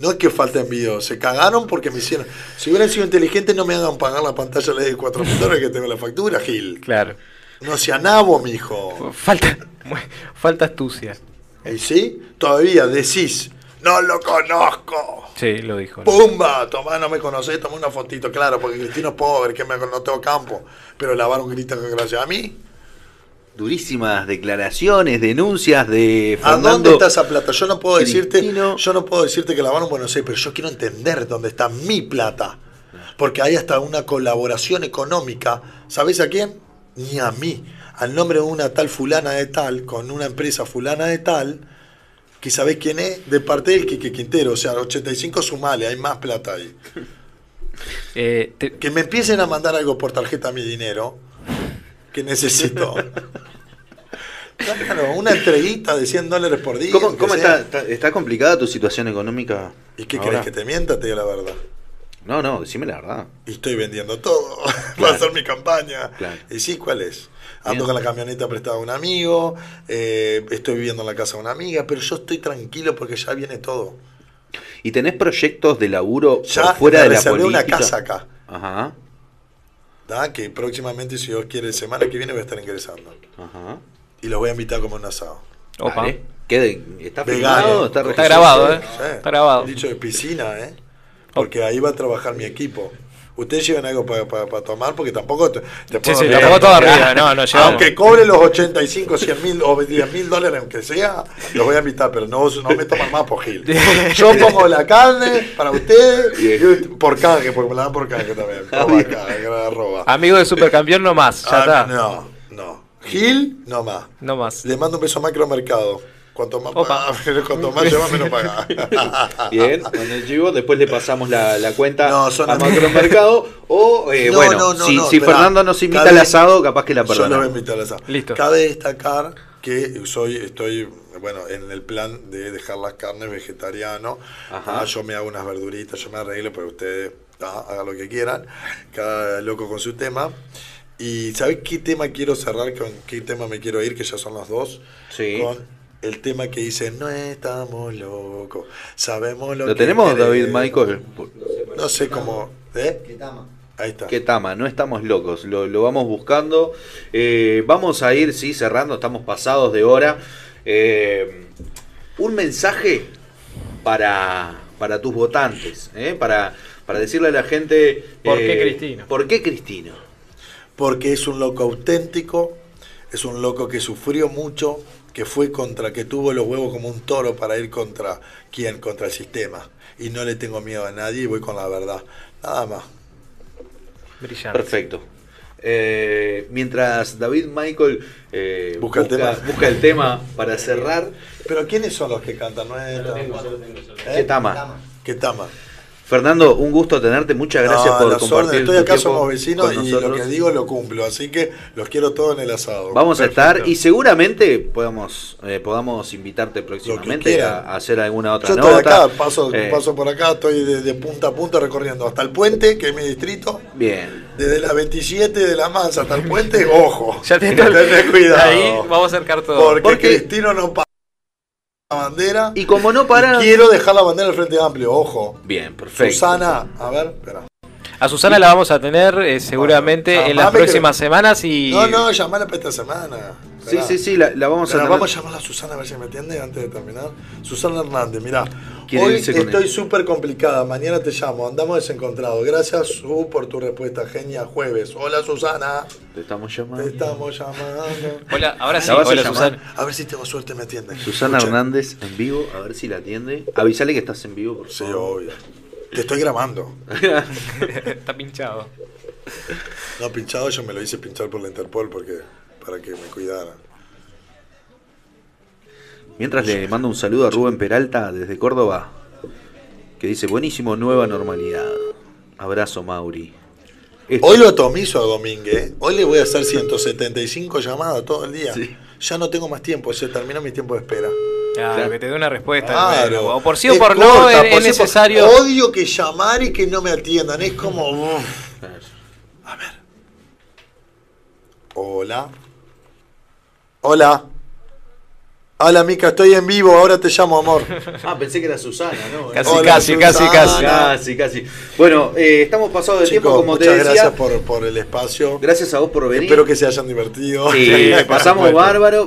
no es que falta envido, se cagaron porque me hicieron. Si hubieran sido inteligentes, no me hagan pagar la pantalla de 4 mil dólares que tengo la factura, Gil. Claro. No sea nabo, mijo. Falta, falta astucia. ¿Y sí? Todavía decís, no lo conozco. Sí, lo dijo. ¡Pumba! Tomá, no me conocés, tomé una fotito, claro, porque Cristino es pobre, que me, no tengo campo. Pero lavaron grita gracias a mí. Durísimas declaraciones, denuncias de ¿A Fernando. dónde está esa plata? Yo no puedo decirte, Cristino. yo no puedo decirte que lavaron Buenos Aires, pero yo quiero entender dónde está mi plata. Porque hay hasta una colaboración económica. ¿Sabés a quién? Ni a mí. Al nombre de una tal fulana de tal, con una empresa fulana de tal, que sabés quién es, de parte del Quique Quintero. O sea, 85 sumale, hay más plata ahí. Eh, Que me empiecen a mandar algo por tarjeta mi dinero, que necesito. Claro, una entreguita de 100 dólares por día. ¿Cómo, está, está, está complicada tu situación económica? ¿Y qué ahora? querés que te mienta? Te digo la verdad. No, no, decime la verdad. Y estoy vendiendo todo. Va a ser mi campaña. Claro. Y sí, ¿cuál es? Ando Bien. con la camioneta prestada a un amigo, eh, estoy viviendo en la casa de una amiga, pero yo estoy tranquilo porque ya viene todo. ¿Y tenés proyectos de laburo Ya por fuera me de la política? una casa acá. Ajá, ¿tá? Que próximamente, si Dios quiere, semana que viene voy a estar ingresando. ajá. Y los voy a invitar como un asado. Opa. Vale. ¿Qué de- ¿Está Vegano. filmado? ¿Está, Está grabado, ¿eh? Sí. Está grabado. Dicho de piscina, ¿eh? Porque ahí va a trabajar mi equipo. Ustedes llevan algo para tomar porque tampoco te, te puedo sí, enviar- tampoco todo arriba, no, no llevamos. Aunque cobre los 85, 100 mil o 10 mil dólares, aunque sea, los voy a invitar, pero no, no me toman más por Gil. Yo pongo la carne para ustedes, por canje, porque me la dan por canje también. Roba. Amigo de supercampeón no más, ya Ah, está. No, no. Gil, no más. No más. Le mando un beso a Macromercado. Cuanto más, paga, cuanto más lleva, menos paga. Bien, con el chivo, después le pasamos la, la cuenta No, son a. Macromercado. O, eh, No, bueno, no, no, si, no. Fernando nos invita al asado, capaz que la Yo lo voy a perdonamos. invitar al asado. Listo. Cabe destacar que soy, estoy, bueno, en el plan de dejar las carnes vegetariano. Ajá. Ah, yo me hago unas verduritas, yo me arreglo, pero ustedes ah, hagan lo que quieran. Cada loco con su tema. Y ¿sabes qué tema quiero cerrar? ¿Con qué tema me quiero ir? Que ya son las dos. Sí. Con el tema que dice, no estamos locos, sabemos lo, ¿Lo que tenemos, David queremos". Michael? No sé cómo... ¿Eh? Ahí está. ¿Qué tama? No estamos locos, lo, lo vamos buscando. Eh, vamos a ir, sí, cerrando, estamos pasados de hora. Eh, un mensaje para, para tus votantes, ¿eh? para, para decirle a la gente... ¿Por qué Cristino? ¿Por qué Cristino? porque es un loco auténtico, es un loco que sufrió mucho, que fue contra, que tuvo los huevos como un toro para ir contra quién, contra el sistema. Y no le tengo miedo a nadie y voy con la verdad. Nada más. Brillante. Perfecto. Eh, mientras David Michael eh, Busca el tema. busca el tema para cerrar, Pero ¿quiénes son los que cantan? No es ¿Eh? ¿Qué tama? ¿Qué tama? Fernando, un gusto tenerte, muchas gracias No, por compartir. Estoy acá, somos vecinos y lo que digo lo cumplo. Así que los quiero todos en el asado. Vamos a estar y seguramente podamos, eh, podamos invitarte próximamente a, a hacer alguna otra Yo nota. estoy acá, paso, Eh, paso por acá, estoy de, de punta a punta recorriendo hasta el puente, que es mi distrito. Bien. Desde la 27 de la Mansa hasta el puente, ojo. Ya te Tenés cuidado. Ahí vamos a acercar todo. Porque, Porque- Cristino no para la bandera. Y como no para... Quiero dejar la bandera al Frente Amplio, ojo. Bien, perfecto. Susana, a ver, espera. A Susana la vamos a tener eh, seguramente en las próximas que- semanas y... No, no, llamala para esta semana. Sí, sí, sí, la, la vamos a Pero tener. vamos a llamar a Susana a ver si me atiende antes de terminar. Susana Hernández, mirá. Hoy estoy súper complicada. Mañana te llamo. Andamos desencontrados. Gracias, Su, por tu respuesta. Genia, jueves. Hola, Susana. Te estamos llamando. Te estamos llamando. Hola, ahora sí, La vas a hola llamar. Susana. A ver si tengo suerte y me atiende. Susana Escucha. Hernández en vivo, a ver si la atiende. Avisale que estás en vivo, por Sí, favor. obvio. Te estoy grabando. Está pinchado. No, pinchado yo me lo hice pinchar por la Interpol porque para que me cuidara. Mientras le mando un saludo a Rubén Peralta desde Córdoba, que dice, buenísimo, nueva normalidad. Abrazo, Mauri. Esto- Hoy lo atomizo a Domínguez. ¿eh? Hoy le voy a hacer 175 llamadas todo el día. Ya no tengo más tiempo, se terminó mi tiempo de espera. Claro, que te dé una respuesta. Claro. O por sí o Es por no, corta, es, por necesario. Odio que llamar y que no me atiendan. Es como. uf. A ver. Hola. Hola. Hola, Mica, estoy en vivo. Ahora te llamo, amor. Ah, pensé que era Susana, ¿no? Casi, Hola, casi, casi, Susana. casi. Casi, casi. Bueno, eh, estamos pasados de Chicos, tiempo, como te muchas decía. gracias por, por el espacio. Gracias a vos por venir. Espero que se hayan divertido. Sí, pasamos bárbaro.